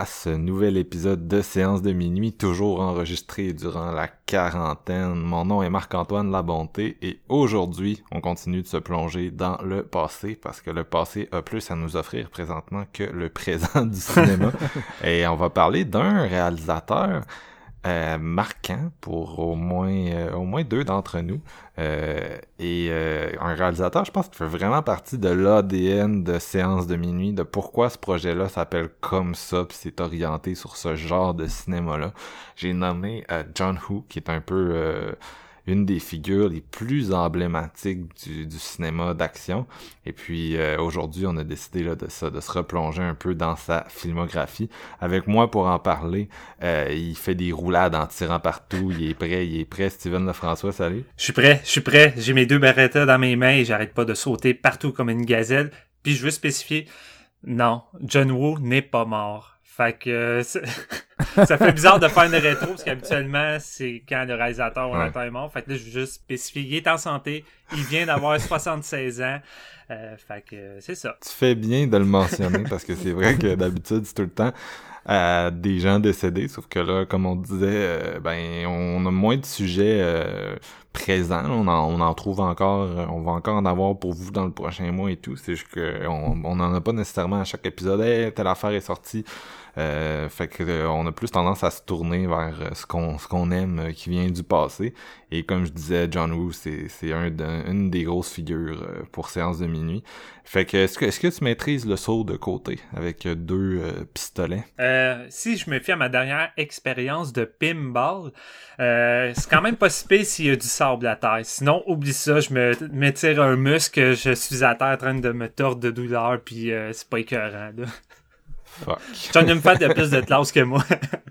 À ce nouvel épisode de Séance de minuit, toujours enregistré durant la quarantaine. Mon nom est Marc-Antoine Labonté et aujourd'hui, on continue de se plonger dans le passé parce que le passé a plus à nous offrir présentement que le présent du cinéma. et on va parler d'un réalisateur euh, marquant pour au moins euh, au moins deux d'entre nous. Euh, et un réalisateur je pense qui fait vraiment partie de l'ADN de séance de minuit de pourquoi ce projet là s'appelle comme ça puis c'est orienté sur ce genre de cinéma là j'ai nommé John Woo qui est un peu une des figures les plus emblématiques du, cinéma d'action. Et puis euh, aujourd'hui, on a décidé là, de, ça, de se replonger un peu dans sa filmographie. Avec moi pour en parler, euh, il fait des roulades en tirant partout. Il est prêt, il est prêt. Steven Lefrançois, salut. Je suis prêt, je suis prêt. J'ai mes deux Beretta dans mes mains et j'arrête pas de sauter partout comme une gazelle. Puis je veux spécifier, non, John Woo n'est pas mort. Fait que euh, ça fait bizarre de faire une rétro parce qu'habituellement c'est quand le réalisateur ouais. est mort. Fait que là je veux juste spécifier, il est en santé, il vient d'avoir 76 ans. Euh, fait que euh, c'est ça. Tu fais bien de le mentionner parce que c'est vrai que d'habitude c'est tout le temps à des gens décédés, sauf que là, comme on disait, euh, ben on a moins de sujets euh, présents. On en, on en trouve encore, on va encore en avoir pour vous dans le prochain mois et tout. C'est juste qu'on on en a pas nécessairement à chaque épisode. Hey, telle affaire est sortie. Euh, fait que euh, on a plus tendance à se tourner vers euh, ce qu'on ce qu'on aime euh, qui vient du passé. Et comme je disais, John Woo, c'est c'est un une des grosses figures pour séance de minuit. Fait que est-ce que est-ce que tu maîtrises le saut de côté avec deux pistolets? Si je me fie à ma dernière expérience de pinball, c'est quand même pas si s'il y a du sable à terre. Sinon, oublie ça, je me m'étire un muscle, je suis à terre en train de me tordre de douleur, puis c'est pas écœurant. Là. Fuck. Une fan de plus de classe que moi.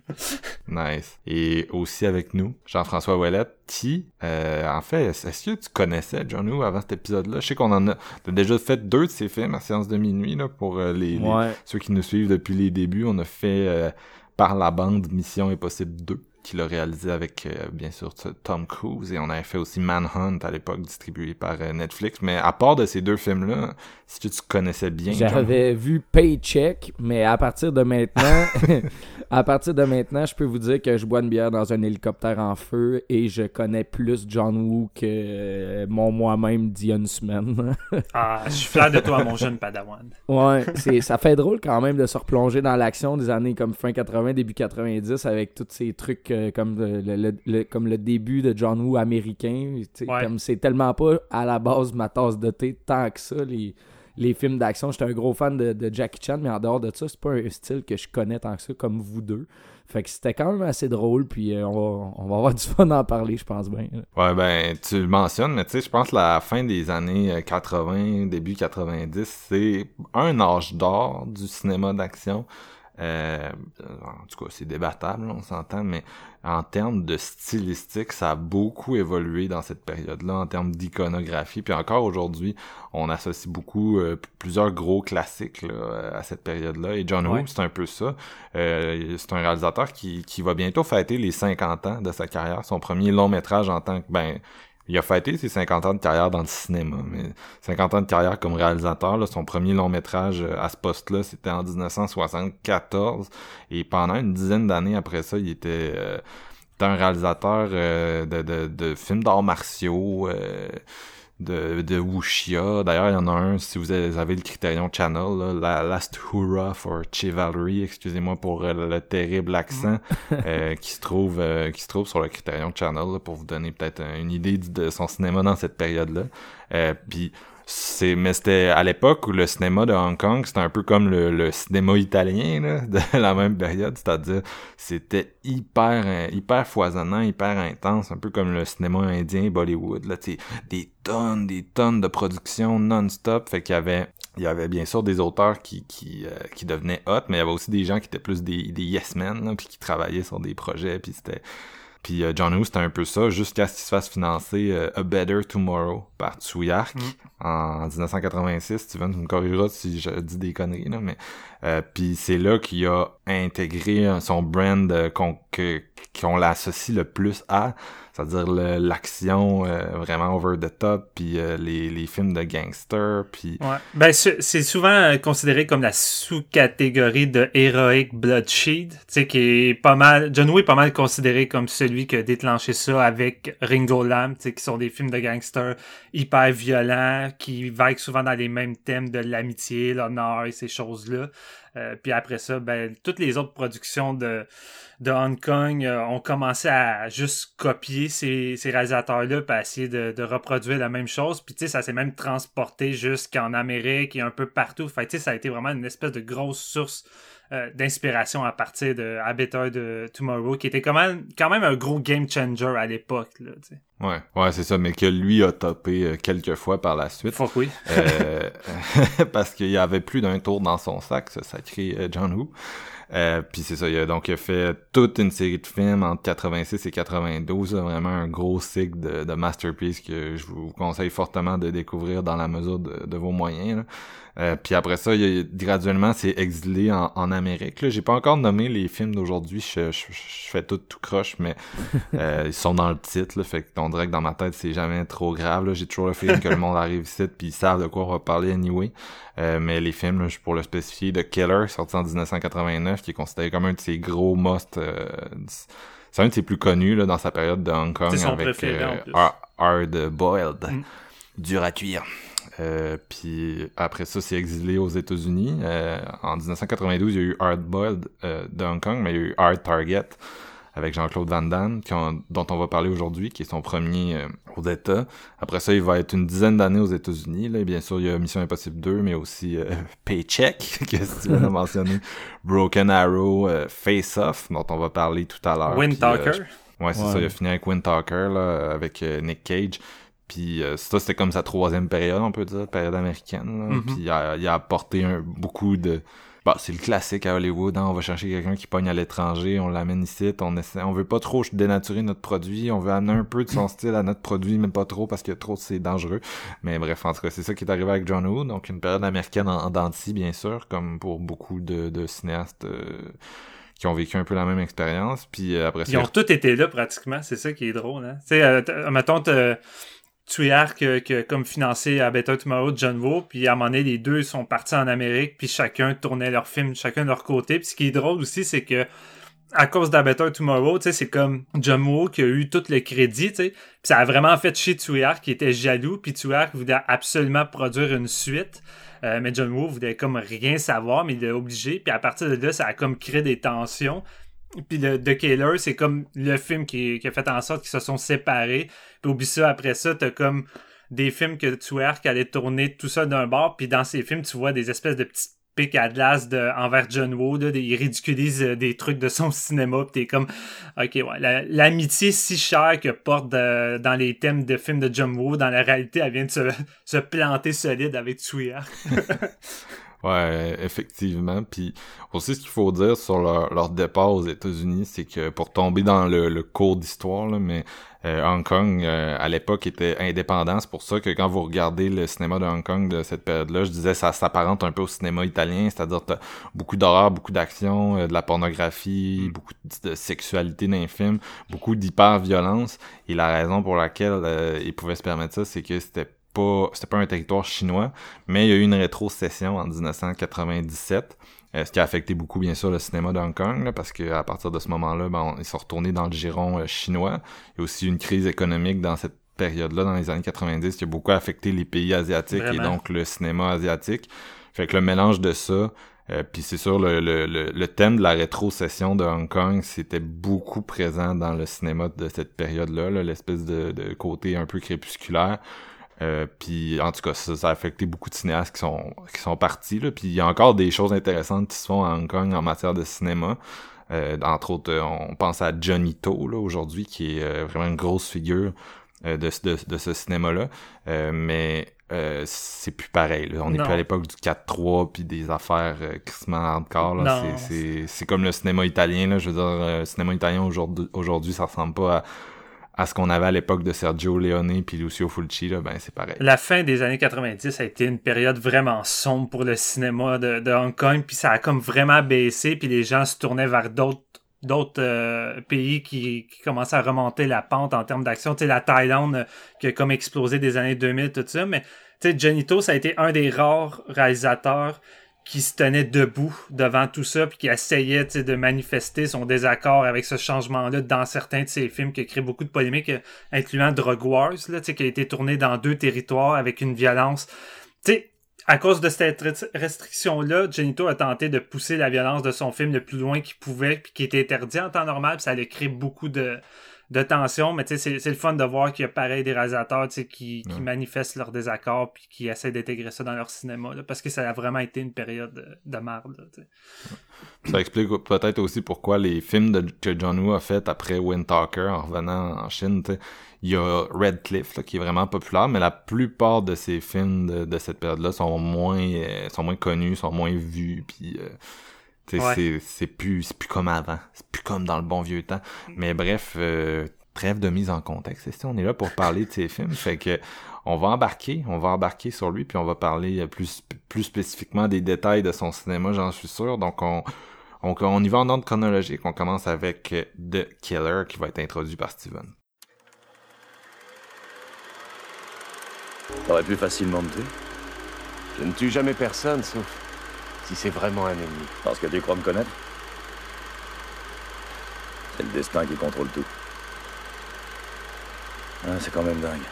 nice. Et aussi avec nous, Jean-François Ouellette, qui, euh, en fait, est-ce que tu connaissais John Woo avant cet épisode-là? Je sais qu'on en a, as déjà fait deux de ses films à séance de minuit, là, pour euh, les, ouais. les, ceux qui nous suivent depuis les débuts. On a fait, euh, par la bande, Mission Impossible 2 qu'il a réalisé avec euh, bien sûr Tom Cruise. Et on avait fait aussi Manhunt à l'époque distribué par euh, Netflix. Mais à part de ces deux films là si tu, tu connaissais bien j'avais vu Paycheck mais à partir de maintenant à partir de maintenant je peux vous dire que je bois une bière dans un hélicoptère en feu et je connais plus John Woo que euh, mon moi-même d'il y a une semaine. Ah je suis fier de toi mon jeune padawan. Ouais c'est ça fait drôle quand même de se replonger dans l'action des années comme fin 80 début 90 avec tous ces trucs euh, comme le, le, le, comme le début de John Woo américain. Ouais. Comme c'est tellement pas à la base ma tasse de thé tant que ça, les, les films d'action. J'étais un gros fan de, de, Jackie Chan, mais en dehors de ça, c'est pas un style que je connais tant que ça, comme vous deux. Fait que c'était quand même assez drôle, puis euh, on, va, on va avoir du fun à en parler, je pense bien. Ouais, ben, tu le mentionnes, mais tu sais, je pense que la fin des années 80, début 90, c'est un âge d'or du cinéma d'action. Euh, en tout cas, c'est débattable, on s'entend, mais en termes de stylistique, ça a beaucoup évolué dans cette période-là, en termes d'iconographie. Puis encore aujourd'hui, on associe beaucoup euh, plusieurs gros classiques là, à cette période-là. Et John Ouais. Woo, c'est un peu ça. Euh, c'est un réalisateur qui, qui va bientôt fêter les 50 ans de sa carrière. Son premier long métrage en tant que... ben il a fêté ses 50 ans de carrière dans le cinéma, mais 50 ans de carrière comme réalisateur, là, son premier long métrage à ce poste-là, c'était en 1974, et pendant une dizaine d'années après ça, il était, euh, un réalisateur euh, de, de, de, films d'arts martiaux, euh, de, de Wuxia. D'ailleurs, il y en a un, si vous avez le Criterion Channel, là, la Last Hurrah for Chivalry, excusez-moi pour euh, le, terrible accent, euh, qui se trouve euh, qui se trouve sur le Criterion Channel, là, pour vous donner peut-être une idée de son cinéma dans cette période-là. Euh, Puis c'est mais c'était à l'époque où le cinéma de Hong Kong c'était un peu comme le, le cinéma italien de la même période. C'est-à-dire c'était hyper hyper foisonnant hyper intense un peu comme le cinéma indien Bollywood là tu des tonnes des tonnes de production non-stop. Fait qu'il y avait il y avait bien sûr des auteurs qui qui, euh, devenaient hot mais il y avait aussi des gens qui étaient plus des des yes men puis qui travaillaient sur des projets puis c'était puis euh, John Woo, c'était un peu ça, jusqu'à ce qu'il se fasse financer euh, A Better Tomorrow par Tsuyark mm. en 1986. Steven, tu me corrigeras si je dis des conneries, là, mais... Euh, puis c'est là qu'il a intégré son brand qu'on qu'on l'associe le plus à c'est-à-dire l'action euh, vraiment over the top, puis euh, les, les, films de gangsters, puis... Ouais. Ben, c'est souvent euh, considéré comme la sous-catégorie de Heroic Bloodshed, qui est pas mal... John Woo est pas mal considéré comme celui qui a déclenché ça avec Ringo Lam, qui sont des films de gangsters hyper violents, qui vaguent souvent dans les mêmes thèmes de l'amitié, l'honneur et ces choses-là. Euh, puis après ça, ben, toutes les autres productions de, de Hong Kong euh, ont commencé à juste copier ces, ces réalisateurs-là puis essayer de, reproduire la même chose. Puis tu sais, ça s'est même transporté jusqu'en Amérique et un peu partout. Fait tu sais, ça a été vraiment une espèce de grosse source euh, d'inspiration à partir de A de Tomorrow, qui était quand même, quand même un gros game changer à l'époque. Là, ouais, ouais, c'est ça, mais que lui a topé quelques fois par la suite. Fuck oui. euh, parce qu'il y avait plus d'un tour dans son sac, ce sacré John Woo. Euh, puis c'est ça, il a, donc fait toute une série de films entre 86 et 92, vraiment un gros cycle de, de masterpiece que je vous conseille fortement de découvrir dans la mesure de, de vos moyens. Là. Euh, puis après ça, il a, graduellement, c'est exilé en, en Amérique. J'ai pas encore nommé les films d'aujourd'hui. Je, je, fais tout tout croche, mais euh, ils sont dans le titre. Là, fait qu'on dirait que dans ma tête, c'est jamais trop grave. J'ai toujours le feeling que le monde arrive ici puis ils savent de quoi on va parler anyway. Euh, mais les films, là, pour le spécifier, de Killer, sorti en 1989, qui est considéré comme un de ses gros must. Euh, c'est un de ses plus connus là, dans sa période de Hong Kong avec Hard Boiled. Mm. Dur à cuire. Euh, puis après ça, c'est exilé aux États-Unis. Euh, en 1992, il y a eu Hard Boiled euh, de Hong Kong, mais il y a eu Hard Target avec Jean-Claude Van Damme, dont on va parler aujourd'hui, qui est son premier euh, aux États. Après ça, il va être une dizaine d'années aux États-Unis. Là. Bien sûr, il y a Mission Impossible 2, mais aussi Paycheck, que tu as mentionné, Broken Arrow, Face Off, dont on va parler tout à l'heure. Wind Talker. ouais, c'est ça. Il a fini avec Wind Talker, là, avec Nick Cage. Puis euh, ça, c'était comme sa troisième période, on peut dire, période américaine. Mm-hmm. Puis il a, il a apporté un, beaucoup de... Bah, c'est le classique à Hollywood, hein. on va chercher quelqu'un qui pogne à l'étranger, on l'amène ici, on essaie, on veut pas trop dénaturer notre produit, on veut amener un peu de son style à notre produit, mais pas trop parce que trop c'est dangereux. Mais bref, en tout cas, c'est ça qui est arrivé avec John Woo, donc une période américaine en, en bien sûr, comme pour beaucoup de, de cinéastes euh, qui ont vécu un peu la même expérience. Puis euh, après Ils ont tous été là pratiquement, c'est ça qui est drôle. Hein? Tu sais, euh, mettons, Tuyard que, que, comme financé à Better Tomorrow John Woo, puis à un moment donné, les deux sont partis en Amérique, puis chacun tournait leur film, chacun de leur côté. Puis ce qui est drôle aussi, c'est que à cause d'A Tomorrow, tu sais, c'est comme John Woo qui a eu tout le crédit, tu sais. Puis ça a vraiment fait chier Tsuyark qui était jaloux, puis Tsuyark voulait absolument produire une suite. Euh, mais John Woo voulait comme rien savoir, mais il est obligé. Puis à partir de là, ça a comme créé des tensions. Puis le The Killer, c'est comme le film qui, qui, a fait en sorte qu'ils se sont séparés. Puis oublie ça, après ça, t'as comme des films que Twerk allait tourner tout ça d'un bord. Puis dans ces films, tu vois des espèces de petites pics à glace de, envers John Woo. Là, il ridiculise euh, des trucs de son cinéma. Puis t'es comme, ok, ouais, l'amitié si chère que porte dans les thèmes de films de John Woo, dans la réalité, elle vient de se, se planter solide avec Twerk. Ouais, effectivement. Puis aussi, ce qu'il faut dire sur leur, leur départ aux États-Unis, c'est que pour tomber dans le, le cours d'histoire, mais euh, Hong Kong, euh, à l'époque, était indépendant. C'est pour ça que quand vous regardez le cinéma de Hong Kong de cette période-là, je disais ça s'apparente un peu au cinéma italien, c'est-à-dire beaucoup d'horreur, beaucoup d'action, euh, de la pornographie, mm. beaucoup de sexualité dans les films, beaucoup d'hyper-violence. Et la raison pour laquelle ils pouvaient se permettre ça, c'est que c'était pas c'était pas un territoire chinois, mais il y a eu une rétrocession en 1997. Euh, ce qui a affecté beaucoup, bien sûr, le cinéma de Hong Kong, parce qu'à partir de ce moment-là, ben, ils sont retournés dans le giron euh, chinois. Il y a aussi une crise économique dans cette période-là, dans les années 90, qui a beaucoup affecté les pays asiatiques et donc le cinéma asiatique. Fait que le mélange de ça, euh, puis c'est sûr, le, le, le, thème de la rétrocession de Hong Kong, c'était beaucoup présent dans le cinéma de cette période-là, -là, l'espèce de, de, côté un peu crépusculaire. Euh, puis en tout cas, ça, ça, a affecté beaucoup de cinéastes qui sont qui sont partis. Là. Puis il y a encore des choses intéressantes qui se font à Hong Kong en matière de cinéma. Euh, entre autres, on pense à Johnny To là aujourd'hui, qui est euh, vraiment une grosse figure de, de, de, ce cinéma-là. mais euh, c'est plus pareil. Là. On n'est plus à l'époque du 4-3 puis des affaires euh, crissement hardcore. C'est comme le cinéma italien. Là. Je veux dire, euh, le cinéma italien aujourd'hui, aujourd'hui ça ressemble pas à, ce qu'on avait à l'époque de Sergio Leone puis Lucio Fulci. Là. Ben, c'est pareil. La fin des années 90 a été une période vraiment sombre pour le cinéma de, Hong Kong. Puis ça a comme vraiment baissé. Puis les gens se tournaient vers d'autres d'autres euh, pays qui, qui commençaient à remonter la pente en termes d'action. Tu sais, la Thaïlande euh, qui a comme explosé des années 2000, tout ça. Mais tu sais, Janito, ça a été un des rares réalisateurs qui se tenait debout devant tout ça puis qui essayait de manifester son désaccord avec ce changement-là dans certains de ses films qui a créé beaucoup de polémiques, euh, incluant Drug Wars, là, qui a été tourné dans deux territoires avec une violence. Sais, à cause de cette restriction-là, Genito a tenté de pousser la violence de son film le plus loin qu'il pouvait, puis qui était interdit en temps normal, puis ça allait créer beaucoup de, de tension, mais tu sais, c'est le fun de voir qu'il y a pareil des réalisateurs qui, qui manifestent leur désaccord puis qui essaient d'intégrer ça dans leur cinéma, là, parce que ça a vraiment été une période de, de. Ça explique peut-être aussi pourquoi les films de, que John Woo a fait après Wind Talker en revenant en Chine, il y a Red Cliff là, qui est vraiment populaire, mais la plupart de ces films de, de cette période-là sont moins euh, sont moins connus, sont moins vus, puis euh, c'est plus c'est plus comme avant, c'est plus comme dans le bon vieux temps. Mais bref, euh, trêve de mise en contexte. On est là pour parler de ces films, fait que on va embarquer, on va embarquer sur lui, puis on va parler plus plus spécifiquement des détails de son cinéma, j'en suis sûr. Donc on on, on y va en ordre chronologique. On commence avec The Killer qui va être introduit par Steven. T'aurais pu facilement me tuer. Je ne tue jamais personne, sauf si c'est vraiment un ennemi. Parce que tu crois me connaître C'est le destin qui contrôle tout. Ah, c'est quand même dingue.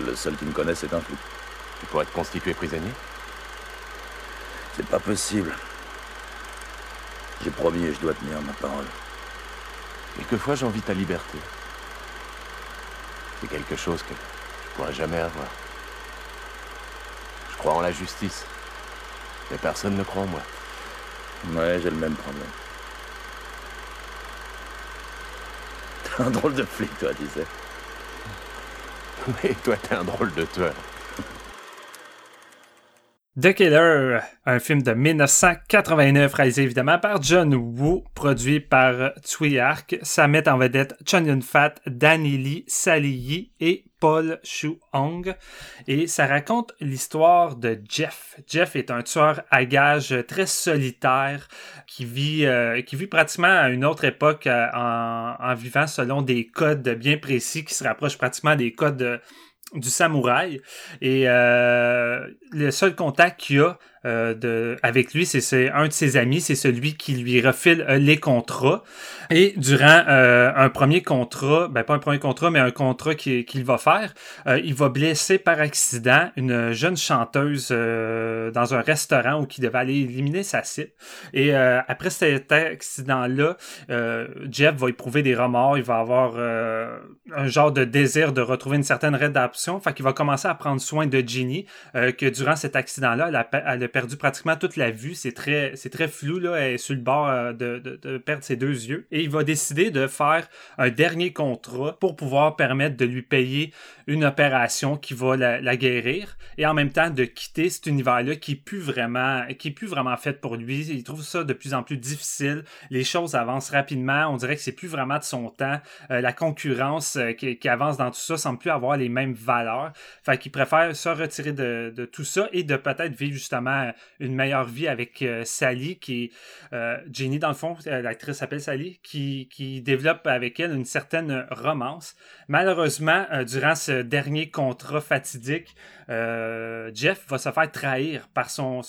Le seul qui me connaisse, c'est un fou. Tu pourrais être constitué prisonnier? C'est pas possible. J'ai promis et je dois tenir ma parole. Quelquefois, j'envie ta liberté. C'est quelque chose que je pourrais jamais avoir crois en la justice. Mais personne ne croit en moi. Ouais, j'ai le même problème. T'es un drôle de flic, toi, tu sais. Mais toi, t'es un drôle de tueur. The Killer, un film de 1989 réalisé évidemment par John Woo, produit par Tsui Ark. Ça met en vedette Chun Yun Fat, Danny Lee, Sally et Paul Shu Hong. Et ça raconte l'histoire de Jeff. Jeff est un tueur à gages très solitaire qui vit, euh, qui vit pratiquement à une autre époque euh, en, vivant selon des codes bien précis qui se rapprochent pratiquement des codes du samouraï. Et euh, le seul contact qu'il a euh, de, avec lui, c'est un de ses amis, c'est celui qui lui refile euh, les contrats. Et durant euh, un premier contrat, ben pas un premier contrat, mais un contrat qu'il va faire, il va blesser par accident une jeune chanteuse dans un restaurant où il devait aller éliminer sa cible. Et après cet accident-là, Jeff va éprouver des remords, il va avoir un genre de désir de retrouver une certaine rédemption. Fait qu'il va commencer à prendre soin de Ginny, que durant cet accident-là, elle elle a perdu pratiquement toute la vue. C'est très, c'est très flou, là. Elle est sur le bord euh, de, de, perdre ses deux yeux. Et il va décider de faire un dernier contrat pour pouvoir permettre de lui payer une opération qui va la, guérir et en même temps de quitter cet univers-là qui est plus vraiment, qui est plus vraiment fait pour lui. Il trouve ça de plus en plus difficile. Les choses avancent rapidement. On dirait que c'est plus vraiment de son temps. Euh, la concurrence euh, qui, avance dans tout ça semble plus avoir les mêmes valeurs. Fait qu'il préfère se retirer de, de tout ça et de peut-être vivre justement une meilleure vie avec euh, Sally, qui est euh, Jenny, dans le fond, euh, l'actrice s'appelle Sally, qui, développe avec elle une certaine romance. Malheureusement, durant ce dernier contrat fatidique, euh, Jeff va se faire trahir par son,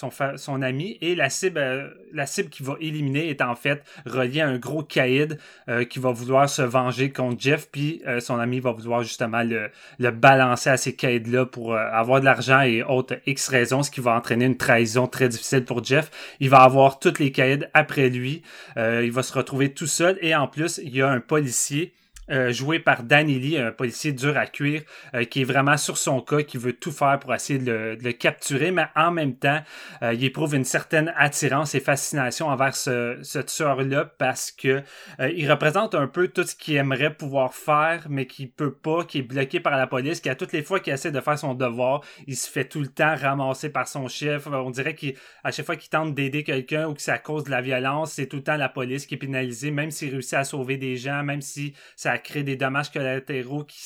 ami et la cible, euh, la cible qu'il va éliminer est en fait reliée à un gros caïd euh, qui va vouloir se venger contre Jeff, puis son ami va vouloir justement le, le balancer à ces caïds-là pour avoir de l'argent et autres X raisons, ce qui va entraîner une trahison très difficile pour Jeff. Il va avoir tous les caïds après lui, il va se retrouver tout seul et en plus, il y a un policier euh, joué par Danny Lee, un policier dur à cuire, euh, qui est vraiment sur son cas, qui veut tout faire pour essayer de le, capturer, mais en même temps, euh, il éprouve une certaine attirance et fascination envers ce, ce tueur-là parce que il représente un peu tout ce qu'il aimerait pouvoir faire, mais qui peut pas, qui est bloqué par la police, qui à toutes les fois qu'il essaie de faire son devoir, il se fait tout le temps ramasser par son chef. On dirait qu'à chaque fois qu'il tente d'aider quelqu'un ou que c'est à cause de la violence, c'est tout le temps la police qui est pénalisée, même s'il réussit à sauver des gens, même si ça créer des dommages collatéraux qui,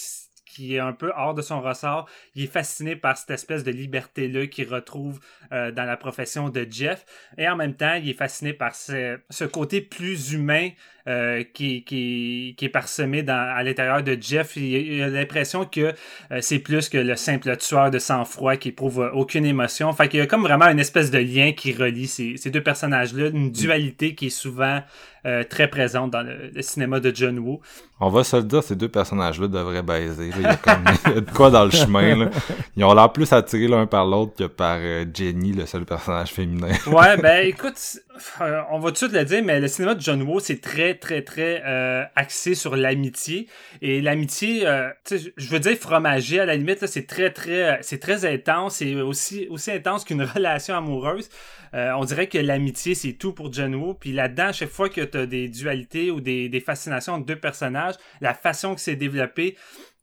qui est un peu hors de son ressort. Il est fasciné par cette espèce de liberté-là qu'il retrouve euh, dans la profession de Jeff. Et en même temps, il est fasciné par ce, ce côté plus humain euh, qui, qui, qui, est parsemé dans, à l'intérieur de Jeff. Il, a l'impression que euh, c'est plus que le simple tueur de sang-froid qui éprouve aucune émotion. Fait qu'il y a comme vraiment une espèce de lien qui relie ces, ces deux personnages-là, une dualité qui est souvent euh, très présente dans le, cinéma de John Woo. On va se le dire, ces deux personnages-là devraient baiser. Il, y a comme, de quoi dans le chemin. Là. Ils ont l'air plus attirés l'un par l'autre que par Jenny, le seul personnage féminin. ouais, ben écoute, on va tout de suite le dire, mais le cinéma de John Woo, c'est très très, très euh, axé sur l'amitié. Et l'amitié, euh, je veux dire fromager à la limite, c'est très, très, euh, c'est très intense. C'est aussi, aussi intense qu'une relation amoureuse. on dirait que l'amitié, c'est tout pour John Woo. Puis là-dedans, chaque fois que tu as des dualités ou des, des fascinations entre deux personnages, la façon que c'est développé,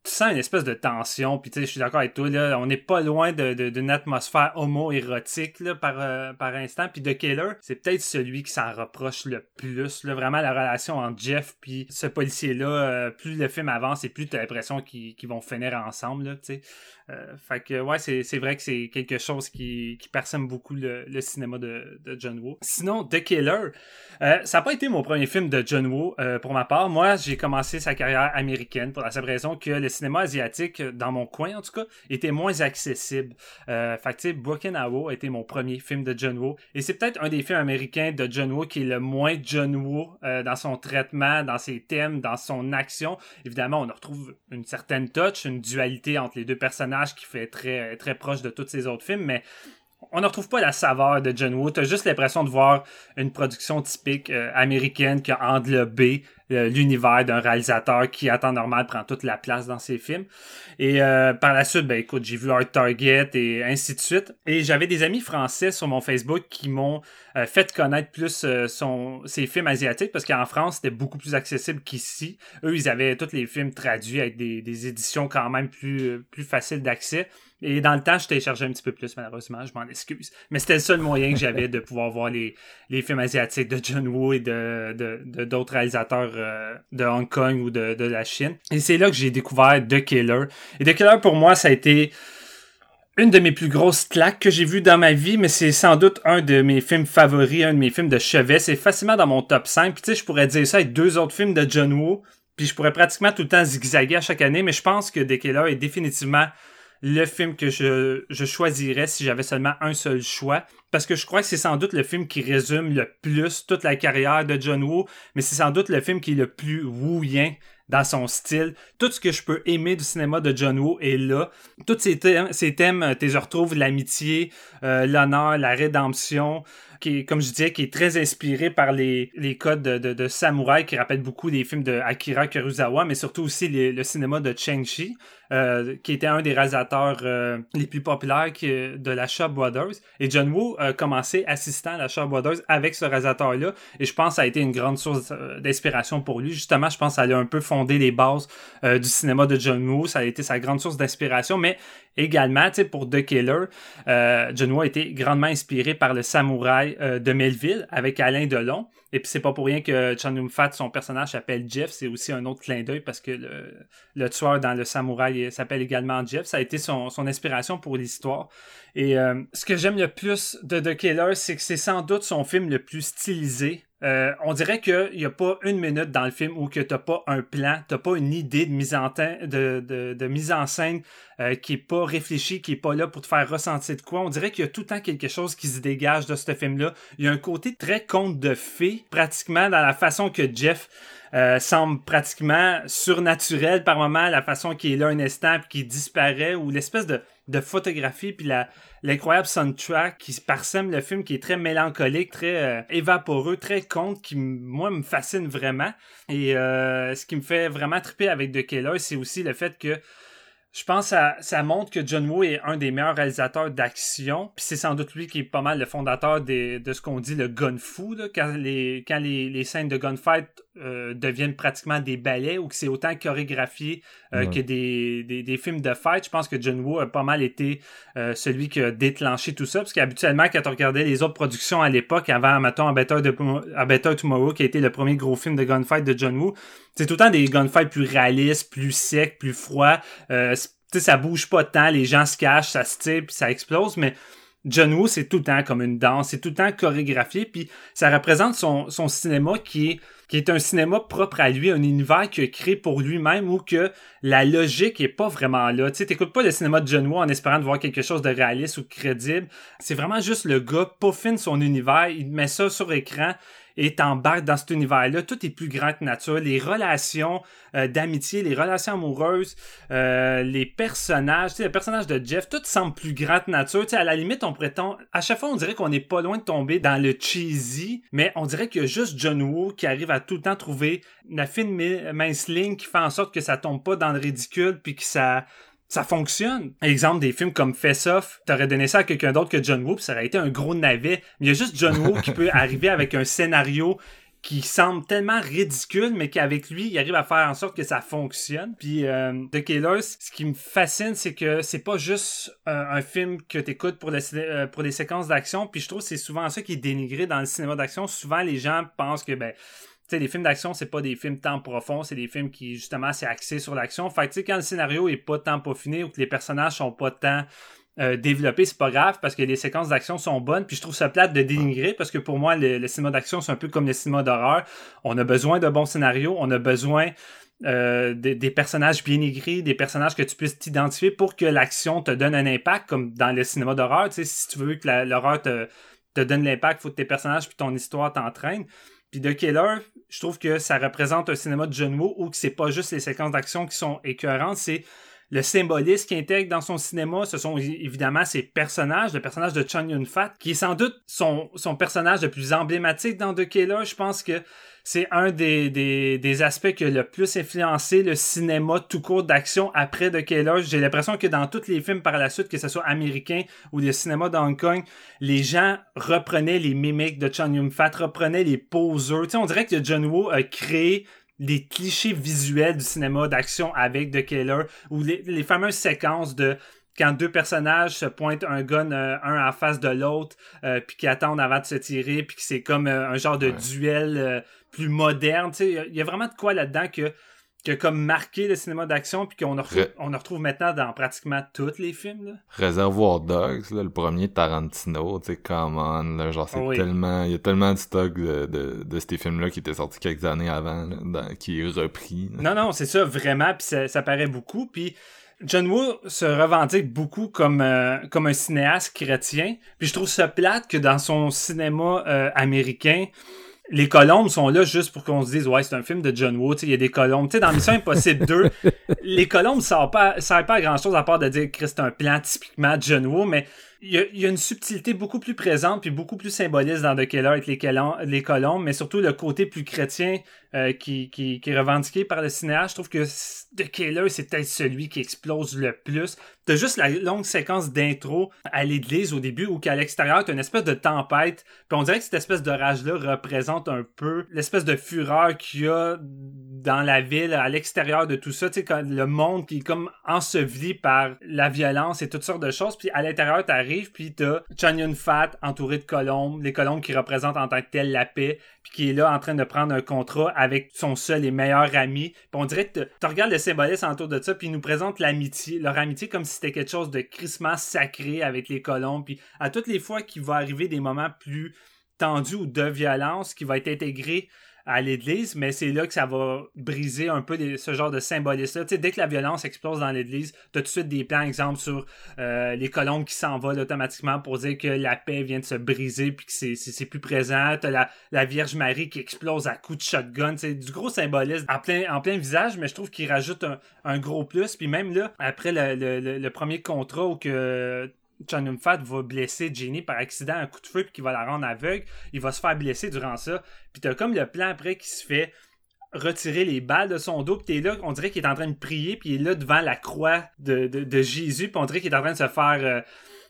tu sens une espèce de tension, puis tu sais, je suis d'accord avec toi, là, on n'est pas loin d'une de, de, atmosphère homo-érotique là, par, euh, par instant, puis The Killer, c'est peut-être celui qui s'en reproche le plus, là, vraiment la relation entre Jeff puis ce policier-là, euh, plus le film avance et plus tu as l'impression qu'ils vont finir ensemble, là, tu sais. Euh, fait que ouais, c'est vrai que c'est quelque chose qui, qui personne beaucoup le, le cinéma de, de, John Woo. Sinon, The Killer, euh, ça n'a pas été mon premier film de John Woo euh, pour ma part. Moi, j'ai commencé sa carrière américaine pour la simple raison que le cinéma asiatique, dans mon coin en tout cas, était moins accessible. Euh, fait que tu sais, Broken a été mon premier film de John Woo. Et c'est peut-être un des films américains de John Woo qui est le moins John Woo euh, dans son traitement, dans ses thèmes, dans son action. Évidemment, on retrouve une certaine touch, une dualité entre les deux personnages qui fait très, proche de tous ses autres films, mais on ne retrouve pas la saveur de John Woo. T'as juste l'impression de voir une production typique euh, américaine qui a englobé l'univers d'un réalisateur qui, à temps normal, prend toute la place dans ses films. Et euh, par la suite, ben écoute, j'ai vu Art Target et ainsi de suite. Et j'avais des amis français sur mon Facebook qui m'ont fait connaître plus son, ses films asiatiques parce qu'en France, c'était beaucoup plus accessible qu'ici. Eux, ils avaient tous les films traduits avec des, éditions quand même plus, plus faciles d'accès. Et dans le temps, je téléchargeais un petit peu plus, malheureusement, je m'en excuse. Mais c'était le seul moyen que j'avais de pouvoir voir les, les films asiatiques de John Woo et de, de, d'autres réalisateurs de Hong Kong ou de, de la Chine. Et c'est là que j'ai découvert The Killer. Et The Killer, pour moi, ça a été une de mes plus grosses claques que j'ai vues dans ma vie, mais c'est sans doute un de mes films favoris, un de mes films de chevet. C'est facilement dans mon top 5. Puis tu sais, je pourrais dire ça avec deux autres films de John Woo. Puis je pourrais pratiquement tout le temps zigzaguer à chaque année, mais je pense que The Killer est définitivement le film que je, choisirais si j'avais seulement un seul choix. Parce que je crois que c'est sans doute le film qui résume le plus toute la carrière de John Woo, mais c'est sans doute le film qui est le plus wooyant dans son style. Tout ce que je peux aimer du cinéma de John Woo est là. Tous ces thèmes, ces thèmes tu les retrouves l'amitié, euh, l'honneur, la rédemption, qui est, comme je disais, qui est très inspiré par les, les codes de, de, de samouraï qui rappellent beaucoup les films de Akira Kurosawa, mais surtout aussi le cinéma de Cheng Chi. Euh, qui était un des réalisateurs euh, les plus populaires de la Shaw Brothers. Et John Woo a commencé assistant à la Shaw Brothers avec ce réalisateur-là. Et je pense que ça a été une grande source euh, d'inspiration pour lui. Justement, je pense que ça a un peu fondé les bases du cinéma de John Woo. Ça a été sa grande source d'inspiration. Mais également, pour The Killer, Woo a été grandement inspiré par le samouraï de Melville avec Alain Delon. Et puis c'est pas pour rien que Chan Fat, son personnage s'appelle Jeff, c'est aussi un autre clin d'œil parce que le, le, tueur dans le samouraï s'appelle également Jeff. Ça a été son, son inspiration pour l'histoire. Et euh, ce que j'aime le plus de The Killer, c'est que c'est sans doute son film le plus stylisé euh, on dirait qu'il n'y a pas une minute dans le film où que t'as pas un plan, t'as pas une idée de mise en, de, de, mise en scène euh, qui est pas réfléchie, qui est pas là pour te faire ressentir de quoi. On dirait qu'il y a tout le temps quelque chose qui se dégage de ce film-là. Il y a un côté très conte de fées, pratiquement dans la façon que Jeff euh, semble pratiquement surnaturel par moment, la façon qu'il est là un instant puis qu'il disparaît, ou l'espèce de de photographie puis la l'incroyable soundtrack qui parsème le film qui est très mélancolique, très euh, évaporeux, très conte qui moi me fascine vraiment et euh, ce qui me fait vraiment triper avec The Killer, c'est aussi le fait que je pense que ça, montre que John Woo est un des meilleurs réalisateurs d'action. Puis c'est sans doute lui qui est pas mal le fondateur de ce qu'on dit le gun fu, quand, les, quand les, scènes de gunfight euh, deviennent pratiquement des ballets ou que c'est autant chorégraphié euh, que des, des, films de fight. Je pense que John Woo a pas mal été euh, celui qui a déclenché tout ça. Parce qu'habituellement, quand on regardait les autres productions à l'époque, avant, mettons, A Better, de, Better Tomorrow, qui a été le premier gros film de gunfight de John Woo, c'est tout le temps des gunfights plus réalistes, plus secs, plus froids. Euh, ça bouge pas tant, les gens se cachent, ça se tire, puis ça explose, mais John Woo, c'est tout le temps comme une danse, c'est tout le temps chorégraphié, puis ça représente son, son cinéma qui est, qui est un cinéma propre à lui, un univers qu'il a créé pour lui-même où que la logique est pas vraiment là. Tu sais, t'écoutes pas le cinéma de John Woo en espérant de voir quelque chose de réaliste ou crédible. C'est vraiment juste le gars peaufine son univers, il met ça sur écran, et t'embarques dans cet univers-là. Tout est plus grand que nature. Les relations euh, d'amitié, les relations amoureuses, euh, les personnages, le personnage de Jeff, tout semble plus grand que nature. à la limite, on prétend, à chaque fois, on dirait qu'on n'est pas loin de tomber dans le cheesy, mais on dirait qu'il y a juste John Woo qui arrive à tout le temps trouver la fine mince ligne qui fait en sorte que ça tombe pas dans le ridicule puis que ça ça fonctionne. Exemple, des films comme Face Off, t'aurais donné ça à quelqu'un d'autre que John Woo, ça aurait été un gros navet. Mais il y a juste John Woo qui peut arriver avec un scénario qui semble tellement ridicule, mais qu'avec lui, il arrive à faire en sorte que ça fonctionne. Puis euh, The Killers, ce qui me fascine, c'est que c'est pas juste un, film que t'écoutes pour, euh, pour les séquences d'action. Puis je trouve que c'est souvent ça qui est dénigré dans le cinéma d'action. Souvent, les gens pensent que ben les films d'action, c'est pas des films tant profonds, c'est des films qui, justement, c'est axé sur l'action. Fait que, tu sais, quand le scénario est pas tant peaufiné ou que les personnages sont pas tant euh, développés, c'est pas grave parce que les séquences d'action sont bonnes. Puis je trouve ça plate de dénigrer parce que pour moi, le, cinéma d'action, c'est un peu comme le cinéma d'horreur. On a besoin d'un bon scénario, on a besoin euh, des, personnages bien écrits, des personnages que tu puisses t'identifier pour que l'action te donne un impact, comme dans le cinéma d'horreur. Tu sais, si tu veux que l'horreur te, te donne l'impact, il faut que tes personnages puis ton histoire t'entraîne. Puis The Killer, je trouve que ça représente un cinéma de John Woo où c'est pas juste les séquences d'action qui sont écœurantes, c'est le symbolisme qu'il intègre dans son cinéma, ce sont évidemment ses personnages, le personnage de Chun Yun Fat, qui est sans doute son, son personnage le plus emblématique dans The Killer. Je pense que c'est un des, des, des, aspects qui a le plus influencé le cinéma tout court d'action après The Killer. J'ai l'impression que dans tous les films par la suite, que ce soit américain ou le cinéma de Hong Kong, les gens reprenaient les mimiques de Chun Yun Fat, reprenaient les poseurs. Tu sais, on dirait que John Woo a créé des clichés visuels du cinéma d'action avec The Killer ou les, les fameuses séquences de quand deux personnages se pointent un gun euh, un en face de l'autre euh, puis qui attendent avant de se tirer puis que c'est comme euh, un genre de duel plus moderne il y, a vraiment de quoi là-dedans que que comme marqué le cinéma d'action puis qu'on on retrouve maintenant dans pratiquement tous les films là. Réservoir Dogs le premier Tarantino tu sais come on genre c'est tellement il y a tellement de stock de, de, de ces films là qui étaient sortis quelques années avant qui est repris non non c'est ça vraiment puis ça, ça paraît beaucoup puis John Woo se revendique beaucoup comme, euh, comme un cinéaste chrétien. Puis je trouve ça plate que dans son cinéma euh, américain, les colombes sont là juste pour qu'on se dise ouais c'est un film de John Woo il y a des colombes. Tu sais dans Mission Impossible 2 les colombes ça pas ça pas à grand chose à part de dire que c'est un plan typiquement John Woo mais il y, a, une subtilité beaucoup plus présente puis beaucoup plus symboliste dans The Killer avec les, colombes, mais surtout le côté plus chrétien euh, qui, est revendiqué par le cinéaste. Je trouve que The Killer, c'est peut-être celui qui explose le plus. T'as juste la longue séquence d'intro à l'église au début où qu'à l'extérieur, t'as une espèce de tempête. Puis on dirait que cette espèce de rage-là représente un peu l'espèce de fureur qu'il y a dans la ville, à l'extérieur de tout ça. Tu sais, le monde qui est comme enseveli par la violence et toutes sortes de choses. Puis à l'intérieur, puis t'as Chun Fat entouré de colombes, les colombes qui représentent en tant que tel la paix, puis qui est là en train de prendre un contrat avec son seul et meilleur ami. Puis on dirait que tu regardes le symbolisme autour de ça, puis ils nous présentent l'amitié, leur amitié comme si c'était quelque chose de crissement sacré avec les colombes. Puis à toutes les fois qu'il va arriver des moments plus tendus ou de violence qui va être intégré à l'église, mais c'est là que ça va briser un peu ce genre de symbolisme-là. Dès que la violence explose dans l'église, tu as tout de suite des plans, exemple, sur euh, les colombes qui s'envolent automatiquement pour dire que la paix vient de se briser puis que c'est plus présent. Tu la, la Vierge Marie qui explose à coups de shotgun. C'est du gros symbolisme en plein, en plein visage, mais je trouve qu'il rajoute un, gros plus. Puis même là, après le, le premier contrat où que Yun Fat va blesser Jenny par accident, un coup de feu, puis qu'il va la rendre aveugle. Il va se faire blesser durant ça. Puis t'as comme le plan après qui se fait retirer les balles de son dos, puis t'es là, on dirait qu'il est en train de prier, puis il est là devant la croix de, Jésus, puis on dirait qu'il est en train de se faire... Euh,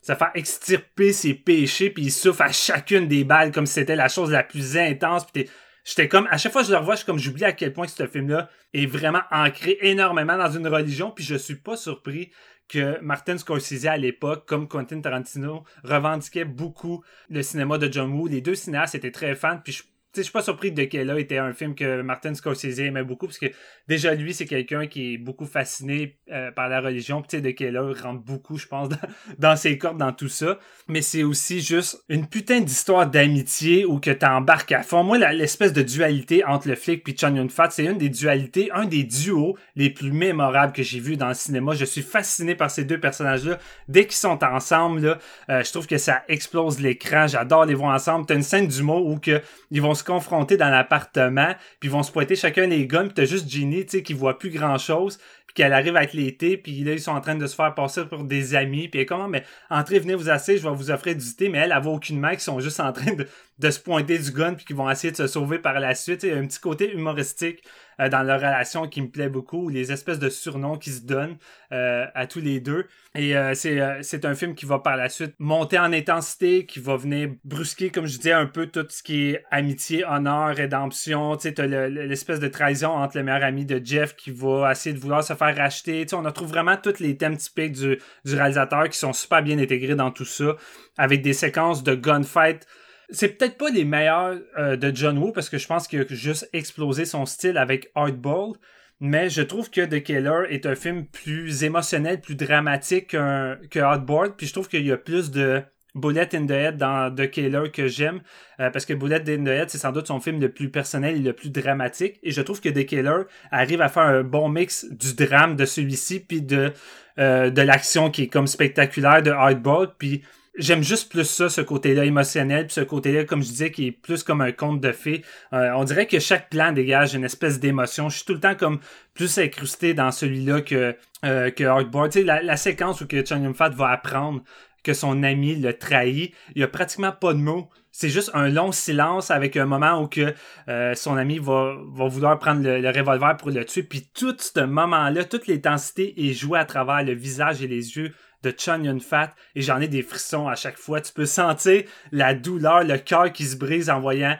se faire extirper ses péchés, puis il souffre à chacune des balles comme si c'était la chose la plus intense. Puis j'étais comme, à chaque fois que je le revois, je comme, j'oublie à quel point ce film-là est vraiment ancré énormément dans une religion, puis je suis pas surpris que Martin Scorsese à l'époque, comme Quentin Tarantino, revendiquait beaucoup le cinéma de John Woo. Les deux cinéastes étaient très fans, puis je je suis pas surpris de là était un film que Martin Scorsese aimait beaucoup, parce que déjà lui, c'est quelqu'un qui est beaucoup fasciné euh, par la religion. Puis de Keller rentre beaucoup, je pense, dans, ses cordes, dans tout ça. Mais c'est aussi juste une putain d'histoire d'amitié où que t'embarques à fond. Moi, l'espèce de dualité entre le flic et Chun Yun Fat, c'est une des dualités, un des duos les plus mémorables que j'ai vu dans le cinéma. Je suis fasciné par ces deux personnages-là. Dès qu'ils sont ensemble, là, euh, je trouve que ça explose l'écran. J'adore les voir ensemble. T'as une scène d'humour où que ils vont se confronter dans l'appartement, puis vont se pointer chacun les guns, puis t'as juste Ginny, tu sais, qui voit plus grand-chose, puis qu'elle arrive avec l'été, puis là, ils sont en train de se faire passer pour des amis, puis elle est comment, mais entrez, venez vous asseoir, je vais vous offrir du thé, mais elle, elle voit aucunement qu'ils sont juste en train de, se pointer du gun, puis qu'ils vont essayer de se sauver par la suite. Il y a un petit côté humoristique euh, dans leur relation qui me plaît beaucoup, les espèces de surnoms qui se donnent euh, à tous les deux. Et euh, c'est un film qui va par la suite monter en intensité, qui va venir brusquer, comme je disais, un peu tout ce qui est amitié, honneur, rédemption. Tu sais, l'espèce de trahison entre le meilleur ami de Jeff qui va essayer de vouloir se faire racheter. Tu sais, on retrouve vraiment tous les thèmes typiques du, du réalisateur qui sont super bien intégrés dans tout ça, avec des séquences de gunfight c'est peut-être pas les meilleurs euh, de John Woo parce que je pense qu'il a juste explosé son style avec Hardball. Mais je trouve que The Killer est un film plus émotionnel, plus dramatique que Hardball. Puis je trouve qu'il y a plus de Bullet in the Head dans The Killer que j'aime. Euh, parce que Bullet in the Head, c'est sans doute son film le plus personnel et le plus dramatique. Et je trouve que The Killer arrive à faire un bon mix du drame de celui-ci, puis de, euh, de l'action qui est comme spectaculaire de Hardball. Puis j'aime juste plus ça, ce côté-là émotionnel, puis ce côté-là, comme je disais, qui est plus comme un conte de fées. Euh, on dirait que chaque plan dégage une espèce d'émotion. Je suis tout le temps comme plus incrusté dans celui-là que, euh, que Hardboard. Tu sais, la, séquence où que Chung va apprendre que son ami le trahit, il y a pratiquement pas de mots. C'est juste un long silence avec un moment où que euh, son ami va, va vouloir prendre le, le, revolver pour le tuer. Puis tout ce moment-là, toute l'intensité est jouée à travers le visage et les yeux de Chun Yun Fat et j'en ai des frissons à chaque fois. Tu peux sentir la douleur, le cœur qui se brise en voyant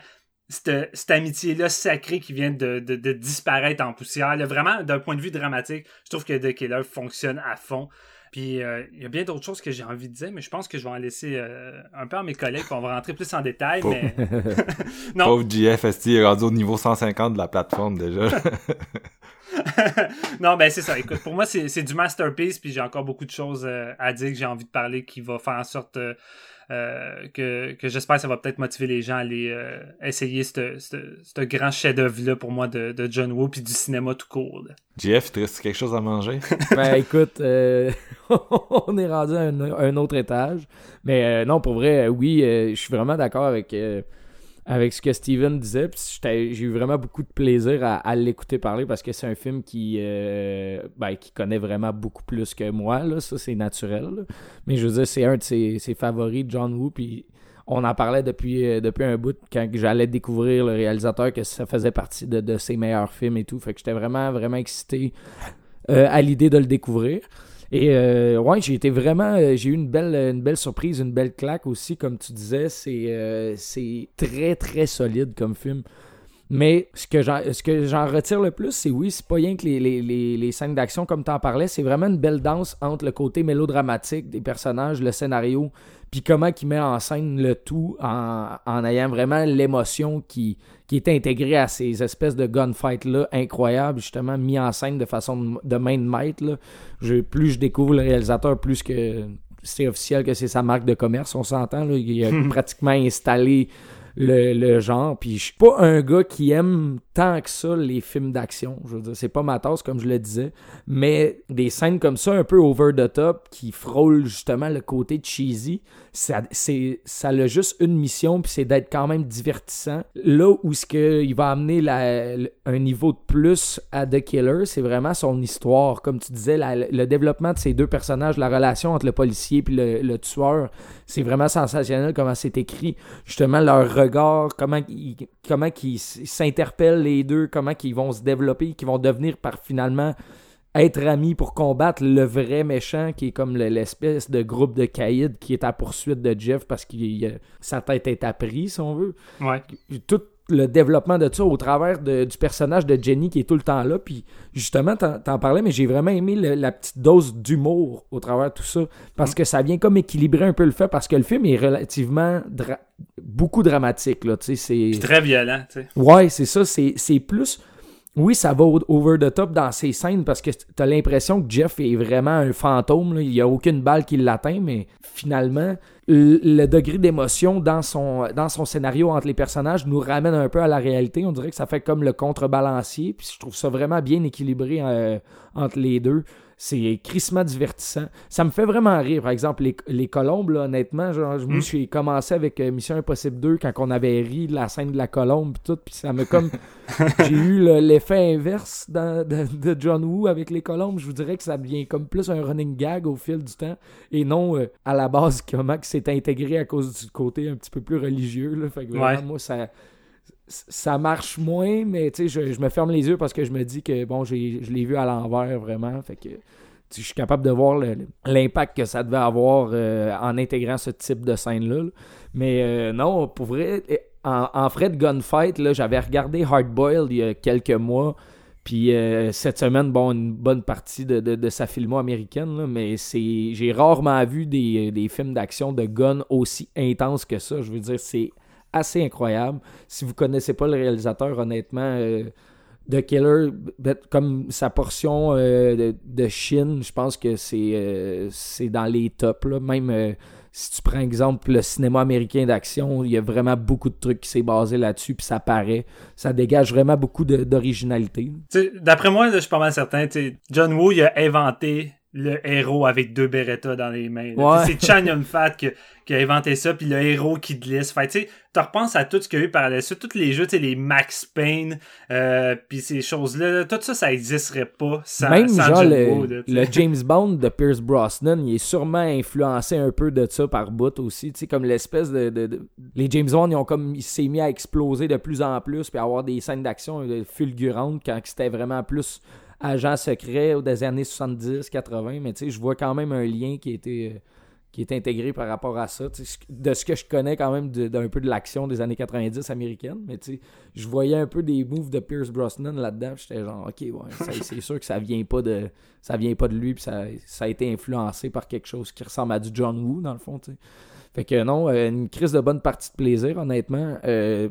cette, amitié-là sacrée qui vient de, disparaître en poussière. vraiment, d'un point de vue dramatique, je trouve que The Killer fonctionne à fond. Puis euh, il y a bien d'autres choses que j'ai envie de dire, mais je pense que je vais en laisser euh, un peu à mes collègues, on va rentrer plus en détail. Mais... non. Pauvre GF, est rendu au niveau 150 de la plateforme déjà? non, ben c'est ça. Écoute, pour moi, c'est du masterpiece, puis j'ai encore beaucoup de choses euh, à dire que j'ai envie de parler qui va faire en sorte euh, euh, que, que j'espère que ça va peut-être motiver les gens à aller essayer ce grand chef-d'œuvre-là pour moi de, de, John Woo, puis du cinéma tout court. Jeff, tu restes quelque chose à manger? ben écoute, on est rendu à un, autre étage. Mais non, pour vrai, oui, je suis vraiment d'accord avec avec ce que Steven disait. J'ai eu vraiment beaucoup de plaisir à, l'écouter parler parce que c'est un film qui, euh, ben, qui connaît vraiment beaucoup plus que moi. Ça, c'est naturel. Mais je veux dire, c'est un de ses, favoris, John Woo. Puis on en parlait depuis, euh, depuis un bout quand j'allais découvrir le réalisateur que ça faisait partie de, ses meilleurs films et tout. Fait que j'étais vraiment, vraiment excité euh, à l'idée de le découvrir. Et euh, ouais, j'ai été vraiment. Euh, j'ai eu une belle, une belle surprise, une belle claque aussi, comme tu disais. C'est euh, c'est très, très solide comme film. Mais ce que j'en, retire le plus, c'est oui, c'est pas rien que les, les, les, les scènes d'action, comme tu en parlais, c'est vraiment une belle danse entre le côté mélodramatique des personnages, le scénario, puis comment il met en scène le tout en, en ayant vraiment l'émotion qui, qui est intégrée à ces espèces de gunfights-là incroyables, justement, mis en scène de façon de, main de maître. Là. Je, plus je découvre le réalisateur, plus que c'est officiel que c'est sa marque de commerce, on s'entend. Il a pratiquement installé le, le genre. Puis je suis pas un gars qui aime tant que ça les films d'action. Je veux dire, c'est pas ma tasse, comme je le disais. Mais des scènes comme ça, un peu over the top, qui frôlent justement le côté cheesy, ça, ça a juste une mission, puis c'est d'être quand même divertissant. Là où ce que il va amener la, un niveau de plus à The Killer, c'est vraiment son histoire. Comme tu disais, le développement de ces deux personnages, la relation entre le policier et le, le tueur, c'est vraiment sensationnel comment c'est écrit. Justement, leur regard, comment ils, comment s'interpellent les deux, comment qu'ils vont se développer, qu'ils vont devenir par finalement être amis pour combattre le vrai méchant qui est comme le- l'espèce de groupe de caïds qui est à poursuite de Jeff parce que sa tête est apprise, si on veut Ouais. tout le développement de ça au travers de- du personnage de Jenny qui est tout le temps là. Puis justement, t'en, parlais, mais j'ai vraiment aimé le- la petite dose d'humour au travers de tout ça. Parce que ça vient comme équilibrer un peu le fait, parce que le film est relativement dra- beaucoup dramatique. Là, c'est... Très violent, tu sais. Ouais, c'est ça. C'est, c'est plus. Oui, ça va over the top dans ces scènes parce que t'as l'impression que Jeff est vraiment un fantôme. Il n'y a aucune balle qui l'atteint, mais finalement, le, le degré d'émotion dans son, dans son scénario entre les personnages nous ramène un peu à la réalité. On dirait que ça fait comme le contrebalancier. Puis je trouve ça vraiment bien équilibré euh, entre les deux. C'est crissement divertissant. Ça me fait vraiment rire. Par exemple, les, les colombes, là, honnêtement, genre, moi, Mm. j'ai commencé avec euh, Mission Impossible 2 quand on avait ri de la scène de la colombe tout, puis ça me comme... j'ai eu le- l'effet inverse dans- de, de John Woo avec les colombes. Je vous dirais que ça devient comme plus un running gag au fil du temps et non euh, à la base comment que c'est intégré à cause du côté un petit peu plus religieux. Là. Fait que vraiment, Ouais. moi, ça ça marche moins, mais tu sais, je, me ferme les yeux parce que je me dis que bon, je l'ai vu à l'envers vraiment. Fait que je suis capable de voir l'impact que ça devait avoir euh, en intégrant ce type de scène-là. là. Mais euh, non, pour vrai, en, en frais de gunfight, j'avais regardé Hardboiled il y a quelques mois. Puis euh, cette semaine, bon, une bonne partie de, de, de sa filmo américaine, là, mais c'est j'ai rarement vu des, des films d'action de gun aussi intenses que ça. Je veux dire, c'est assez incroyable. Si vous connaissez pas le réalisateur, honnêtement, euh, The Killer, ben, comme sa portion euh, de, de Chine, je pense que c'est euh, c'est dans les tops. Même si tu prends exemple le cinéma américain d'action, il y a vraiment beaucoup de trucs qui s'est basé là-dessus, puis ça paraît. Ça dégage vraiment beaucoup d'originalité. D'après moi, je suis pas mal certain. John Woo, il a inventé le héros avec deux Beretta dans les mains. Ouais. C'est Chan Yun-Fat qui, qui a inventé ça, puis le héros qui glisse. Fait tu sais, tu repenses à tout ce qu'il y a eu par la suite, tous les jeux, tu sais, les Max Payne, euh, puis ces choses-là, là, tout ça, ça existerait pas sans, Même sans genre le. James Bond de Pierce Brosnan, il est sûrement influencé un peu de ça par bout aussi, tu sais comme l'espèce de, de- de- les James Bond ils ont comme il s'est mis à exploser de plus en plus puis à avoir des scènes d'action euh, fulgurantes quand c'était vraiment plus agent secret des années 70 80 mais tu sais je vois quand même un lien qui était euh, qui est intégré par rapport à ça. De ce que je connais quand même d'un peu de l'action des années 90 américaines, mais tu sais, je voyais un peu des moves de Pierce Brosnan là-dedans, j'étais genre, ok, ouais, c'est sûr que ça vient pas de ça vient pas de lui, puis ça, ça a été influencé par quelque chose qui ressemble à du John Woo, dans le fond, tu sais. Fait que non, euh, une crise de bonne partie de plaisir, honnêtement. Euh,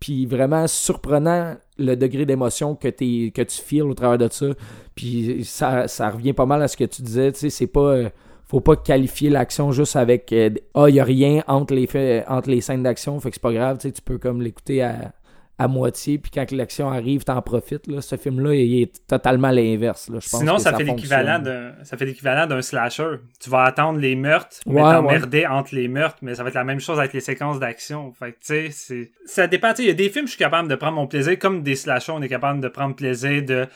Puis vraiment surprenant le degré d'émotion que, t'es- que tu files au travers de ça. Puis ça, ça revient pas mal à ce que tu disais, tu sais, c'est pas... euh, faut pas qualifier l'action juste avec euh, ah il y a rien entre les faits, entre les scènes d'action fait que c'est pas grave tu peux comme l'écouter à, à moitié puis quand l'action arrive t'en profites là ce film là il est totalement l'inverse là je pense Sinon, que ça, fait l'équivalent d'un, ça fait l'équivalent d'un slasher. Tu vas attendre les meurtres, mais ouais. t'emmerder entre les meurtres, mais ça va être la même chose avec les séquences d'action. Fait que, tu sais, c'est, ça dépend. Il y a des films, je suis capable de prendre mon plaisir, comme des slashers, on est capable de prendre plaisir de,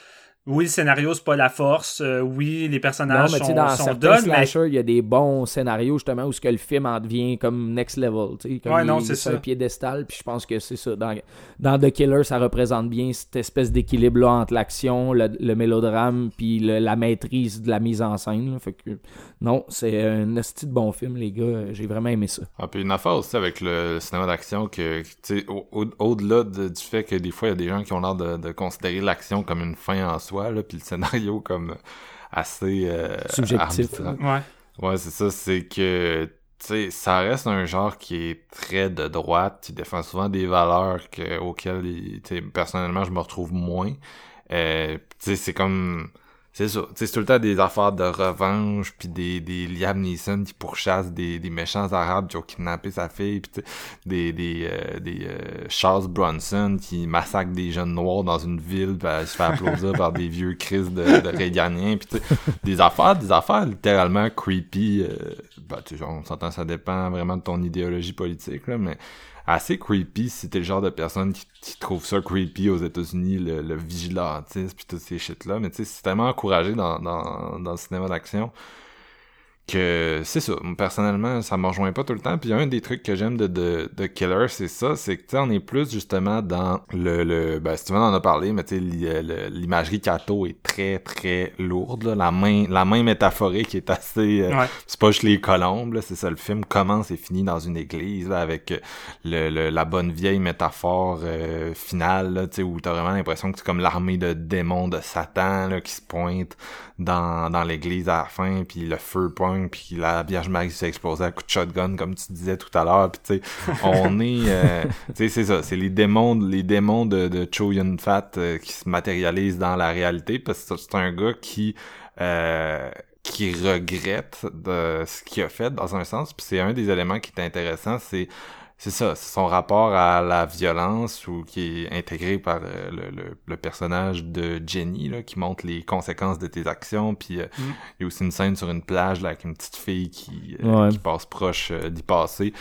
oui, le scénario, c'est pas la force, euh, oui, les non personnages mais tu sais sont, dans sont certains donnés, mais slashers il y a des bons scénarios justement où ce que le film en devient comme next level tu sais comme Ouais, il- non, c'est ça. un piédestal puis je pense que c'est ça dans, dans The Killer ça représente bien cette espèce d'équilibre là entre l'action le, le mélodrame puis le- la maîtrise de la mise en scène là. fait que non c'est un esti de bon film les gars j'ai vraiment aimé ça Ah, puis une affaire aussi avec le cinéma d'action que, tu sais, au- au- au-delà de- du fait que des fois, il y a des gens qui ont l'air de, de considérer l'action comme une fin en soi, là, puis le scénario comme assez... euh, Subjectif, arbitraire. ouais. Ouais, c'est ça, c'est que, tu sais, ça reste un genre qui est très de droite, qui défend souvent des valeurs que, auxquelles, il- personnellement, je me retrouve moins. Euh, tu sais, c'est comme... c'est ça. C'est tout le temps des affaires de revanche, puis des, des Liam Neeson qui pourchassent des, des méchants arabes qui ont kidnappé sa fille, puis des, des, euh, des euh, Charles Bronson qui massacrent des jeunes noirs dans une ville, puis se fait applaudir par des vieux Chris de, de puis des affaires, des affaires littéralement creepy. Euh, sais, on s'entend, ça dépend vraiment de ton idéologie politique, là, mais assez creepy si t'es le genre de personne qui, trouve ça creepy aux États-Unis, le, le vigilantisme puis toutes ces shit-là. Mais tu sais, c'est tellement encouragé dans, dans, dans le cinéma d'action que c'est ça. Personnellement, ça me rejoint pas tout le temps. Puis un des trucs que j'aime de, de, de Killer, c'est ça, c'est que on est plus justement dans le, le ben Steven en a parlé, mais tu sais, l'imagerie Kato est très très lourde. Là. La main, la main métaphorique est assez. Euh, c'est pas juste les colombes. C'est ça. Le film commence et finit dans une église là, avec le, la bonne vieille métaphore euh, finale, là, tu sais, où t'as vraiment l'impression que c'est comme l'armée de démons de Satan là, qui se pointe dans, dans l'église à la fin, puis le feu pointe, puis la Vierge Marie s'est explosée à coup de shotgun, comme tu disais tout à l'heure, puis tu sais, on est, euh, tu sais, c'est ça, c'est les démons, les démons de, de Cho Yun Fat euh, qui se matérialisent dans la réalité, parce que c'est un gars qui, euh, qui regrette de ce qu'il a fait dans un sens, puis c'est un des éléments qui est intéressant, c'est c'est ça, c'est son rapport à la violence ou qui est intégré par euh, le, le, personnage de Jenny là, qui montre les conséquences de tes actions. Puis euh, mm. il y a aussi une scène sur une plage là, avec une petite fille qui, euh, qui passe proche d'y passer,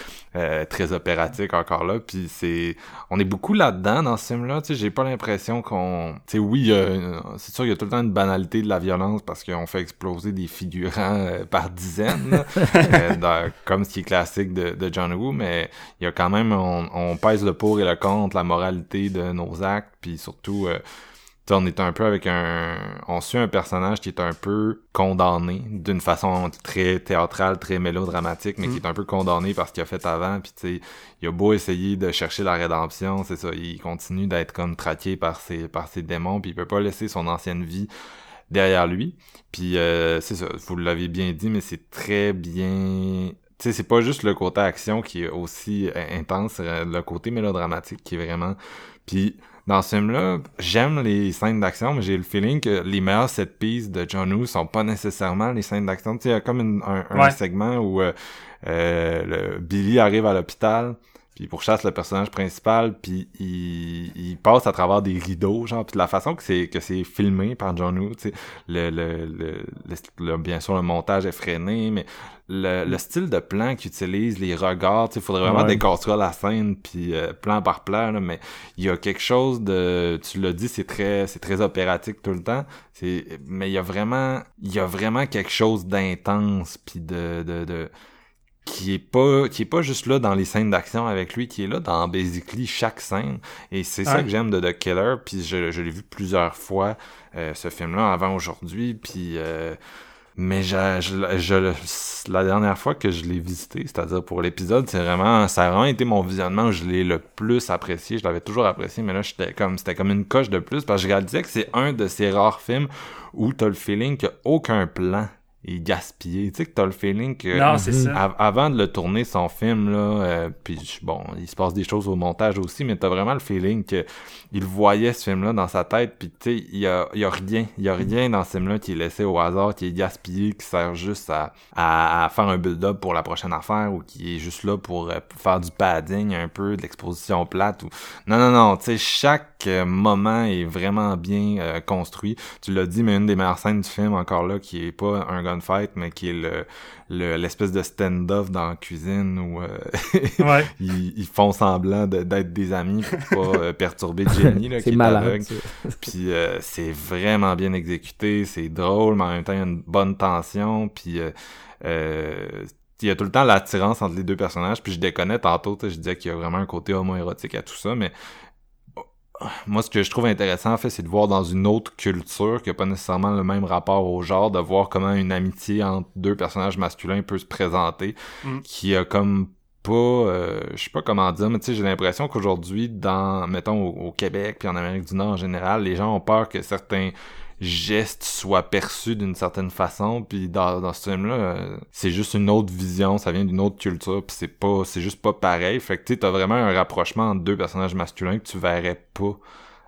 très opératique encore là. Puis c'est, on est beaucoup là-dedans dans ce film-là. Tu sais, j'ai pas l'impression qu'on, tu sais, oui, c'est sûr il y a tout le temps une banalité de la violence parce qu'on fait exploser des figurants par dizaines, comme ce qui est classique de, de John Woo, mais il y a quand même, on, pèse le pour et le contre, la moralité de nos actes, puis surtout, euh, on est un peu avec un, on suit un personnage qui est un peu condamné d'une façon très théâtrale, très mélodramatique, mais qui est un peu condamné par ce qu'il a fait avant, puis tu sais, il a beau essayer de chercher la rédemption, c'est ça, il continue d'être comme traqué par ses, par ses démons, puis il peut pas laisser son ancienne vie derrière lui. Puis euh, c'est ça, vous l'avez bien dit, mais c'est très bien sais, c'est pas juste le côté action qui est aussi euh, intense, le côté mélodramatique qui est vraiment... Puis dans ce film-là, j'aime les scènes d'action, mais j'ai le feeling que les meilleurs set pieces de John Woo sont pas nécessairement les scènes d'action. Tu sais, il y a comme un, segment où euh, euh, le Billy arrive à l'hôpital, puis il pourchasse le personnage principal, puis il, il, passe à travers des rideaux, genre, puis la façon que c'est que c'est filmé par John Woo, tu sais, le, le, le, bien sûr le montage est freiné, mais le, le style de plan qu'il utilise, les regards, tu sais, il faudrait vraiment déconstruire la scène, puis euh, plan par plan, là, mais il y a quelque chose de, tu l'as dit, c'est très c'est très opératique tout le temps, c'est mais il y a vraiment il y a vraiment quelque chose d'intense, puis de, de, de qui est pas qui est pas juste là dans les scènes d'action avec lui qui est là dans basically chaque scène et c'est ça que j'aime de The Killer puis je, je l'ai vu plusieurs fois euh, ce film là avant aujourd'hui puis euh, mais je, je, la dernière fois que je l'ai visité, c'est-à-dire pour l'épisode, c'est vraiment ça a vraiment été mon visionnement où je l'ai le plus apprécié. Je l'avais toujours apprécié, mais là j'étais comme c'était comme une coche de plus parce que je réalisais que c'est un de ces rares films où t'as le feeling qu'il n'y a aucun plan et gaspillé. Tu sais que t'as le feeling que non, ça. avant de le tourner son film là, euh, puis bon, il se passe des choses au montage aussi, mais t'as vraiment le feeling que il voyait ce film là dans sa tête, puis tu sais il y a, y a rien, il y a rien dans ce film là qui est laissé au hasard, qui est gaspillé, qui sert juste à, à, faire un build-up pour la prochaine affaire ou qui est juste là pour, euh, faire du padding un peu, de l'exposition plate ou non non non, tu sais chaque euh, moment est vraiment bien construit. Tu l'as dit, mais une des meilleures scènes du film encore là qui est pas un fight, mais qui est le l'espèce de stand-off dans la cuisine où euh, ils, font semblant d'être des amis pour pas euh, perturber Jenny là, qui est malade, puis euh, c'est vraiment bien exécuté, c'est drôle, mais en même temps il y a une bonne tension, puis il y a tout le temps l'attirance entre les deux personnages, puis je déconnais tantôt, je disais qu'il y a vraiment un côté homo-érotique à tout ça, mais moi, ce que je trouve intéressant, en fait, c'est de voir dans une autre culture qui n'a pas nécessairement le même rapport au genre, de voir comment une amitié entre deux personnages masculins peut se présenter, mm. qui a comme pas, euh, je sais pas comment dire, mais tu sais, j'ai l'impression qu'aujourd'hui, dans, mettons, au, au, Québec puis en Amérique du Nord en général, les gens ont peur que certains geste soit perçu d'une certaine façon puis dans, dans ce film là euh, c'est juste une autre vision ça vient d'une autre culture puis c'est pas c'est juste pas pareil fait que tu as vraiment un rapprochement entre deux personnages masculins que tu verrais pas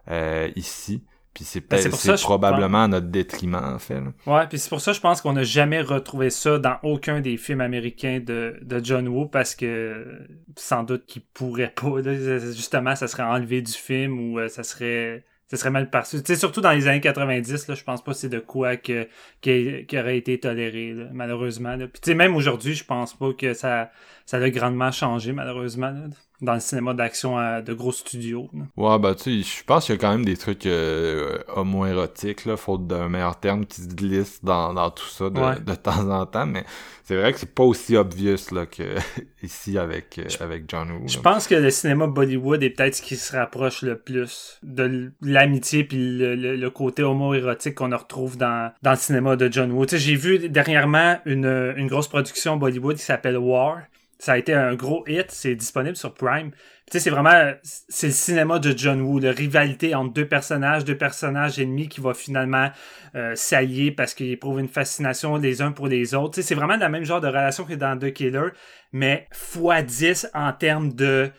euh, ici Puis c'est Ben, probablement à notre détriment en fait. là. Ouais, puis c'est pour ça je pense qu'on n'a jamais retrouvé ça dans aucun des films américains de, de John Woo parce que sans doute qu'il pourrait pas. là. justement, ça serait enlevé du film ou euh, ça serait ça serait mal perçu. Tu surtout dans les années 90, là, je pense pas que c'est de quoi que, qui, aurait été toléré, malheureusement. Là. Puis même aujourd'hui, je pense pas que ça, ça a grandement changé, malheureusement, dans le cinéma d'action de gros studios. là. Ouais, bah tu sais, je pense qu'il y a quand même des trucs euh, homo-érotiques, là, faute d'un meilleur terme, qui se glissent dans, dans tout ça de, Ouais. de temps en temps, mais c'est vrai que c'est pas aussi obvious là, que ici avec, euh, avec John Woo. Je pense que le cinéma Bollywood est peut-être ce qui se rapproche le plus de l'amitié puis le, le- le côté homo-érotique qu'on retrouve dans, dans le cinéma de John Woo. Tu sais, j'ai vu dernièrement une, une grosse production Bollywood qui s'appelle War. Ça a été un gros hit, c'est disponible sur Prime. Tu sais, c'est vraiment, c'est le cinéma de John Woo, la rivalité entre deux personnages, deux personnages ennemis qui va finalement euh, s'allier parce qu'ils éprouvent une fascination les uns pour les autres. Tu sais, c'est vraiment le même genre de relation que dans The Killer, mais x 10 en termes de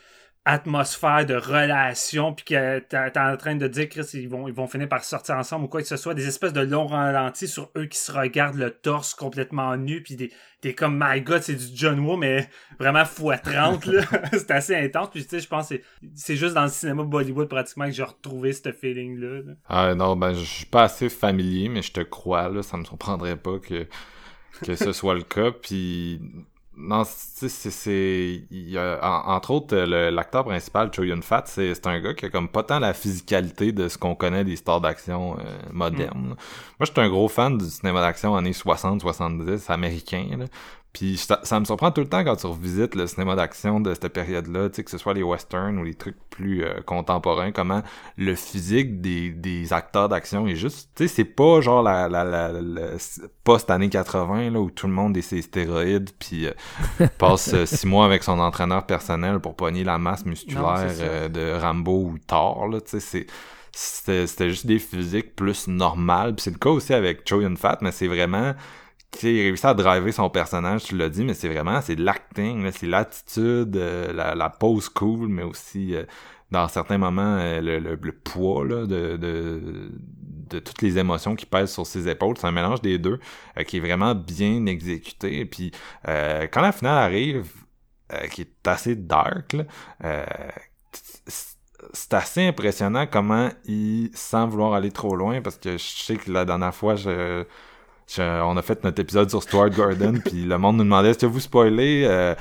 atmosphère de relation puis que t'es en train de dire Chris ils vont ils vont finir par sortir ensemble ou quoi que ce soit des espèces de longs ralentis sur eux qui se regardent le torse complètement nu puis t'es comme my god c'est du John Woo mais vraiment x 30 là c'est assez intense puis tu sais je pense que c'est juste dans le cinéma Bollywood pratiquement que j'ai retrouvé ce feeling là, Ah non, ben je suis pas assez familier, mais je te crois, là, ça me surprendrait pas que, que ce soit le cas. Puis non, tu sais, c'est entre autres euh, l'acteur principal Cho Yun Fat, c'est c'est un gars qui a comme pas tant la physicalité de ce qu'on connaît des stars d'action euh, modernes. là. Moi, j'étais un gros fan du cinéma d'action années 60-70 américain. Là. Puis ça, ça me surprend tout le temps quand tu revisites le cinéma d'action de cette période-là, tu sais, que ce soit les westerns ou les trucs plus euh, contemporains, comment le physique des, des acteurs d'action est juste, tu sais, c'est pas genre la, la, la, la- post-année 80, là, où tout le monde est ses stéroïdes, puis euh, passe euh, six mois avec son entraîneur personnel pour pogner la masse musculaire Non, euh, de Rambo ou Thor, là, tu sais, c'est c'était c'était juste des physiques plus normales. Puis c'est le cas aussi avec Cho Yun Fat, mais c'est vraiment il réussit à driver son personnage, tu l'as dit, mais c'est vraiment, c'est l'acting, c'est l'attitude, euh, la, la pose cool, mais aussi, euh, dans certains moments, euh, le, le, le poids là, de, de, de toutes les émotions qui pèsent sur ses épaules. C'est un mélange des deux euh, qui est vraiment bien exécuté. Et puis, euh, quand la finale arrive, qui est assez dark, là, c'est assez impressionnant comment il, sans vouloir aller trop loin, parce que je sais que la dernière fois, je, je- on a fait notre épisode sur Stuart Gordon, puis le monde nous demandait est-ce que vous spoilez? Euh,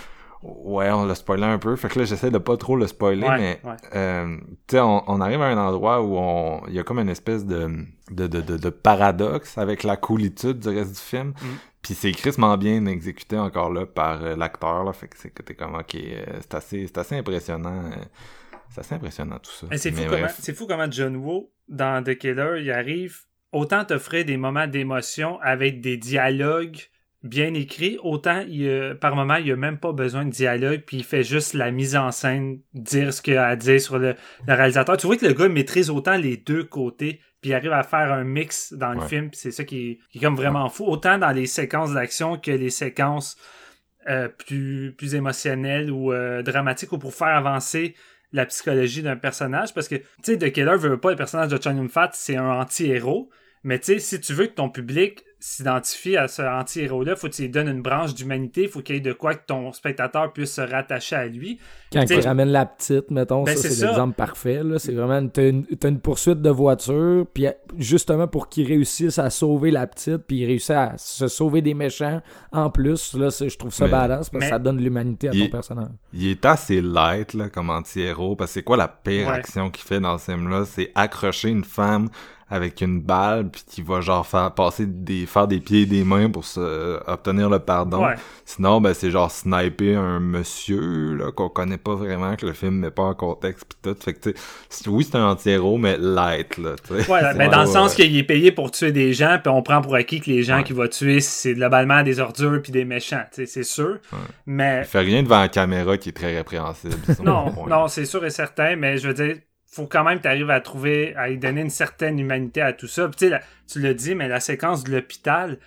Ouais, on l'a spoilé un peu. Fait que là, j'essaie de pas trop le spoiler, Ouais, mais ouais. euh, tu sais, on, on arrive à un endroit où on, il y a comme une espèce de, de, de, de, de paradoxe avec la coolitude du reste du film. Mm. Puis c'est crissement bien exécuté encore là par euh, l'acteur là. Fait que c'est que t'es comme ok, euh, c'est assez, c'est assez impressionnant. euh, c'est assez impressionnant tout ça. Mais c'est fou, comment, fou comment John Woo, dans The Killer, il arrive autant t'offrir des moments d'émotion avec des dialogues bien écrits, autant il, euh, par moment, il a même pas besoin de dialogue, puis il fait juste la mise en scène, dire ce qu'il a à dire sur le, le réalisateur. Tu vois que le gars maîtrise autant les deux côtés, puis il arrive à faire un mix dans le Ouais. film, c'est ça qui est, qui est comme vraiment fou, autant dans les séquences d'action que les séquences euh, plus, plus émotionnelles ou euh, dramatiques, ou pour faire avancer la psychologie d'un personnage parce que tu sais The Killer veut pas le personnage de Chun Fat c'est un anti-héros mais tu sais si tu veux que ton public s'identifie à ce anti-héros là faut que tu lui donnes une branche d'humanité faut qu'il y ait de quoi que ton spectateur puisse se rattacher à lui Quand il ramène la petite, mettons, Ben, ça c'est l'exemple parfait. là. C'est vraiment une, t'as une, une poursuite de voiture, puis justement pour qu'il réussisse à sauver la petite, puis il réussit à se sauver des méchants en plus. Là, je trouve ça Mais- badass parce que ça donne de l'humanité à ton personnage. Il est assez light là, comme anti-héros, parce que c'est quoi la pire Ouais. action qu'il fait dans ce film-là? C'est accrocher une femme avec une balle, puis qui va genre faire passer des faire des pieds et des mains pour se, euh, obtenir le pardon. ouais Sinon, ben c'est genre sniper un monsieur là qu'on connaît pas vraiment, que le film met pas en contexte pis tout. Fait que tu sais, c'est- oui c'est un anti-héros, mais light là. tu sais. Ouais, ben dans le sens euh, qu'il est payé pour tuer des gens, puis on prend pour acquis que les gens Ouais. qu'il va tuer, c'est globalement des ordures puis des méchants, tu sais, c'est sûr. Mais Il fait rien devant la caméra qui est très répréhensible. non, non, c'est sûr et certain, mais je veux dire, faut quand même que tu à trouver, à y donner une certaine humanité à tout ça. Puis, la- tu l'as dit, mais la séquence de l'hôpital,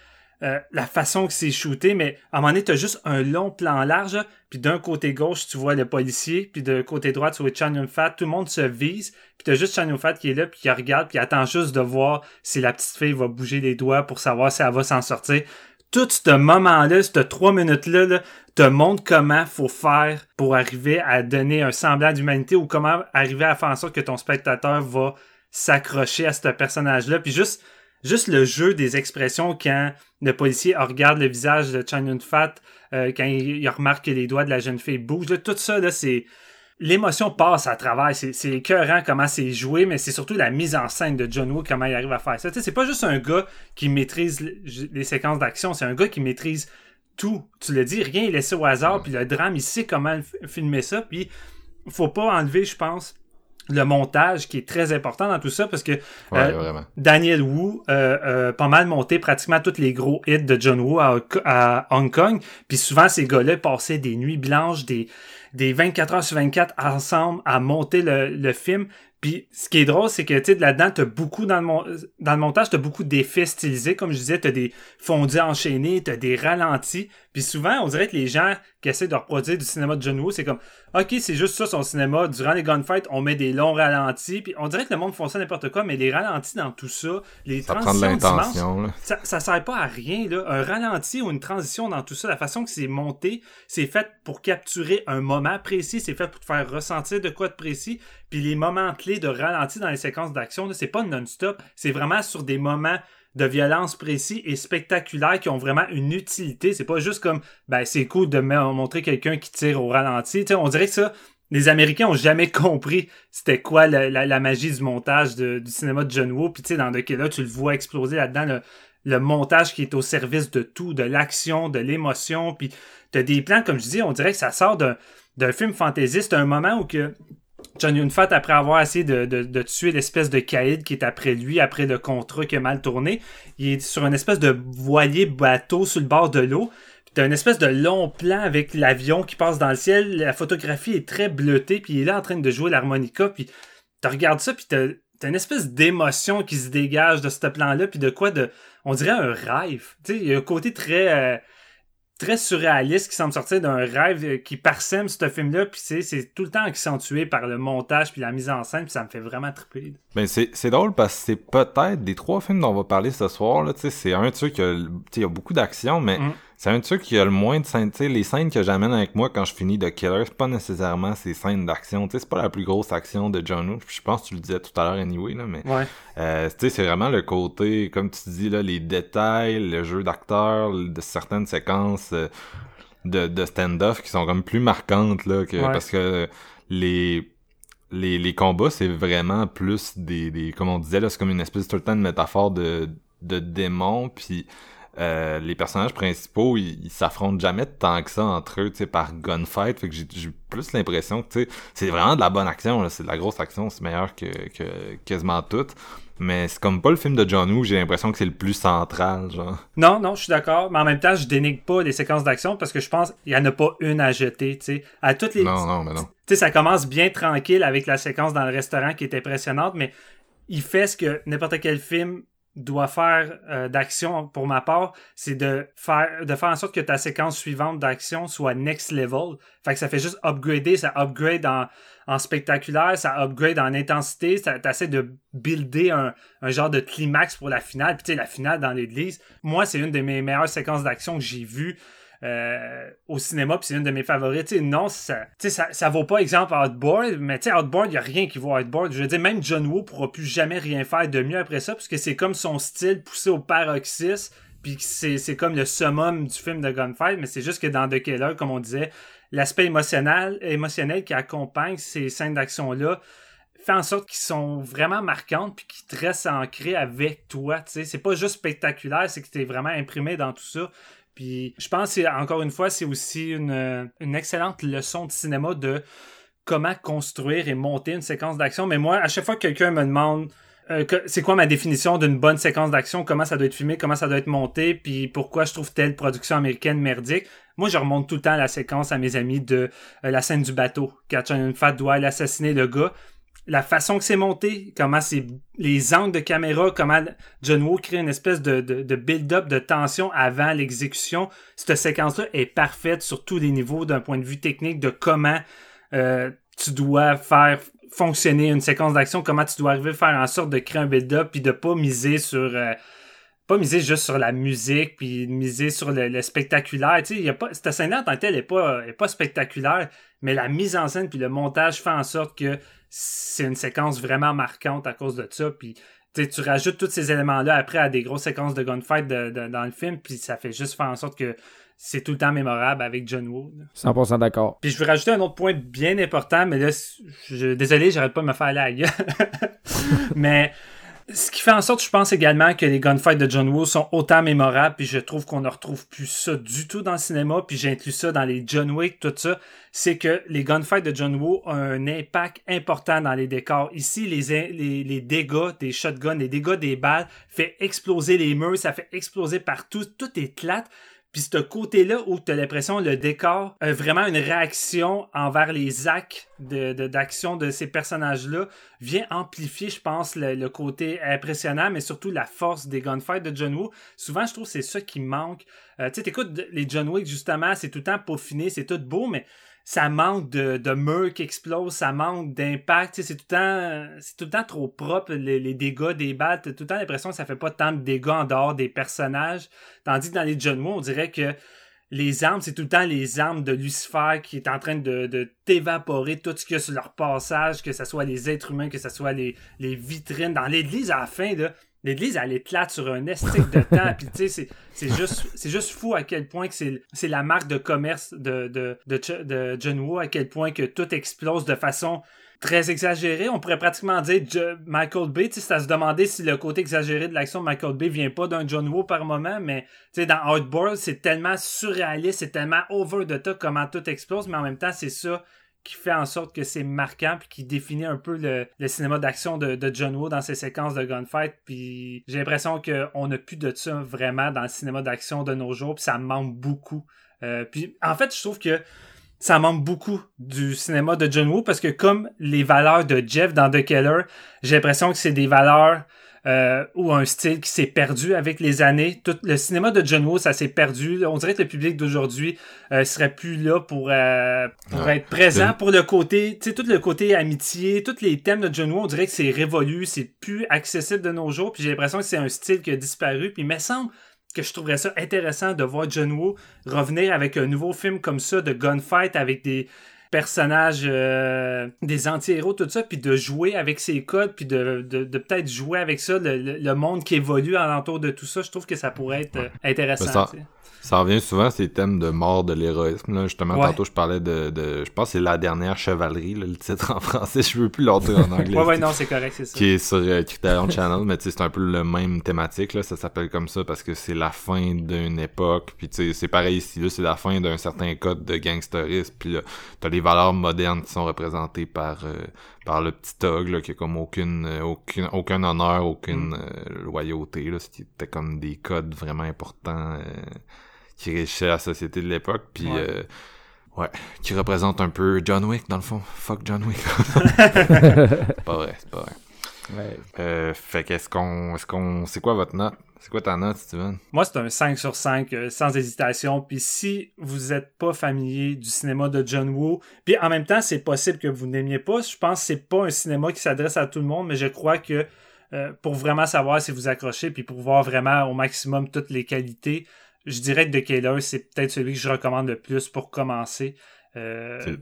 euh, la façon que c'est shooté, mais à un moment donné, t'as juste un long plan large, puis d'un côté gauche, tu vois le policier, puis de côté droit, tu vois Chan Yun Fat, tout le monde se vise, puis t'as juste Chan Yun Fat qui est là, puis qui regarde, puis qui attend juste de voir si la petite fille va bouger les doigts pour savoir si elle va s'en sortir. Tout ce moment-là, ces trois minutes-là, là, te montre comment faut faire pour arriver à donner un semblant d'humanité ou comment arriver à faire en sorte que ton spectateur va s'accrocher à ce personnage-là. Puis juste juste le jeu des expressions quand le policier regarde le visage de Chan Yun Fat, euh, quand il, remarque que les doigts de la jeune fille bougent, tout ça, là, c'est. L'émotion passe à travers. C'est, c'est écœurant comment c'est joué, mais c'est surtout la mise en scène de John Woo, comment il arrive à faire ça. c'est pas juste un gars qui maîtrise les séquences d'action, c'est un gars qui maîtrise tout. Tu le dis, rien est laissé au hasard, puis le drame, il sait comment filmer ça, puis faut pas enlever, je pense, le montage qui est très important dans tout ça parce que euh, Daniel Wu euh, euh, pas mal monté pratiquement tous les gros hits de John Woo à, Hong Kong puis souvent ces gars-là passaient des nuits blanches des des 24 heures sur 24 ensemble à monter le, film puis ce qui est drôle, c'est que tu sais, là-dedans, t'as beaucoup dans le, dans le montage, t'as beaucoup d'effets stylisés, comme je disais, t'as des fondus enchaînés, t'as des ralentis. Puis souvent, on dirait que les gens qui essaient de reproduire du cinéma de John Woo, c'est comme OK, c'est juste ça son cinéma. Durant les gunfights, on met des longs ralentis. Puis on dirait que le monde font ça n'importe quoi, mais les ralentis dans tout ça, les ça l'intention. Ça, ça sert pas à rien. Là. Un ralenti ou une transition dans tout ça, la façon que c'est monté, c'est fait pour capturer un moment précis, c'est fait pour te faire ressentir de quoi de précis. Puis les moments clés de ralenti dans les séquences d'action, c'est pas non-stop, c'est vraiment sur des moments de violence précis et spectaculaires qui ont vraiment une utilité. C'est pas juste comme, ben, c'est cool de montrer quelqu'un qui tire au ralenti. on dirait que ça, les Américains ont jamais compris c'était quoi la, magie du montage du cinéma de John Woo. Puis tu sais, dans lequel là, tu le vois exploser là-dedans, le, montage qui est au service de tout, de l'action, de l'émotion. Puis t'as des plans, comme je dis, on dirait que ça sort d'un film fantaisiste, un moment où que John Yun-Fat, après avoir essayé de, tuer l'espèce de caïd qui est après lui, après le contrat qui a mal tourné, il est sur une espèce de voilier bateau sur le bord de l'eau. T'as une espèce de long plan avec l'avion qui passe dans le ciel. La photographie est très bleutée, puis il est là en train de jouer l'harmonica, puis tu regardes ça, puis t'as as une espèce d'émotion qui se dégage de ce plan-là, puis de quoi de... On dirait un rêve. Tu sais, il y a un côté très... Euh, très surréaliste qui semble sortir d'un rêve euh, qui parsème ce film-là, puis c'est tout le temps accentué par le montage puis la mise en scène, puis ça me fait vraiment triper. Ben c'est drôle parce que c'est peut-être des trois films dont on va parler ce soir, c'est un truc qui a, y a beaucoup d'action, mais mm. C'est un truc qui a le moins de scènes. sais, les scènes que j'amène avec moi quand je finis de Killer, c'est pas nécessairement ces scènes d'action. C'est pas la plus grosse action de John Woo. Je pense que tu le disais tout à l'heure anyway, là, mais ouais. euh, c'est vraiment le côté, comme tu dis, là, les détails, le jeu d'acteur, de certaines séquences euh, de, de stand-off qui sont comme plus marquantes là, que, parce que les les, les combats, c'est vraiment plus des, des. Comme on disait, là, c'est comme une espèce tout le temps de métaphore de, de démons, puis euh, les personnages principaux, ils s'affrontent jamais tant que ça entre eux, tu sais, par gunfight. Fait que j'ai plus l'impression que, tu sais, c'est vraiment de la bonne action, c'est de la grosse action, c'est meilleur que, que quasiment tout. Mais c'est comme pas le film de John Woo, j'ai l'impression que c'est le plus central, genre. Non, non, je suis d'accord, mais en même temps, je dénigre pas les séquences d'action parce que je pense qu'il y en a pas une à jeter, tu sais. À toutes les... Non, non, mais non. Tu sais, ça commence bien tranquille avec la séquence dans le restaurant qui est impressionnante, mais il fait ce que n'importe quel film doit faire euh, d'action pour ma part, c'est de faire de faire en sorte que ta séquence suivante d'action soit next level. Fait que ça fait juste upgrader, ça upgrade en, en spectaculaire, ça upgrade en intensité, ça t'essaie de builder un, un genre de climax pour la finale. Puis tu sais, la finale dans l'église, moi c'est une de mes meilleures séquences d'action que j'ai vues euh, au cinéma, puis c'est une de mes favorites. non, ça, ça, ça vaut pas exemple Outboard, mais tu sais, Outboard, il y a rien qui vaut Outboard. Je veux dire, même John Woo pourra plus jamais rien faire de mieux après ça, puisque c'est comme son style poussé au paroxysme, puis c'est comme le summum du film de Gunfight, mais c'est juste que dans The Killer, comme on disait, l'aspect émotionnel, émotionnel qui accompagne ces scènes d'action-là, fait en sorte qu'ils sont vraiment marquantes puis qu'ils te restent ancrés avec toi. C'est pas juste spectaculaire, c'est que t'es vraiment imprimé dans tout ça. Puis je pense encore une fois, c'est aussi une, excellente leçon de cinéma de comment construire et monter une séquence d'action. Mais moi, à chaque fois que quelqu'un me demande euh, c'est quoi ma définition d'une bonne séquence d'action, comment ça doit être filmé, comment ça doit être monté, puis pourquoi je trouve telle production américaine merdique, moi je remonte tout le temps la séquence à mes amis de euh, la scène du bateau, quand Fat doit assassiner le gars la façon que c'est monté, comment c'est les angles de caméra, comment John Woo crée une espèce de, build-up de tension avant l'exécution. Cette séquence-là est parfaite sur tous les niveaux d'un point de vue technique de comment euh, tu dois faire fonctionner une séquence d'action, comment tu dois arriver à faire en sorte de créer un build-up puis de pas miser sur euh, pas miser juste sur la musique puis miser sur le, spectaculaire. Cette scène-là en tant que telle est pas pas spectaculaire, mais la mise en scène puis le montage fait en sorte que c'est une séquence vraiment marquante à cause de ça. Puis tu rajoutes tous ces éléments-là après à des grosses séquences de gunfight dans le film, puis ça fait juste faire en sorte que c'est tout le temps mémorable avec John Woo. 100% d'accord. Puis je veux rajouter un autre point bien important, mais là, je, désolé, j'arrête pas de me faire la gueule. mais ce qui fait en sorte, je pense également que les gunfights de John Woo sont autant mémorables, puis je trouve qu'on ne retrouve plus ça du tout dans le cinéma, puis j'inclus ça dans les John Wick, tout ça, c'est que les gunfights de John Woo ont un impact important dans les décors. Ici, les, dégâts des shotguns, les dégâts des balles fait exploser les murs, ça fait exploser partout, tout éclate. Puis ce côté-là où tu as l'impression le décor vraiment une réaction envers les actes de, d'action de, ces personnages-là vient amplifier, je pense, le, côté impressionnant, mais surtout la force des gunfights de John Woo. Souvent, je trouve c'est ça qui manque. Euh, tu sais, t'écoutes les John Wick, justement, c'est tout le temps peaufiné, c'est tout beau, mais ça manque de, de qui explosent, ça manque d'impact. C'est tout le temps, trop propre les, dégâts des balles. T'as tout le temps l'impression que ça fait pas tant de dégâts en dehors des personnages. Tandis que dans les John Woo, on dirait que les armes, c'est tout le temps les armes de Lucifer qui est en train de, de t'évaporer tout ce qu'il y a sur leur passage, que ce soit les êtres humains, que ce soit les, les vitrines. Dans l'église, à la fin, là, L'église, elle est sur un estique de temps. Puis, c'est juste, fou à quel point c'est la marque de commerce de, John Woo, à quel point que tout explose de façon très exagérée. On pourrait pratiquement dire Michael Bay. C'est à se demander si le côté exagéré de l'action de Michael Bay vient pas d'un John Woo par moment. Mais, dans Outboard, c'est tellement surréaliste, c'est tellement over the top comment tout explose. Mais en même temps, c'est ça qui fait en sorte que c'est marquant puis qui définit un peu le, cinéma d'action de, John Woo dans ses séquences de gunfight puis j'ai l'impression qu'on n'a plus de ça vraiment dans le cinéma d'action de nos jours puis ça manque beaucoup. Euh, puis en fait je trouve que ça manque beaucoup du cinéma de John Woo parce que comme les valeurs de Jeff dans The Keller j'ai l'impression que c'est des valeurs euh, ou un style qui s'est perdu avec les années. Tout le cinéma de John Woo, ça s'est perdu. On dirait que le public d'aujourd'hui euh, serait plus là pour, euh, pour être présent pour le côté, tu sais, tout le côté amitié, tous les thèmes de John Woo, on dirait que c'est révolu, c'est plus accessible de nos jours. Puis j'ai l'impression que c'est un style qui a disparu. Puis il me semble que je trouverais ça intéressant de voir John Woo revenir avec un nouveau film comme ça de gunfight avec des personnages, euh, des anti-héros, tout ça, puis de jouer avec ces codes, puis de, de, de peut-être jouer avec ça, le, le, monde qui évolue alentour de tout ça, je trouve que ça pourrait être euh, intéressant. Ça revient souvent ces thèmes de mort de l'héroïsme. Justement, tantôt je parlais de, de, Je pense que c'est la dernière chevalerie, le titre en français. Je veux plus leur dire en anglais. ouais, ouais, non, c'est correct, c'est ça. Qui est sur euh, Criterion Channel, mais tu sais, c'est un peu le même thématique. Là. Ça s'appelle comme ça parce que c'est la fin d'une époque. Puis tu sais, c'est pareil ici, là, c'est la fin d'un certain code de gangsterisme. Puis là, t'as les valeurs modernes qui sont représentées par. Euh, par le petit Tog là, qui a comme aucune, euh, aucune aucun honneur, aucune mm. euh, loyauté là, c'était comme des codes vraiment importants qui réussissait la société de l'époque, puis ouais. Euh, ouais. qui représente un peu John Wick dans le fond. Fuck John Wick. c'est pas vrai, c'est pas vrai. Ouais. Euh, fait qu'est-ce qu'on, est-ce qu'on, c'est quoi votre note? C'est quoi ta note, Steven? Moi, c'est un 5 sur 5, euh, sans hésitation. Puis si vous êtes pas familier du cinéma de John Woo, puis en même temps, c'est possible que vous n'aimiez pas. Je pense que c'est pas un cinéma qui s'adresse à tout le monde, mais je crois que euh, pour vraiment savoir si vous accrochez, puis pour voir vraiment au maximum toutes les qualités, je dirais que The Killer, c'est peut-être celui que je recommande le plus pour commencer. Euh,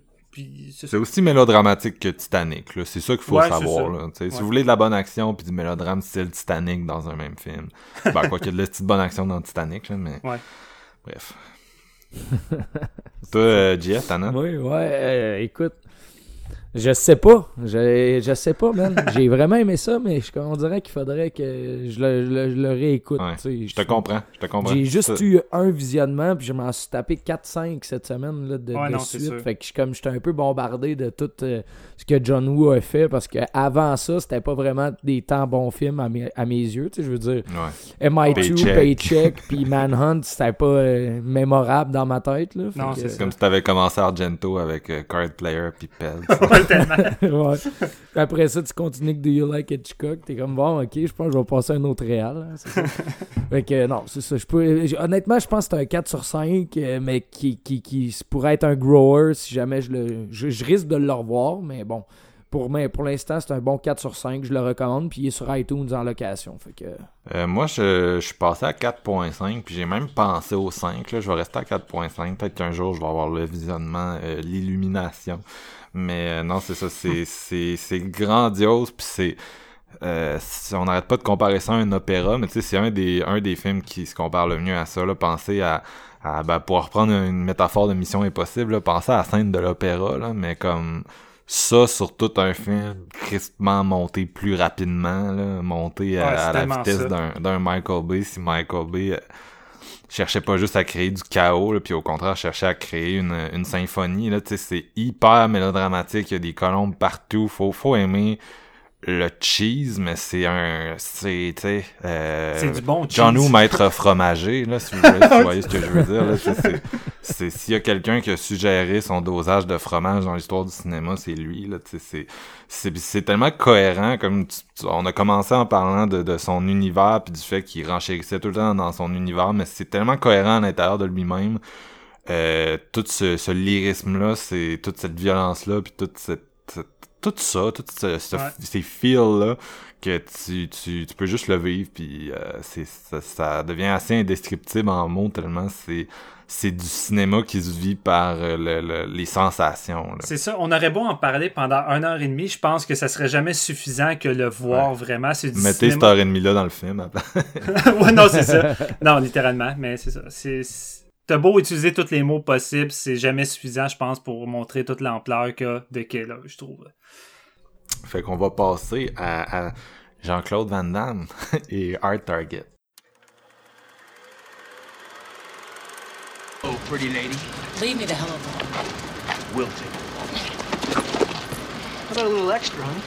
c'est aussi mélodramatique que Titanic. C'est ça qu'il faut savoir. Là. Si vous voulez de la bonne action puis du mélodrame style Titanic dans un même film. ben, quoi qu'il y ait de la petite bonne action dans Titanic, là, mais... Ouais. Bref. Toi, euh, Jeff, t'en as? Oui, ouais. Euh, écoute, je sais pas. Je, je sais pas, man. J'ai vraiment aimé ça, mais je, on dirait qu'il faudrait que je le, le, réécoute. je te comprends. Je te comprends. J'ai juste eu un visionnement, puis je m'en suis tapé 4-5 cette semaine là, de, ouais, suite. Fait que je, comme j'étais un peu bombardé de tout euh, ce que John Woo a fait, parce qu'avant ça, c'était pas vraiment des temps bons films à mes, à mes yeux. Je veux dire, MI2, Paycheck, puis Manhunt, c'était pas euh, mémorable dans ma tête. Là. c'est comme si t'avais commencé Argento avec euh, Card Player puis Pelt. tellement. ouais. Puis Après ça, tu continues avec Do You Like Hitchcock. T'es comme bon, ok, je pense que je vais passer à un autre réal. hein, c'est ça. fait que non, c'est ça. Je peux, j- honnêtement, je pense que c'est un 4 sur 5, euh, mais qui, qui, qui pourrait être un grower si jamais je le. Je, je risque de le revoir, mais bon. Pour, mais pour l'instant, c'est un bon 4 sur 5. Je le recommande. Puis il est sur iTunes en location. Fait que. Euh, moi, je, je suis passé à 4.5, puis j'ai même pensé au 5. Là. Je vais rester à 4.5. Peut-être qu'un jour, je vais avoir le visionnement, euh, l'illumination. Mais euh, non, c'est ça. C'est, c'est, c'est grandiose, puis c'est... euh, on n'arrête pas de comparer ça à un opéra, mais tu sais, c'est un des, un des films qui se compare le mieux à ça. Là. Pensez à, à ben, pour reprendre une métaphore de Mission Impossible, là, pensez à la scène de l'opéra, là, mais comme ça sur tout un film crispement monté plus rapidement, là, monté à, Ouais, à la vitesse d'un Michael Bay. Si Michael Bay euh, cherchait pas juste à créer du chaos, là, puis au contraire cherchait à créer une, une symphonie, là, c'est hyper mélodramatique, il y a des colombes partout, faut, faut aimer le cheese, mais c'est un, c'est, tu sais, euh, du bon cheese. John Woo, maître fromager, là, si vous, voulez, si vous voyez ce que je veux dire, là, c'est- c'est- c'est, s'il y a quelqu'un qui a suggéré son dosage de fromage dans l'histoire du cinéma, c'est lui, là, tu sais, c'est, c'est, c'est tellement cohérent, comme tu- tu- on a commencé en parlant de, de son univers, puis du fait qu'il renchérissait tout le temps dans son univers, mais c'est tellement cohérent à l'intérieur de lui-même, euh, tout ce, ce lyrisme-là, c'est toute cette violence-là, puis toute cette- tout ça, tout ce, ce- Ouais. ces feels-là, que tu, tu, tu peux juste le vivre, puis euh, c'est, ça, ça devient assez indescriptible en mots, tellement c'est, c'est du cinéma qui se vit par euh, le- le- les sensations. là. C'est ça, on aurait beau en parler pendant une heure et demie, je pense que ça serait jamais suffisant que le voir vraiment. C'est du Mettez cette heure et demie-là dans le film. après. ouais, non, c'est ça. Non, littéralement, mais c'est ça. C'est, c'est- T'as beau utiliser tous les mots possibles, c'est jamais suffisant, je pense, pour montrer toute l'ampleur qu'a de Kayla, je trouve. Fait qu'on va passer à, à Jean-Claude Van Damme et Art Target. Oh, pretty lady. Leave me the hell alone. Wilted. How about a little extra, huh?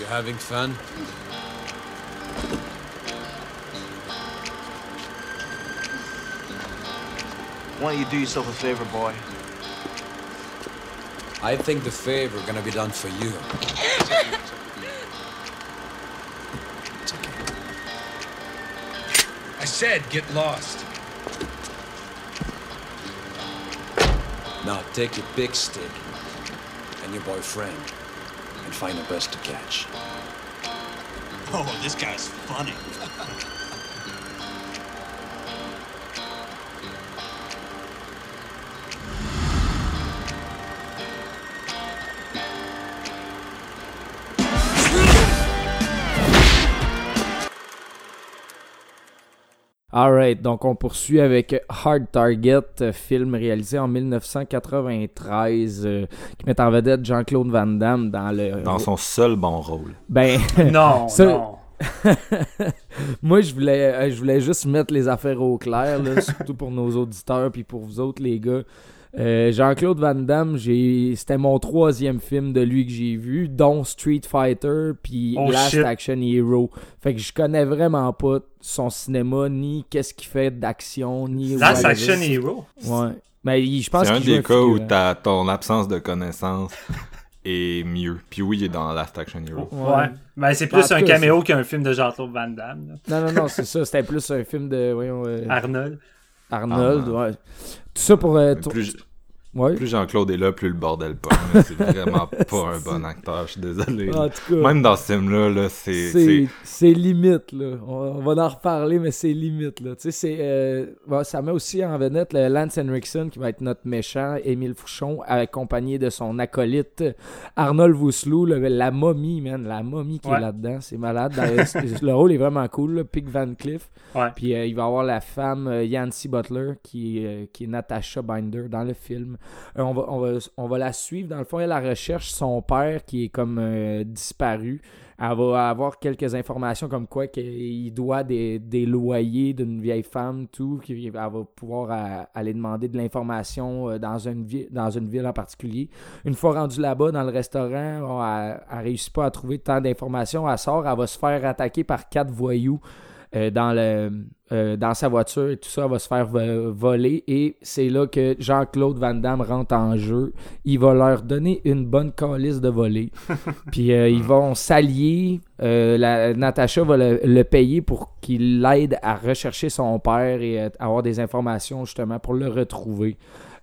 You having fun? Why don't you do yourself a favor, boy? I think the favor gonna be done for you. It's okay. I said get lost. Now take your big stick and your boyfriend and find the best to catch. Oh, this guy's funny. Alright, donc on poursuit avec Hard Target, euh, film réalisé en 1993, euh, qui met en vedette Jean-Claude Van Damme dans le... Dans son seul bon rôle. Ben, Non, non. moi je voulais, euh, je voulais juste mettre les affaires au clair, là, surtout pour nos auditeurs puis pour vous autres les gars. Euh, Jean-Claude Van Damme, c'était mon troisième film de lui que j'ai vu, dont Street Fighter puis Oh, Last shit. Action Hero. Fait que je connais vraiment pas son cinéma, ni qu'est-ce qu'il fait d'action, ni... Last. Action Hero? Ouais. Mais il- je pense C'est un des cas où ton absence de connaissance est mieux. Puis oui, il est dans Last Action Hero. Ouais. Ben, c'est plus un cas, caméo qu'un film de Jean-Claude Van Damme. là. Non, non, non, c'est ça. C'était plus un film de... Voyons, euh, Arnold. Arnold, ouais. Tout ça pour... euh, Plus, Ouais. plus Jean-Claude est là, plus le bordel pogne. là. C'est vraiment pas un bon acteur, je suis désolé. En tout cas... Même dans ce film-là, là, c'est... C'est limite, là. On, on va en reparler, mais c'est limite, là. Tu sais, c'est... euh, bon, ça met aussi en vedette le Lance Henriksen, qui va être notre méchant, Émile Fouchon, accompagné de son acolyte Arnold Vosloo, le- la momie, man. La momie qui Ouais. est là-dedans, c'est malade. Dans- le rôle est vraiment cool, là. Pig Van Cliff. Ouais. Puis euh, il va avoir la femme euh, Yancy Butler, qui, euh, qui est Natasha Binder dans le film. Euh, on, va, la suivre. Dans le fond, elle recherche son père qui est comme euh, disparu. Elle va avoir quelques informations comme quoi qu'il doit des, loyers d'une vieille femme, tout. Elle va pouvoir euh, aller demander de l'information dans, une ville, dans une ville en particulier. Une fois rendue là-bas, dans le restaurant, elle, elle réussit pas à trouver tant d'informations. Elle sort, elle va se faire attaquer par quatre voyous euh, dans, le, euh, dans sa voiture et tout ça va se faire vo- voler. Et c'est là que Jean-Claude Van Damme rentre en jeu. Il va leur donner une bonne calice de voler. Puis euh, ils vont s'allier. Natacha va le, le payer pour qu'il l'aide à rechercher son père et avoir des informations justement pour le retrouver.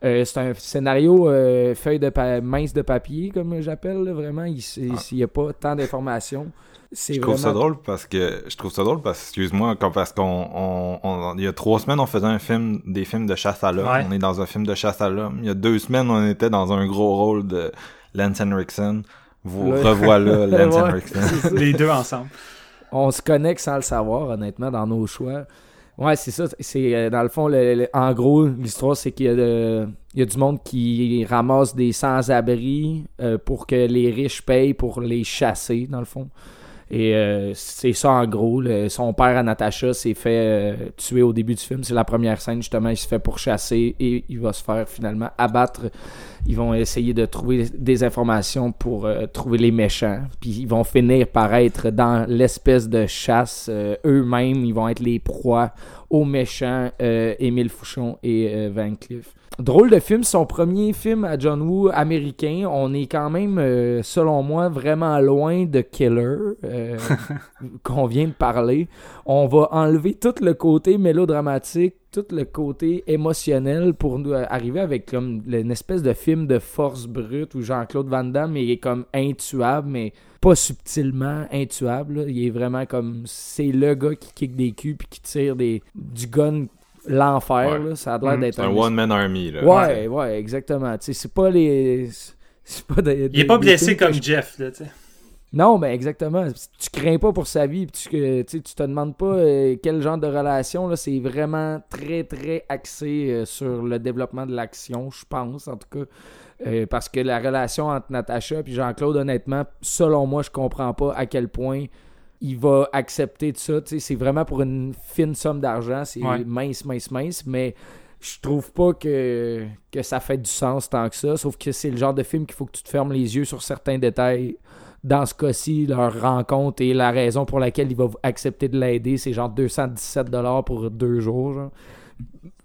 Euh, c'est un scénario euh, feuille de mince de papier, comme j'appelle. Vraiment, il n'y a pas tant d'informations. C'est Je trouve ça drôle parce que je trouve ça drôle parce excuse-moi parce qu'on on- on- il y a trois semaines on faisait un film des films de chasse à l'homme Ouais. on est dans un film de chasse à l'homme il y a deux semaines on était dans un gros rôle de Lance Henriksen vous revoilà Lance Ouais, Henriksen. Les deux ensemble. on se connecte sans le savoir, honnêtement, dans nos choix. Ouais, c'est ça. C'est euh, dans le fond, le- le- en gros, l'histoire, c'est qu'il y a, de- il y a du monde qui ramasse des sans-abri euh, pour que les riches payent pour les chasser, dans le fond. Et euh, c'est ça en gros. son père à Natacha s'est fait euh, tuer au début du film. C'est la première scène, justement. Il se fait pourchasser et il va se faire finalement abattre. Ils vont essayer de trouver des informations pour euh, trouver les méchants. Puis ils vont finir par être dans l'espèce de chasse euh, eux-mêmes. Ils vont être les proies aux méchants Émile Fouchon et Van Cleef. Drôle de film, son premier film à John Woo américain. On est quand même, euh, selon moi, vraiment loin de Killer, euh, qu'on vient de parler. On va enlever tout le côté mélodramatique, tout le côté émotionnel pour nous euh, arriver avec comme une espèce de film de force brute où Jean-Claude Van Damme est comme intuable, mais pas subtilement intuable. là. Il est vraiment comme c'est le gars qui kick des culs puis qui tire des du gun l'enfer. Ouais. là. Ça a l'air Mm. d'être c'est un one man army là Ouais, ouais, exactement. Tu sais, c'est pas les. C'est pas des, Il est pas blessé comme je- Jeff, là, tu sais. Non, mais exactement. Tu crains pas pour sa vie. puis Tu, tu te demandes pas euh, quel genre de relation. là. C'est vraiment très, très axé euh, sur le développement de l'action, je pense, en tout cas. Euh, parce que la relation entre Natacha et Jean-Claude, honnêtement, selon moi, je comprends pas à quel point il va accepter de ça. Tu sais, C'est vraiment pour une fine somme d'argent. C'est Ouais. mince, mince, mince. Mais je trouve pas que, que ça fait du sens tant que ça. Sauf que c'est le genre de film qu'il faut que tu te fermes les yeux sur certains détails. Dans ce cas-ci, leur rencontre et la raison pour laquelle il va accepter de l'aider, c'est genre 217$ pour deux jours. genre.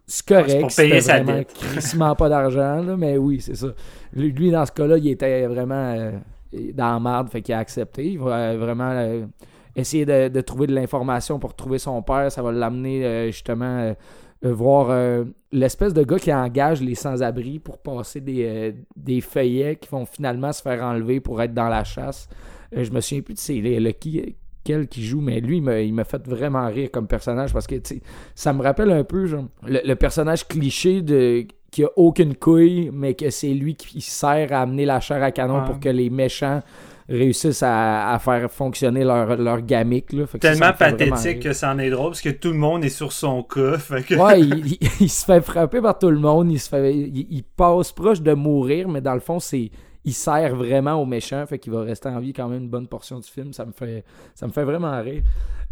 C'est correct, pour payer sa vraiment dette. crissement pas d'argent, là, mais oui, c'est ça. Lui, dans ce cas-là, il était vraiment euh, dans la marde, fait qu'il a accepté. Il va vraiment euh, essayer de, de trouver de l'information pour trouver son père. Ça va l'amener euh, justement euh, euh, voir euh, l'espèce de gars qui engage les sans-abri pour passer des, des feuillets qui vont finalement se faire enlever pour être dans la chasse. Je me souviens plus de c'est le, le qui quel qui joue, mais lui, il m'a- fait vraiment rire comme personnage parce que ça me rappelle un peu genre, le, le personnage cliché de qui a aucune couille, mais que c'est lui qui sert à amener la chair à canon Ouais. pour que les méchants réussissent à, à faire fonctionner leur, leur gamique. Là. Fait que ça, ça Tellement vraiment pathétique que c'en est drôle parce que tout le monde est sur son cas. Fait que... Ouais, il, il- il se fait frapper par tout le monde, il se fait il, il passe proche de mourir, mais dans le fond, c'est il sert vraiment aux méchants, fait qu'il va rester en vie quand même une bonne portion du film, ça me fait ça me fait vraiment rire.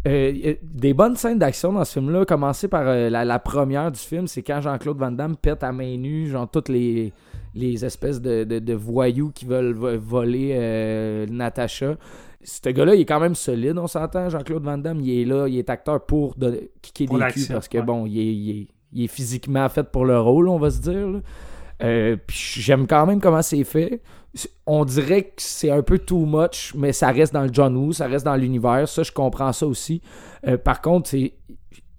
Euh, a des bonnes scènes d'action dans ce film-là, commencer par euh, la, la première du film, c'est quand Jean-Claude Van Damme pète à main nue, genre toutes les, les espèces de, de- de voyous qui veulent vo- voler euh, Natacha. Ce gars-là, il est quand même solide, on s'entend. Jean-Claude Van Damme, il est là, il est acteur pour de, kicker Pour des culs parce que ouais. bon, il est, il est- il est physiquement fait pour le rôle, on va se dire. Euh, j'aime quand même comment c'est fait. On dirait que c'est un peu too much, mais ça reste dans le John Woo, ça reste dans l'univers. Ça, je comprends ça aussi. Euh, par contre, c'est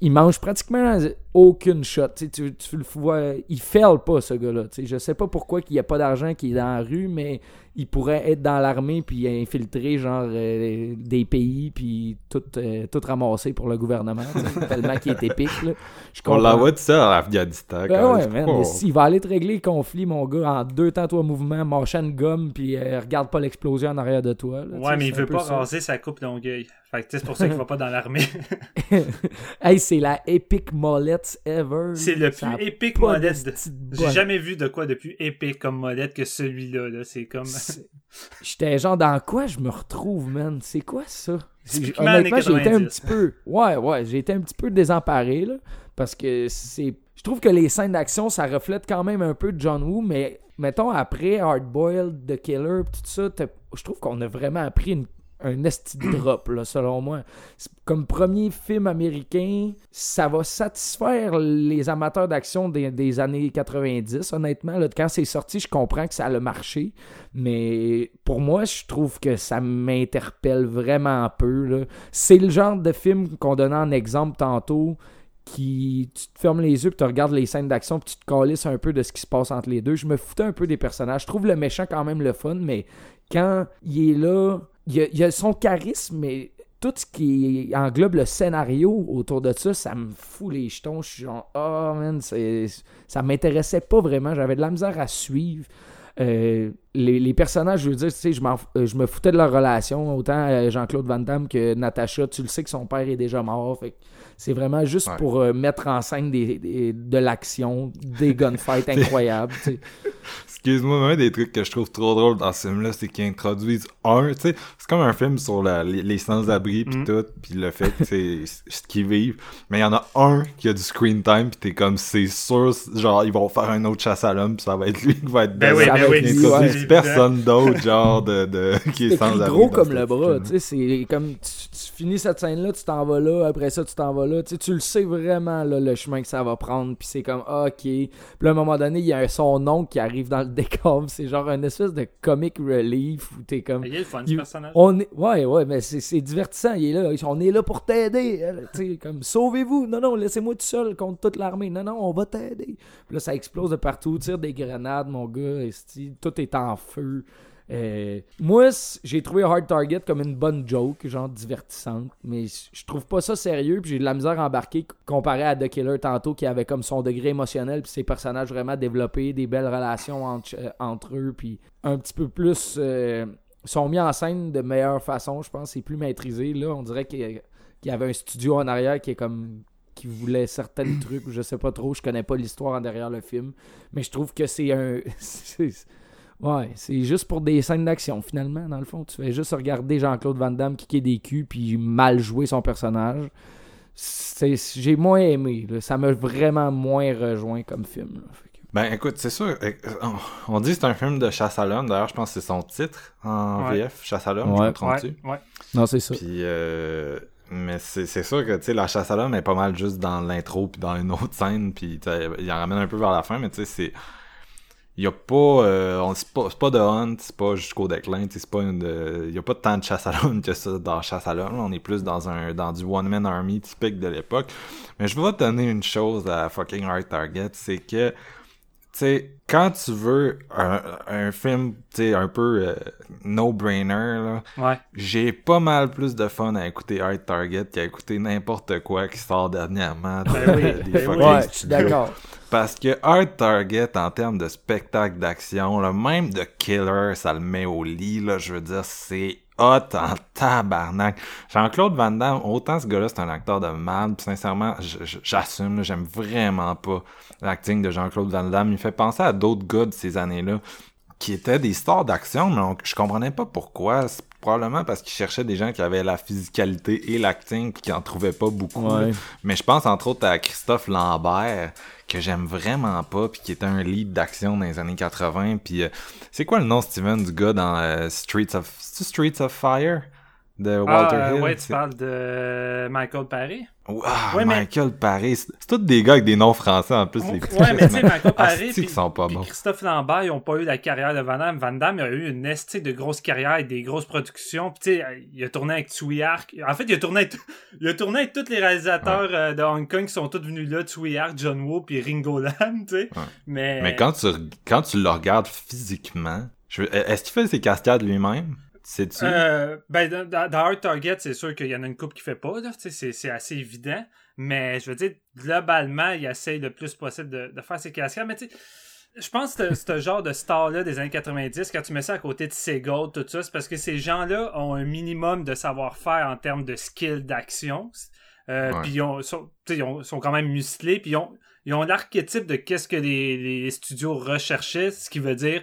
il mange pratiquement aucune shot. Tu, sais, tu, tu le vois, il fail pas ce gars-là. Je sais pas pourquoi il n'y a pas d'argent qui est dans la rue, mais il pourrait être dans l'armée puis infiltrer genre euh, des pays puis tout, euh, tout ramasser pour le gouvernement. tellement qu'il est épique. Là. Je on l'envoie tout ça à Afghanistan Ben quand ouais, même. man, mais s'il va aller te régler le conflit, mon gars, en deux temps, toi, mouvement, marchand de gomme, puis euh, regarde pas l'explosion en arrière de toi. là, Ouais, mais il veut pas ça. raser sa coupe longueuil. Fait c'est pour ça qu'il va pas dans l'armée. hey, c'est la epic molette ever. C'est le plus épique molette. de- J'ai jamais vu de quoi de plus épique comme molette que celui-là. Là. C'est comme. J'étais genre, dans quoi je me retrouve, man? C'est quoi ça? Honnêtement, j'ai été un 90. petit peu... Ouais, ouais, j'ai été un petit peu désemparé, là, parce que c'est... Je trouve que les scènes d'action, ça reflète quand même un peu de John Woo, mais mettons, après Hardboiled, The Killer, tout ça, je trouve qu'on a vraiment appris une- un esti drop, là, selon moi. Comme premier film américain, ça va satisfaire les amateurs d'action des, années 90, honnêtement. Là, quand c'est sorti, je comprends que ça a marché, mais pour moi, je trouve que ça m'interpelle vraiment peu. là. C'est le genre de film qu'on donnait en exemple tantôt qui tu te fermes les yeux puis tu regardes les scènes d'action puis tu te calisses un peu de ce qui se passe entre les deux. Je me foutais un peu des personnages. Je trouve le méchant quand même le fun, mais quand il est là, il il a son charisme, mais tout ce qui englobe le scénario autour de ça, ça me fout les jetons. Je suis genre, oh man, ça m'intéressait pas vraiment. J'avais de la misère à suivre. Euh, les, les personnages, je veux dire, tu sais, je, euh, je me foutais de leur relation, autant euh, Jean-Claude Van Damme que Natacha. Tu le sais que son père est déjà mort. Fait que c'est vraiment juste Ouais. pour euh, mettre en scène des, des- de l'action, des gunfights incroyables. Excuse-moi, mais un des trucs que je trouve trop drôle dans ce film-là, c'est qu'ils introduisent un, tu sais, c'est comme un film sur la- les, les sans-abri pis Mhm. tout, pis le fait que c'est ce qu'ils vivent. Mais il y en a un qui a du screen time pis t'es comme, c'est sûr, genre, ils vont faire un autre chasse à l'homme pis ça va être lui qui va être Ben oui, ben oui. Personne d'autre, genre, de, de, qui est C'est sans gros comme le bras, tu sais, c'est comme tu, tu finis cette scène-là, tu t'en vas là, après ça tu t'en vas là, tu sais, tu le sais vraiment là, le chemin que ça va prendre, puis c'est comme ah, ok. Puis là, à un moment donné, il y a son oncle qui arrive dans le décor, c'est genre une espèce de comic relief où t'es comme Il est le fun, ce personnage. on est ouais ouais mais c'est c'est divertissant, il est là, on est là pour t'aider, elle, tu sais comme sauvez-vous. Non non, laissez-moi tout seul contre toute l'armée. Non non, on va t'aider. Puis là ça explose de partout, tire des grenades mon gars, tout est en feu. Euh, moi, j'ai trouvé Hard Target comme une bonne joke, genre divertissante, mais je trouve pas ça sérieux, puis j'ai de la misère à embarquer comparé à The Killer tantôt, qui avait comme son degré émotionnel, puis ses personnages vraiment développés, des belles relations entre, euh, eux, puis un petit peu plus... euh, sont mis en scène de meilleure façon, je pense, c'est plus maîtrisé. Là, on dirait qu'il y, y avait un studio en arrière qui est comme qui voulait certains trucs, je sais pas trop, je connais pas l'histoire en derrière le film, mais je trouve que c'est un Ouais, c'est juste pour des scènes d'action, finalement, dans le fond. Tu fais juste regarder Jean-Claude Van Damme kicker des culs puis mal jouer son personnage. C'est- J'ai moins aimé. là. Ça m'a vraiment moins rejoint comme film. là. Ben écoute, c'est sûr, euh, on- dit que c'est un film de chasse à l'homme, d'ailleurs je pense que c'est son titre en Ouais. VF, chasse à l'homme, je Ouais. me trompe-tu? Ouais, ouais. Non, c'est ça. Puis, euh, mais c'est c'est sûr que, tu sais, la chasse à l'homme est pas mal juste dans l'intro puis dans une autre scène, puis il en ramène un peu vers la fin, mais tu sais, c'est... Il y a pas... euh, on- c'est pas, de hunt, c'est pas jusqu'au déclin, tu sais, c'est pas une... de- Il y a pas tant de chasse à l'homme que ça dans chasse à l'homme, on est plus dans un dans du one-man army typique de l'époque. Mais je vais te donner une chose à fucking Hard Target, c'est que tu sais, quand tu veux un, un film, tu sais, un peu euh, no-brainer, là, Ouais. j'ai pas mal plus de fun à écouter Hard Target qu'à écouter n'importe quoi qui sort dernièrement. Ben de- oui, des ben oui. Ouais, je suis studios. d'accord. Parce que Hard Target, en termes de spectacle d'action, là, même de killer, ça le met au lit, là, je veux dire, c'est hot en tabarnak. Jean-Claude Van Damme, autant ce gars-là, c'est un acteur de mal, sincèrement, j'assume, j'aime vraiment pas l'acting de Jean-Claude Van Damme. Il me fait penser à d'autres gars de ces années-là, qui étaient des stars d'action, mais je comprenais pas pourquoi. Probablement parce qu'ils cherchaient des gens qui avaient la physicalité et l'acting, puis qui en trouvaient pas beaucoup. Ouais. Mais je pense entre autres à Christophe Lambert, que j'aime vraiment pas, puis qui était un lead d'action dans les années 80. Puis euh, c'est quoi le nom, Steven, du gars dans euh, Streets of... Streets of Fire? De Walter Ah, Hill? ouais, tu parles de Michael Paré? Ah, Ouais, mais- Michael Paré. C'est tous des gars avec des noms français en plus. les petits Ouais, mais tu sais, Michael Paré Asti puis sont pas puis bons? Christophe Lambert, ils ont pas eu la carrière de Van Damme. Van Damme a eu une esti de grosse carrière et des grosses productions. Puis tu sais, il a tourné avec Tsui Hark. En fait, il a tourné avec, il a tourné avec tous les réalisateurs euh, de Hong Kong qui sont tous venus là, Tsui Hark, John Woo puis Ringo Lam, tu sais. Ouais. Mais, Mais quand tu, quand tu le regardes physiquement, je est-ce qu'il fait ses cascades lui-même? Sais-tu? Euh, ben, dans, dans- Hard Target, c'est sûr qu'il y en a une coupe qui fait pas, C'est, assez évident. Mais je veux dire, globalement, il essaye le plus possible de, de faire ses cascades. Mais tu je pense que ce genre de star-là des années 90, quand tu mets ça à côté de Seagull, tout ça, c'est parce que ces gens-là ont un minimum de savoir-faire en termes de skill d'action. Euh, Ouais. Puis ils, ont- sont, ils ont- sont quand même musclés. Puis ils ont, ils ont l'archétype de qu'est-ce que les, les studios recherchaient, ce qui veut dire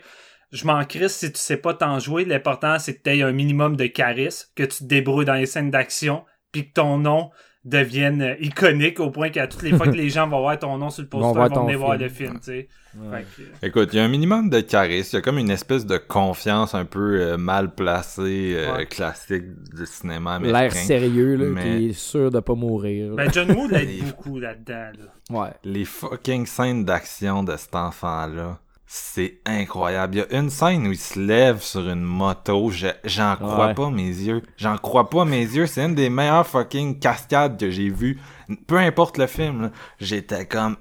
je m'en crisse si tu sais pas t'en jouer. L'important, c'est que tu aies un minimum de charisme, que tu te débrouilles dans les scènes d'action, puis que ton nom deviennent euh, iconiques au point qu'à toutes les fois que les gens vont voir ton nom sur le Vont poster, voir vont venir voir le film, tu sais. Fait que, euh, Écoute, il y a un minimum de charisme, il y a comme une espèce de confiance un peu euh, mal placée, euh, Ouais. classique du cinéma américain. L'air sérieux, là, mais- qui est sûr de pas mourir. Ben, John Woo l'aide beaucoup là-dedans, là. Ouais. Les fucking scènes d'action de cet enfant-là, c'est incroyable. Il y a une scène où il se lève sur une moto, je- j'en crois Ouais. pas mes yeux. J'en crois pas mes yeux, c'est une des meilleures fucking cascades que j'ai vues. Peu importe le film, j'étais comme...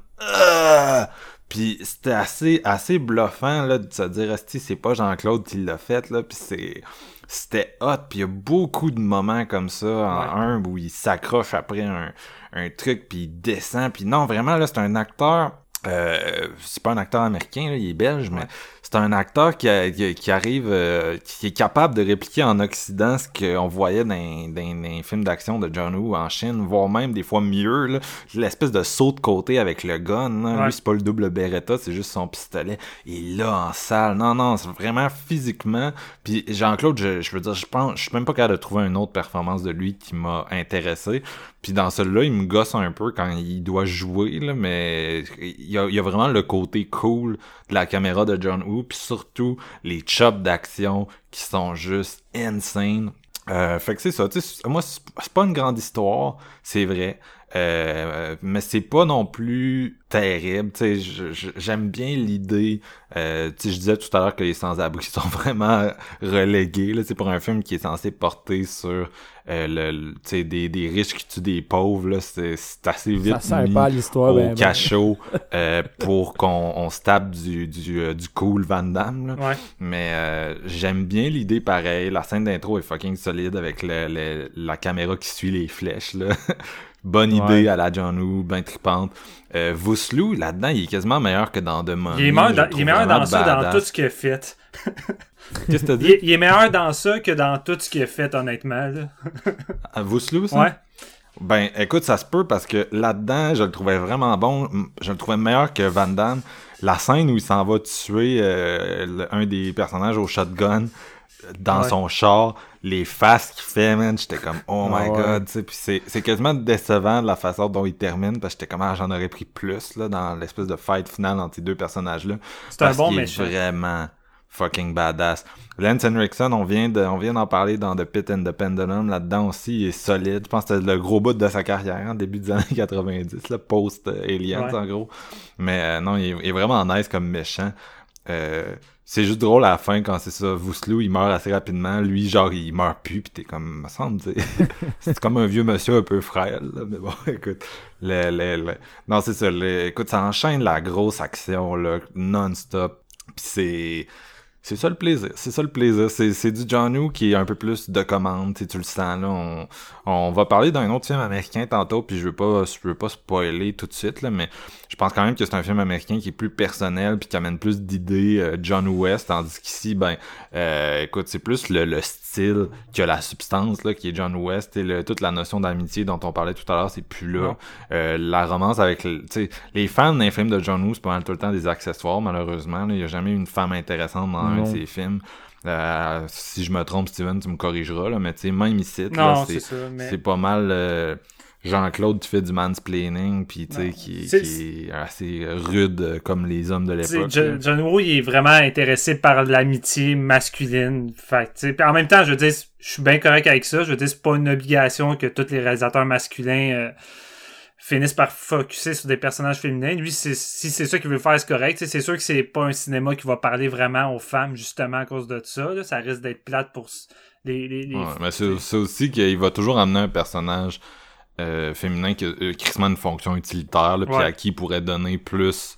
Puis c'était assez assez bluffant là de se dire c'est pas Jean-Claude qui l'a fait là, puis c'est c'était hot, puis il y a beaucoup de moments comme ça en un où il s'accroche après un, un truc puis il descend puis non vraiment là c'est un acteur euh, c'est pas un acteur américain là, il est belge mais c'est un acteur qui, a- qui, qui arrive euh, qui est capable de répliquer en Occident ce qu'on voyait dans, dans, dans les films d'action de John Woo en Chine voire même des fois mieux là. L'espèce de saut de côté avec le gun là. Ouais. lui c'est pas le double Beretta c'est juste son pistolet. Et là en salle. Non non c'est vraiment physiquement. Puis Jean-Claude je, je veux dire je pense je suis même pas capable de trouver une autre performance de lui qui m'a intéressé puis dans celui-là il me gosse un peu quand il doit jouer là mais il y a, vraiment le côté cool de la caméra de John Woo puis surtout les chops d'action qui sont juste insane. Euh, fait que c'est ça, tu sais, moi, c'est pas une grande histoire, c'est vrai, euh, mais c'est pas non plus terrible, tu sais, j'aime bien l'idée, euh, tu sais, je disais tout à l'heure que les sans-abri sont vraiment relégués, là, c'est pour un film qui est censé porter sur le, le- des, des riches qui tuent des pauvres, là, c'est c'est assez vite Ça mis pas à l'histoire, au ben, ben. cachot euh, pour qu'on on se tape du, du, euh, du cool Van Damme, là. Ouais. Mais euh, j'aime bien l'idée pareil. La scène d'intro est fucking solide avec le, le- la caméra qui suit les flèches. Là. Bonne idée Ouais. à la John Woo, ben tripante. Euh, Vosloo, là-dedans, il est quasiment meilleur que dans The Mummy. Il est meilleur dans, il est meilleur dans ça, dans tout ce qu'il a fait. Qu'est-ce que t'as dit? est, il est meilleur dans ça que dans tout ce qu'il a fait, honnêtement. Là. À ça? Ouais. Ben, écoute, ça se peut parce que là-dedans, je le trouvais vraiment bon. Je le trouvais meilleur que Van Damme. La scène où il s'en va tuer euh, le- un des personnages au shotgun euh, dans Ouais. son char, les faces qu'il fait, man, j'étais comme, oh my ouais. god, tu sais, c'est, quasiment décevant de la façon dont il termine, parce que j'étais comme, ah, j'en aurais pris plus, là, dans l'espèce de fight finale entre ces deux personnages-là. C'est un bon méchant. vraiment fucking badass. Lance Henriksen, on vient de, on vient d'en parler dans The Pit and the Pendulum. Là-dedans aussi, il est solide. Je pense que c'était le gros bout de sa carrière, en début des années 90, là, post-Aliens, Ouais. en gros. Mais euh, non, il est, il est vraiment nice comme méchant. Euh, c'est juste drôle à la fin quand c'est ça. Vosloo, il meurt assez rapidement. Lui, genre, il meurt plus. Pis t'es comme, me semble, c'est comme un vieux monsieur un peu frêle, là. Mais bon, écoute. Le, le, le- Non, c'est ça. le- Écoute, ça enchaîne la grosse action, là, non-stop. Pis c'est... C'est ça le plaisir, c'est ça le plaisir. C'est, c'est du John Woo qui est un peu plus de commande, tu le sens là. On, on va parler d'un autre film américain tantôt, puis je veux pas, je veux pas spoiler tout de suite là, mais je pense quand même que c'est un film américain qui est plus personnel puis qui amène plus d'idées euh, John West, tandis qu'ici, ben, euh, écoute, c'est plus le, le style que la substance là, qui est John West et le- toute la notion d'amitié dont on parlait tout à l'heure, c'est plus là. Euh, la romance avec, le- tu sais, les fans d'un film de John Woo, c'est pas mal tout le temps des accessoires malheureusement. là. Il y a jamais une femme intéressante dans Non. ses films. Euh, si je me trompe, Steven, tu me corrigeras, là, mais tu sais, même ici, c'est. Mais... pas mal euh, Jean-Claude qui fait du mansplaining, puis tu sais, qui, est assez rude euh, comme les hommes de Tu l'époque. John Woo, il est vraiment intéressé par l'amitié masculine. Fait tu en même temps, je veux dire, je suis bien correct avec ça. Je veux dire, c'est pas une obligation que tous les réalisateurs masculins euh, finissent par focuser sur des personnages féminins. Lui, si c'est ça qu'il veut faire, c'est correct. C'est sûr que c'est pas un cinéma qui va parler vraiment aux femmes, justement, à cause de ça. là. Ça risque d'être plate pour les... les, les- Ouais, mais c'est, aussi qu'il va toujours amener un personnage euh, féminin qui a euh, une fonction utilitaire, puis Ouais. à qui il pourrait donner plus.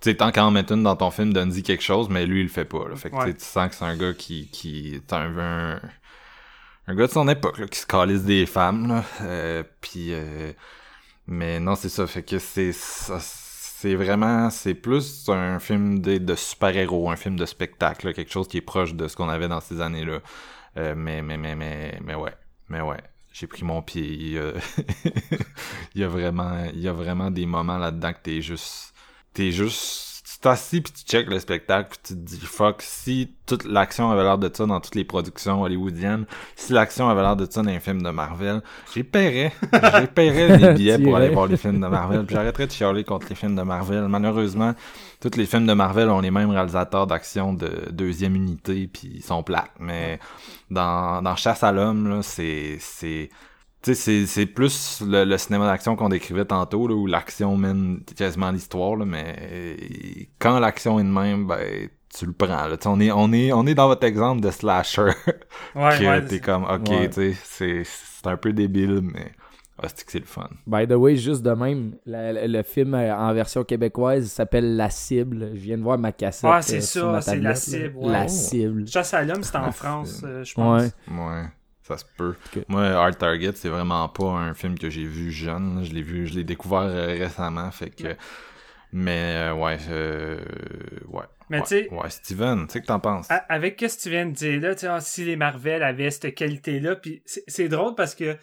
Tu sais, tant qu'à en mettre une dans ton film, donne-y quelque chose, mais lui, il le fait pas. Là. Fait que tu sais, Ouais. tu sens que c'est un gars qui, qui est un, un, un gars de son époque, là, qui se calisse des femmes. Là. Euh, puis, euh, mais non, c'est ça. Fait que c'est c'est vraiment, c'est plus un film de, de super-héros, un film de spectacle, quelque chose qui est proche de ce qu'on avait dans ces années-là. Euh, mais, mais, mais, mais, mais ouais, mais ouais, j'ai pris mon pied. Il y a, il y a vraiment, il y a vraiment des moments là-dedans que t'es juste, t'es juste, tu t'assis puis tu check le spectacle puis tu te dis fuck si toute l'action avait l'air de ça dans toutes les productions hollywoodiennes, si l'action avait l'air de ça dans les films de Marvel, j'ai paierais, j'ai paierais des billets pour aller voir les films de Marvel, puis j'arrêterais de chialer contre les films de Marvel. Malheureusement, tous les films de Marvel ont les mêmes réalisateurs d'action de deuxième unité puis ils sont plates, mais dans dans Chasse à l'homme là, c'est c'est c'est plus le, le cinéma d'action qu'on décrivait tantôt, là, où l'action mène quasiment l'histoire, mais euh, quand l'action est de même, ben, tu le prends. Là. On, est, on, est, on est dans votre exemple de slasher. Ouais, que ouais, t'es c'est- comme, ok, Ouais. tu sais, c'est- c'est un peu débile, mais ah, c'est que c'est le fun. By the way, juste de même, la- la- le film euh, en version québécoise s'appelle La Cible. Je viens de voir ma cassette. Ah, c'est euh, ça, sur ma c'est tablette, La. Cible, ouais. La. Cible. Chasse à l'homme, c'est en France, euh, je pense. Ouais. Ouais, ça se peut. Moi, Hard Target, c'est vraiment pas un film que j'ai vu jeune. Je l'ai vu, je l'ai découvert euh, récemment, fait que. Mais euh, ouais, euh, ouais. Mais ouais, tu sais- ouais, Steven, tu sais que t'en penses? Avec ce que de dire là, tu sais, ah, si les Marvel avaient cette qualité-là, puis c'est- drôle parce que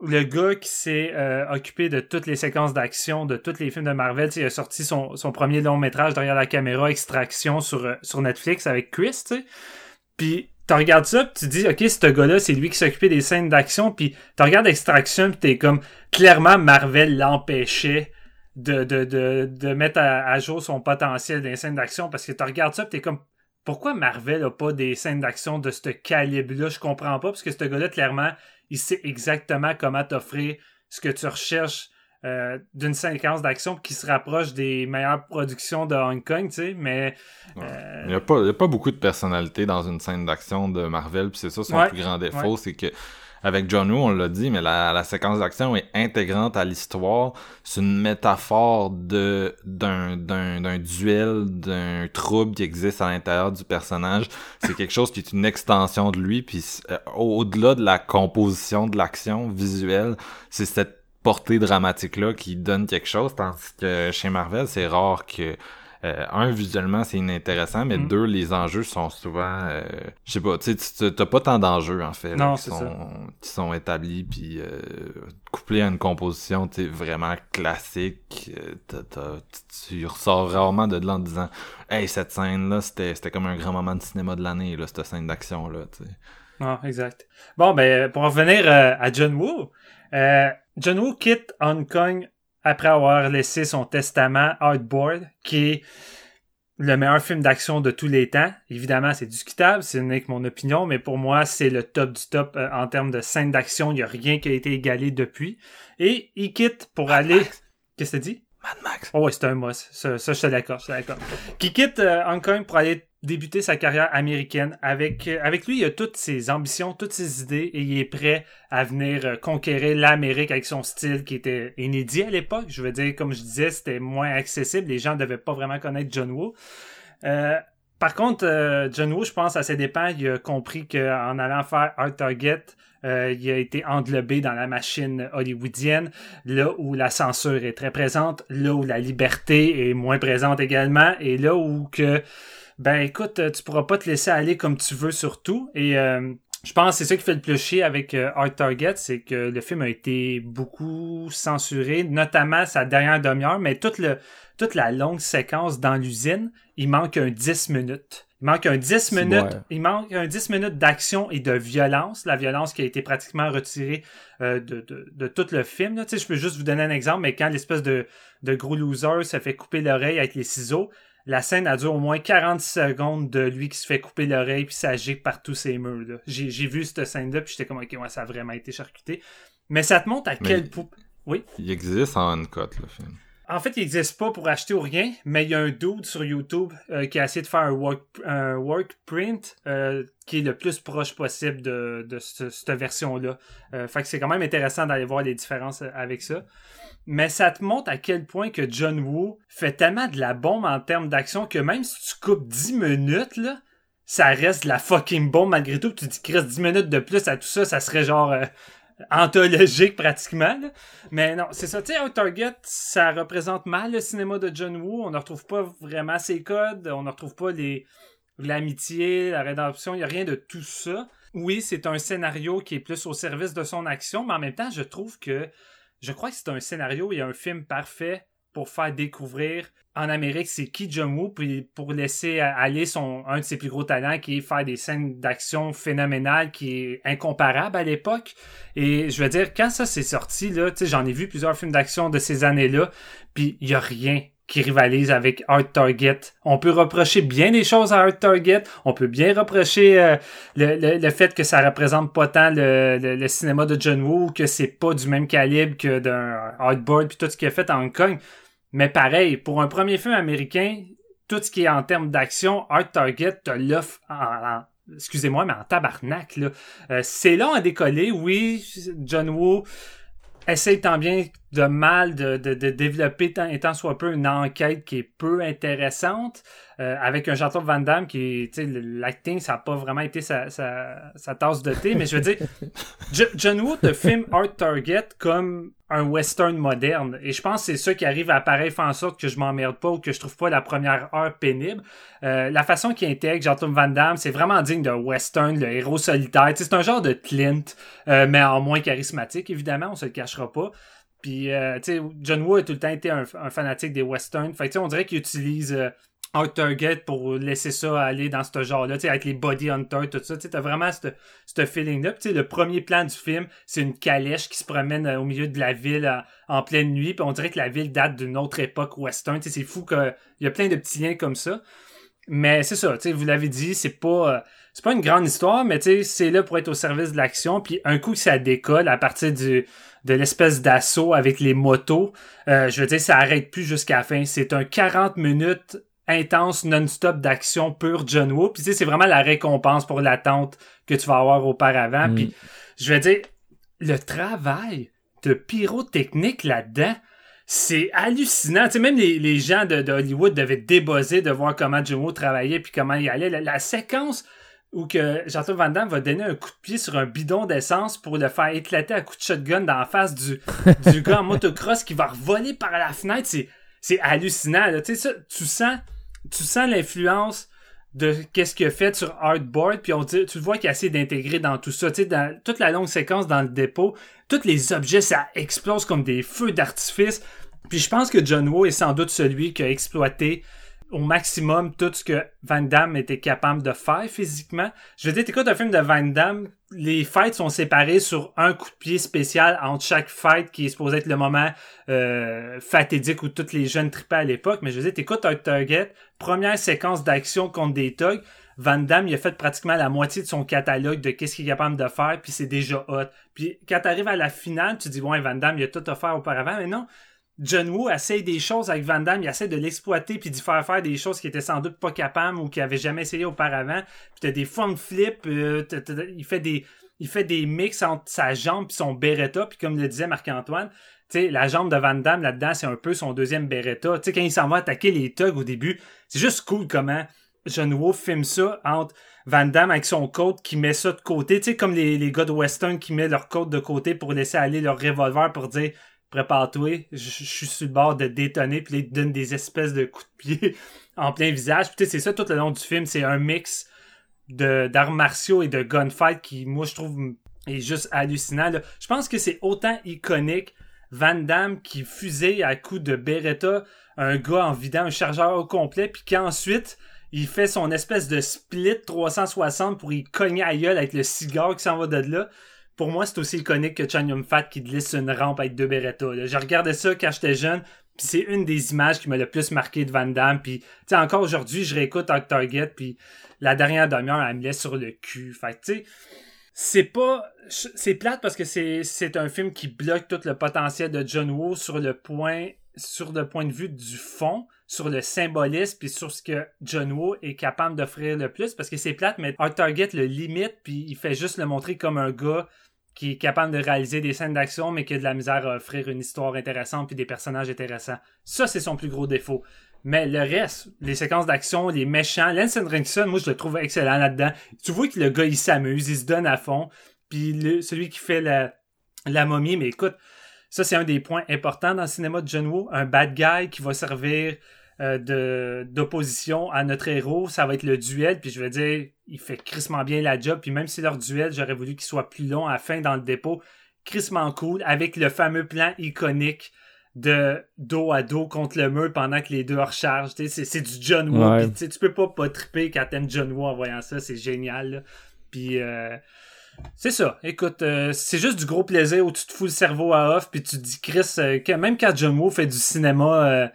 le gars qui s'est euh, occupé de toutes les séquences d'action de tous les films de Marvel, tu sais, il a sorti son, son premier long métrage derrière la caméra, Extraction, sur, sur Netflix avec Chris, tu sais. Puis tu regardes ça, puis tu dis, ok, ce gars-là, c'est lui qui s'occupait des scènes d'action, puis tu regardes Extraction, puis t'es comme, clairement, Marvel l'empêchait de, de, de, de mettre à, jour son potentiel des scènes d'action, parce que tu regardes ça, puis t'es comme, pourquoi Marvel a pas des scènes d'action de ce calibre-là? Je comprends pas, parce que ce gars-là, clairement, il sait exactement comment t'offrir ce que tu recherches euh, d'une séquence d'action qui se rapproche des meilleures productions de Hong Kong, tu sais, mais... euh, Il n'y a, pas- il y a pas beaucoup de personnalité dans une scène d'action de Marvel, puis c'est ça son Ouais, plus grand défaut, ouais. c'est que avec John Woo, on l'a dit, mais la, la séquence d'action est intégrante à l'histoire. C'est une métaphore de d'un d'un d'un duel, d'un trouble qui existe à l'intérieur du personnage. C'est quelque chose qui est une extension de lui, puis euh, au- au-delà de la composition de l'action visuelle, c'est cette portée dramatique là qui donne quelque chose, tandis que chez Marvel, c'est rare que euh, un, visuellement, c'est inintéressant, mais Mm. deux, les enjeux sont souvent... euh, je sais pas, tu sais, t'as pas tant d'enjeux, en fait, là, Non, qui, sont, ça. qui sont établis, puis euh, couplés à une composition, tu vraiment classique, euh, tu tu ressors rarement de là en disant « Hey, cette scène-là, c'était c'était comme un grand moment de cinéma de l'année, là, cette scène d'action-là, tu sais. Ah, exact. Bon, ben, pour revenir euh, à John Woo, euh, John Woo quitte Hong Kong après avoir laissé son testament Hardboard, qui est le meilleur film d'action de tous les temps. Évidemment, c'est discutable, ce n'est que mon opinion, mais pour moi, c'est le top du top euh, en termes de scène d'action. Il n'y a rien qui a été égalé depuis. Et il quitte pour aller... Qu'est-ce que t'as dit? Mad Max! Oh ouais, c'est un must. Ça, ça je te l'accorde, je te l'accorde. Qui quitte euh, Hong Kong pour aller débuter sa carrière américaine. Avec, euh, avec lui, il a toutes ses ambitions, toutes ses idées et il est prêt à venir euh, conquérir l'Amérique avec son style qui était inédit à l'époque. Je veux dire, comme je disais, c'était moins accessible. Les gens ne devaient pas vraiment connaître John Woo. Euh, par contre, euh, John Woo, je pense, à ses dépens, il a compris qu'en allant faire Hard Target, euh, il a été englobé dans la machine hollywoodienne, là où la censure est très présente, là où la liberté est moins présente également, et là où que, ben écoute, tu pourras pas te laisser aller comme tu veux sur tout. Et euh, je pense que c'est ça qui fait le plus chier avec euh, Hard Target, c'est que le film a été beaucoup censuré, notamment sa dernière demi-heure, mais toute, le, toute la longue séquence dans l'usine, il manque un 10 minutes. Il manque un 10 C'est minutes, ouais. il manque un 10 minutes d'action et de violence. La violence qui a été pratiquement retirée euh, de, de, de tout le film. Là. Tu sais, Je peux juste vous donner un exemple, mais quand l'espèce de, de gros loser se fait couper l'oreille avec les ciseaux, la scène a dure au moins 40 secondes de lui qui se fait couper l'oreille puis ça gicle par tous ses murs. J'ai vu cette scène-là puis j'étais comme, ok, ouais, ça a vraiment été charcuté. Mais ça te montre à Mais- quel point... Il existe en uncut, le film. En fait, il n'existe pas pour acheter ou rien, mais il y a un dude sur YouTube euh, qui a essayé de faire un work, un work print euh, qui est le plus proche possible de, de ce- cette version-là. Euh, fait que c'est quand même intéressant d'aller voir les différences avec ça. Mais ça te montre à quel point que John Woo fait tellement de la bombe en termes d'action que même si tu coupes 10 minutes, là, ça reste de la fucking bombe malgré tout. Tu dis qu'il reste 10 minutes de plus à tout ça, ça serait genre euh, anthologique pratiquement. Mais non, c'est ça. Tu sais, Target, ça représente mal le cinéma de John Woo. On ne retrouve pas vraiment ses codes. On ne retrouve pas les l'amitié, la rédemption. Il n'y a rien de tout ça. Oui, c'est un scénario qui est plus au service de son action, mais en même temps, je trouve que je crois que c'est un scénario et un film parfait pour faire découvrir en Amérique c'est qui John puis pour laisser aller son un de ses plus gros talents qui est faire des scènes d'action phénoménales qui est incomparable à l'époque. Et je veux dire, quand ça s'est sorti, là, j'en ai vu plusieurs films d'action de ces années-là, puis il y a rien qui rivalise avec Art Target. On peut reprocher bien des choses à Art Target. On peut bien reprocher euh, le, le, le, fait que ça représente pas tant le, le, cinéma de John Woo, que c'est pas du même calibre que d'un Hardboard puis tout ce qu'il a fait à Hong Kong. Mais pareil, pour un premier film américain, tout ce qui est en termes d'action, Art Target te l'offre en, excusez-moi, mais en tabarnak. Là. Euh, c'est long à décoller, oui, John Woo essaye tant bien de mal de, de, développer tant, étant soit peu une enquête qui est peu intéressante. Euh, avec un Jean-Claude Van Damme qui tu sais l'acting ça n'a pas vraiment été sa, sa, sa, tasse de thé mais je veux dire John Woo te filme Art Target comme un western moderne. Et je pense que c'est ça qui arrive à pareil faire en sorte que je m'emmerde pas ou que je trouve pas la première heure pénible. Euh, la façon qu'il intègre Jean-Claude Van Damme c'est vraiment digne d'un western le héros solitaire. C'est un genre de Clint euh, mais en moins charismatique évidemment on se le cachera pas puis, euh, tu sais, John Woo a tout le temps été un, fanatique des westerns. Fait que, on dirait qu'il utilise euh, Art Target pour laisser ça aller dans ce genre-là, tu sais, avec les body hunters, tout ça. Tu sais, vraiment ce feeling-là. Tu sais, le premier plan du film, c'est une calèche qui se promène euh, au milieu de la ville en pleine nuit. Puis on dirait que la ville date d'une autre époque western. Tu sais, c'est fou qu'il y a plein de petits liens comme ça. Mais c'est ça, tu sais, vous l'avez dit, c'est pas c'est pas une grande histoire, mais tu sais, c'est là pour être au service de l'action. Puis un coup que ça décolle à partir du de l'espèce d'assaut avec les motos. Euh, je veux dire, ça arrête plus jusqu'à la fin. C'est un 40 minutes intense non-stop d'action pure John Woo. Puis tu sais, c'est vraiment la récompense pour l'attente que tu vas avoir auparavant. Mm. Puis je veux dire, le travail de pyrotechnique là-dedans, c'est hallucinant. Tu sais, même les, les gens de, de, Hollywood devaient débosser de voir comment Woo travaillait puis comment il allait. la séquence où que Jean-Claude Van Damme va donner un coup de pied sur un bidon d'essence pour le faire éclater à coup de shotgun dans la face du, du gars en motocross qui va voler par la fenêtre. C'est, c'est hallucinant. Tu sais, ça, tu sens, tu sens l'influence de qu'est-ce qu'il a fait sur Hardboard, puis on dit, tu vois qu'il essaie d'intégrer dans tout ça. Tu sais, dans toute la longue séquence dans le dépôt, tous les objets, ça explose comme des feux d'artifice. Puis je pense que John Woo est sans doute celui qui a exploité au maximum tout ce que Van Damme était capable de faire physiquement. Je veux dire, t'écoutes un film de Van Damme, les fights sont séparés sur un coup de pied spécial entre chaque fight qui est supposé être le moment euh, fatidique où toutes les jeunes tripaient à l'époque. Mais je veux dire, t'écoutes un Target, première séquence d'action contre des thugs, Van Damme, il a fait pratiquement la moitié de son catalogue de qu'est-ce qu'il est capable de faire, puis c'est déjà hot. Puis quand t'arrives à la finale, tu dis, ouais, Van Damme, il a tout faire auparavant, mais non. John Woo essaye des choses avec Van Damme, il essaie de l'exploiter puis d'y faire faire des choses qui était sans doute pas capable ou qu'il avait jamais essayé auparavant. Puis t'as des front flips, euh, il fait des il fait des mix entre sa jambe et son Beretta, puis comme le disait Marc-Antoine, tu la jambe de Van Damme là-dedans, c'est un peu son deuxième Beretta. Tu sais, quand il s'en va attaquer les thugs au début, c'est juste cool comment John Woo filme ça entre Van Damme avec son côte qui met ça de côté, tu sais, comme les, les gars de Western qui mettent leur côte de côté pour laisser aller leur revolver pour dire prépare-toi, je, suis sur le bord de détonner, puis il donne des espèces de coups de pied en plein visage. Puis c'est ça tout le long du film, c'est un mix d'arts martiaux et de gunfight qui, moi, je trouve est juste hallucinant. Je pense que c'est autant iconique Van Damme qui fusille à coups de Beretta un gars en vidant un chargeur au complet, puis qu'ensuite il fait son espèce de split 360 pour y cogner à avec le cigare qui s'en va de là pour moi, c'est aussi iconique que Chan Yum Fat qui glisse une rampe avec deux Beretta. Je regardais ça quand j'étais jeune, puis c'est une des images qui m'a le plus marqué de Van Damme. Puis, encore aujourd'hui, je réécoute Dark Target, puis la dernière demi-heure, elle me laisse sur le cul. Fait tu sais, c'est pas... C'est plate parce que c'est un film qui bloque tout le potentiel de John Woo sur le point sur le point de vue du fond, sur le symbolisme, puis sur ce que John Woo est capable d'offrir le plus, parce que c'est plate, mais Art Target le limite, puis il fait juste le montrer comme un gars qui est capable de réaliser des scènes d'action, mais qui a de la misère à offrir une histoire intéressante puis des personnages intéressants. Ça, c'est son plus gros défaut. Mais le reste, les séquences d'action, les méchants, Lance Henriksen, moi, je le trouve excellent là-dedans. Tu vois que le gars, il s'amuse, il se donne à fond. Puis celui qui fait la momie, mais écoute, ça, c'est un des points importants dans le cinéma de John Woo. Un bad guy qui va servir euh, d'opposition à notre héros, ça va être le duel. Puis je veux dire, il fait crissement bien la job. Puis même si leur duel, j'aurais voulu qu'il soit plus long à la fin dans le dépôt, crissement cool, avec le fameux plan iconique de dos à dos contre le mur pendant que les deux rechargent. C'est, c'est du John Woo. Ouais. Tu peux pas pas triper quand t'aimes John Woo en voyant ça. C'est génial. là. Puis euh, c'est ça. Écoute, euh, c'est juste du gros plaisir où tu te fous le cerveau à off puis tu te dis Chris, euh, même quand John Woo fait du cinéma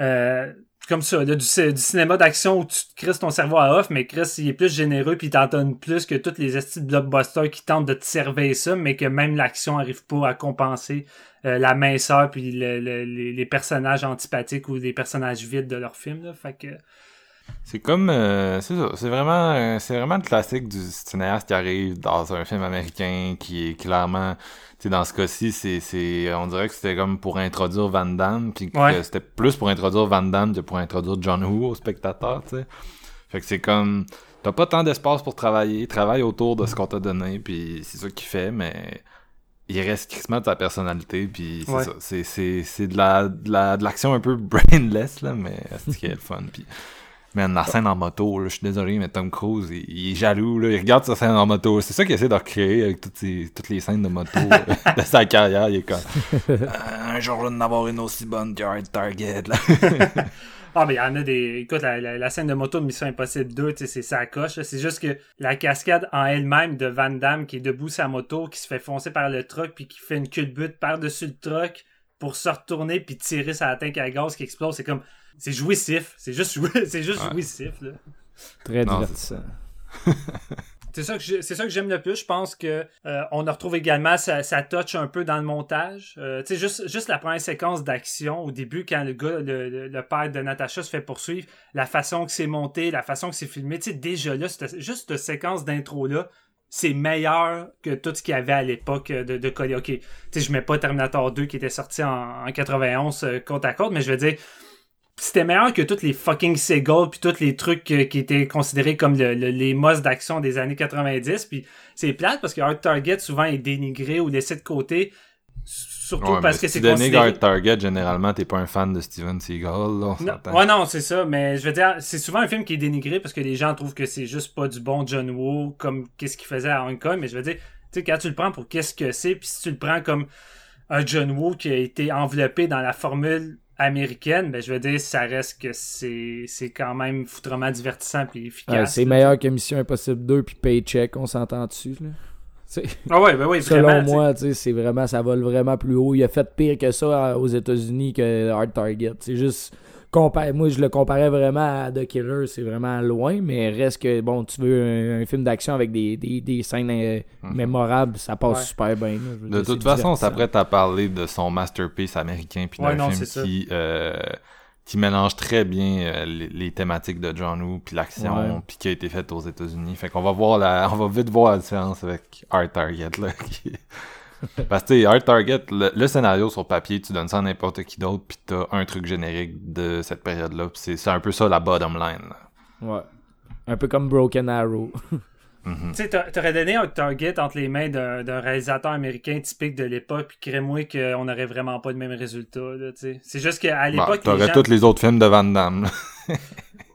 euh, comme ça, du, ci- du cinéma d'action où tu te crisses ton cerveau à off, mais Chris, il est plus généreux puis il t'en donne plus que toutes les estis de blockbusters qui tentent de te servir ça, mais que même l'action arrive pas à compenser la minceur puis le- le- les, les personnages antipathiques ou les personnages vides de leur film. Là. Fait que C'est comme, euh, c'est ça, c'est vraiment, euh, c'est vraiment le classique du cinéaste qui arrive dans un film américain qui est clairement, tu sais, dans ce cas-ci, c'est, c'est, on dirait que c'était comme pour introduire Van Damme, puis que Ouais. c'était plus pour introduire Van Damme que pour introduire John Woo au spectateur, tu sais. Fait que c'est comme, t'as pas tant d'espace pour travailler, travaille autour de ce qu'on t'a donné, puis c'est ça qu'il fait, mais il reste crissement de sa personnalité, puis c'est Ouais. ça, c'est, c'est, c'est de la, de la, de l'action un peu brainless, là, mais c'est ce qui est le fun, puis Man, la scène en moto, là, je suis désolé, mais Tom Cruise, il, il est jaloux, là, il regarde sa scène en moto. C'est ça qu'il essaie de recréer avec toutes, ces- toutes les scènes de moto euh, de sa carrière. Il est comme, Euh, un jour, je vais en avoir une aussi bonne que Hard Target, là. Ah, mais il y en a des. Écoute, la, la- la scène de moto de Mission Impossible 2, tu sais, c'est sa coche. C'est juste que la cascade en elle-même de Van Damme qui est debout sa moto, qui se fait foncer par le truck, puis qui fait une culbute par-dessus le truck pour se retourner puis tirer sa tank à gaz qui explose, c'est comme. C'est jouissif. C'est juste, jou- c'est juste Ouais. jouissif, là. Très Non, divertissant. C'est ça que j'ai- c'est ça que j'aime le plus. Je pense que euh, on a retrouvé également sa, sa touch un peu dans le montage. Euh, tu sais, juste, juste la première séquence d'action au début, quand le gars, le, le- le père de Natasha se fait poursuivre, la façon que c'est monté, la façon que c'est filmé, tu sais, déjà là, cette- juste cette séquence d'intro-là, c'est meilleur que tout ce qu'il y avait à l'époque de, de coller. Ok, tu sais, je mets pas Terminator 2 qui était sorti en, en 91 euh, côte à côte, mais je veux dire, c'était meilleur que tous les fucking Seagull puis tous les trucs qui étaient considérés comme le- le- les mosses d'action des années 90 puis c'est plate parce que Hard Target souvent est dénigré ou laissé de côté surtout Ouais, parce que c'est tu dénigres considéré Hard Target, généralement, t'es pas un fan de Steven Seagal, là, on non, ouais, non, c'est ça, mais je veux dire, c'est souvent un film qui est dénigré parce que les gens trouvent que c'est juste pas du bon John Woo comme qu'est-ce qu'il faisait à Hong Kong, mais je veux dire, tu sais, quand tu le prends pour qu'est-ce que c'est, puis si tu le prends comme un John Woo qui a été enveloppé dans la formule américaine, ben je veux dire, ça reste que c'est c'est quand même foutrement divertissant puis efficace. Ouais, c'est meilleur que Mission Impossible 2 puis Paycheck, on s'entend dessus. Là. Ah ouais, ben Selon vraiment. moi, tu sais, c'est vraiment, ça vole vraiment plus haut. Il a fait pire que ça euh, aux États-Unis que Hard Target. C'est juste, moi, je le comparais vraiment à The Killer. C'est vraiment loin, mais reste que, bon, tu veux un, un film d'action avec des, des, des scènes euh, mémorables, ça passe Ouais. super bien. là. De dire, toute façon, on s'apprête à parler de son masterpiece américain puis d'un non, film c'est ça. qui euh, qui mélange très bien euh, les, les thématiques de John Woo puis l'action Ouais. puis qui a été faite aux États-Unis. Fait qu'on va voir la on va vite voir la différence avec Hard Target là. qui- Parce que Hard Target, le, le scénario sur papier, tu donnes ça à n'importe qui d'autre puis t'as un truc générique de cette période-là. Puis c'est un peu ça la bottom line. là. Ouais. Un peu comme Broken Arrow. Mhm. Tu sais, t'a- t'aurais donné un target entre les mains d'un réalisateur américain typique de l'époque, puis crée-moi qu'on n'aurait vraiment pas le même résultat. C'est juste qu'à Bah, l'époque, les T'aurais gens... tous les autres films de Van Damme.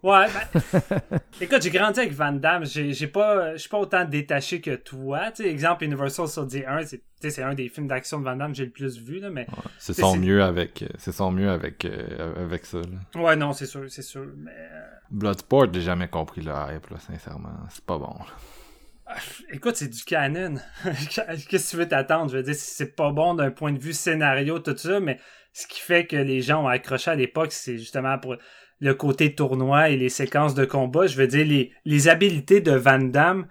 Ouais, ben... Écoute, j'ai grandi avec Van Damme. J'ai j'ai pas... Je suis pas autant détaché que toi. Exemple, Universal Soldier 1, c'est c'est un des films d'action de Van Damme que j'ai le plus vu, là, mais... C'est C'est- son mieux avec euh, c'est son mieux avec euh, avec ça. Là. Ouais, non, c'est sûr, c'est sûr. Mais... euh, Bloodsport, j'ai jamais compris le hype, là, sincèrement. C'est pas bon. Écoute, c'est du canon. Qu'est-ce que tu veux t'attendre? Je veux dire, c'est pas bon d'un point de vue scénario, tout ça, mais ce qui fait que les gens ont accroché à l'époque, c'est justement pour le côté tournoi et les séquences de combat. Je veux dire, les, les habiletés de Van Damme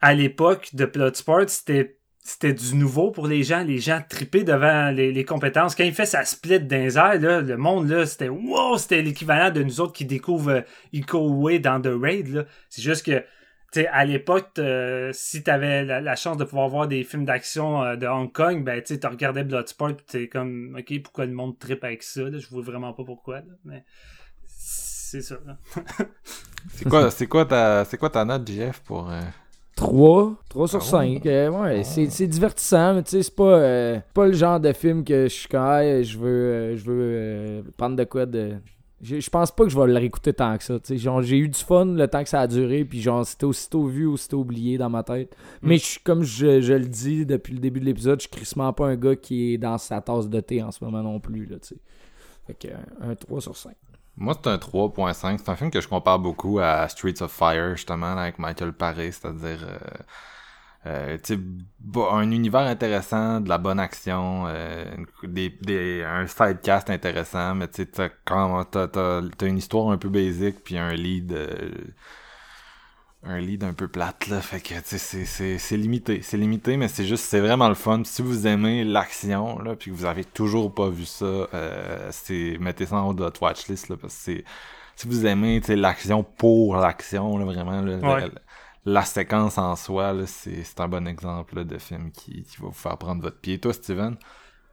à l'époque de Bloodsport, c'était c'était du nouveau pour les gens. Les gens tripaient devant les, compétences. Quand il fait sa split dans les le monde, là, c'était wow! C'était l'équivalent de nous autres qui découvrent euh, Iko Uwe dans The Raid. C'est juste que tu à l'époque, euh, si t'avais la, la chance de pouvoir voir des films d'action euh, de Hong Kong, ben tu regardé Bloodsport pis t'es comme ok, pourquoi le monde tripe avec ça, je vois vraiment pas pourquoi, c'est ça. C'est quoi, c'est quoi ta, c'est quoi ta note, JF, pour, euh, 3, 3 sur Ah 5. ouais, c'est, c'est divertissant, mais tu sais, c'est pas, euh, pas le genre de film que je suis quand je veux, euh, je veux euh, prendre de quoi de, Je je pense pas que je vais le réécouter tant que ça. J'ai eu du fun le temps que ça a duré, puis genre, c'était aussitôt vu, aussitôt oublié dans ma tête. Mm. Mais je suis comme je, je le dis depuis le début de l'épisode, je suis crissement pas un gars qui est dans sa tasse de thé en ce moment non plus. Là, fait que un, un 3 sur 5. Moi, c'est un 3.5. C'est un film que je compare beaucoup à Streets of Fire, justement, avec Michael Paré, c'est-à-dire... euh, euh, un univers intéressant, de la bonne action, euh, des, des, un sidecast intéressant, mais tu sais, t'as, t'as, t'as une histoire un peu basique, puis un lead... euh, un lead un peu plate là fait que tu sais c'est c'est c'est limité c'est limité mais c'est juste c'est vraiment le fun si vous aimez l'action là puis que vous avez toujours pas vu ça euh, c'est mettez ça en haut de votre watchlist là parce que c'est si vous aimez tu l'action pour l'action là vraiment là, Ouais. la, la séquence en soi là c'est c'est un bon exemple là, de film qui qui va vous faire prendre votre pied toi Steven?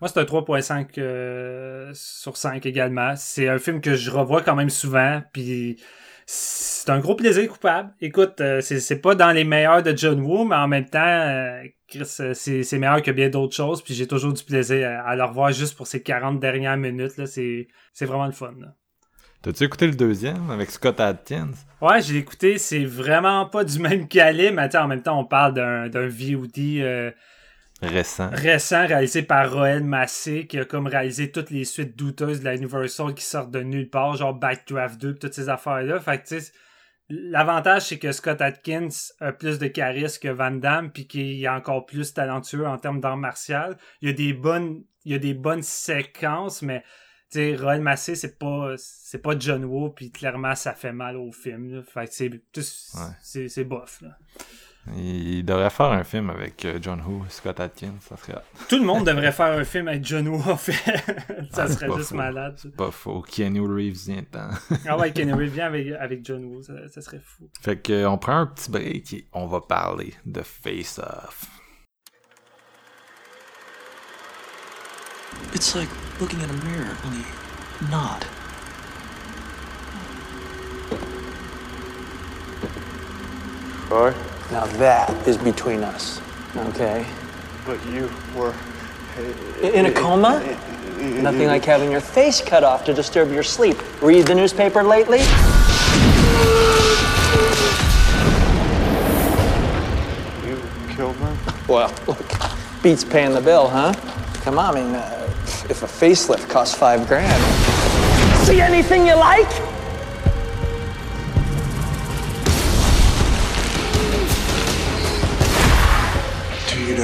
Moi, c'est un 3.5 euh, sur 5 également. C'est un film que je revois quand même souvent, puis c'est un gros plaisir coupable. Écoute, euh, c'est pas dans les meilleurs de John Woo, mais en même temps, euh, Chris, euh, c'est meilleur que bien d'autres choses, puis j'ai toujours du plaisir à, à le revoir juste pour ces 40 dernières minutes. là. C'est vraiment le fun. là. t'as-tu écouté le deuxième avec Scott Adkins? Ouais, j'ai écouté, c'est vraiment pas du même calibre, mais en même temps, on parle d'un d'un VOD euh, récent récent réalisé par Roel Massé qui a comme réalisé toutes les suites douteuses de la Universal qui sortent de nulle part, genre Backdraft 2 pis toutes ces affaires-là. Fait que tu sais, l'avantage c'est que Scott Atkins a plus de charisme que Van Damme puis qu'il est encore plus talentueux en termes d'art martial. Il y a des bonnes il y a des bonnes séquences mais tu sais Roel Massé c'est pas c'est pas John Woo puis clairement ça fait mal au film là. Fait que c'est c'est c'est c'est bof là. Il devrait faire un film avec euh, John Woo Scott Adkins ça serait Tout le monde devrait faire un film avec John Woo en fait. ça Ah, serait pas juste faux. malade. ça. pas faux Keanu Reeves vient temps Ah ouais, Kenny Reeves vient avec, avec John Woo, ça, ça serait fou. Fait que euh, on prend un petit break et on va parler de Face Off. It's like looking in a mirror, only not. Troy? Now that is between us, okay? But you were. In a coma? Nothing like having your face cut off to disturb your sleep. Read the newspaper lately? You killed him? Well, look, beats paying the bill, huh? Come on, I mean, uh, if a facelift costs five grand. See anything you like?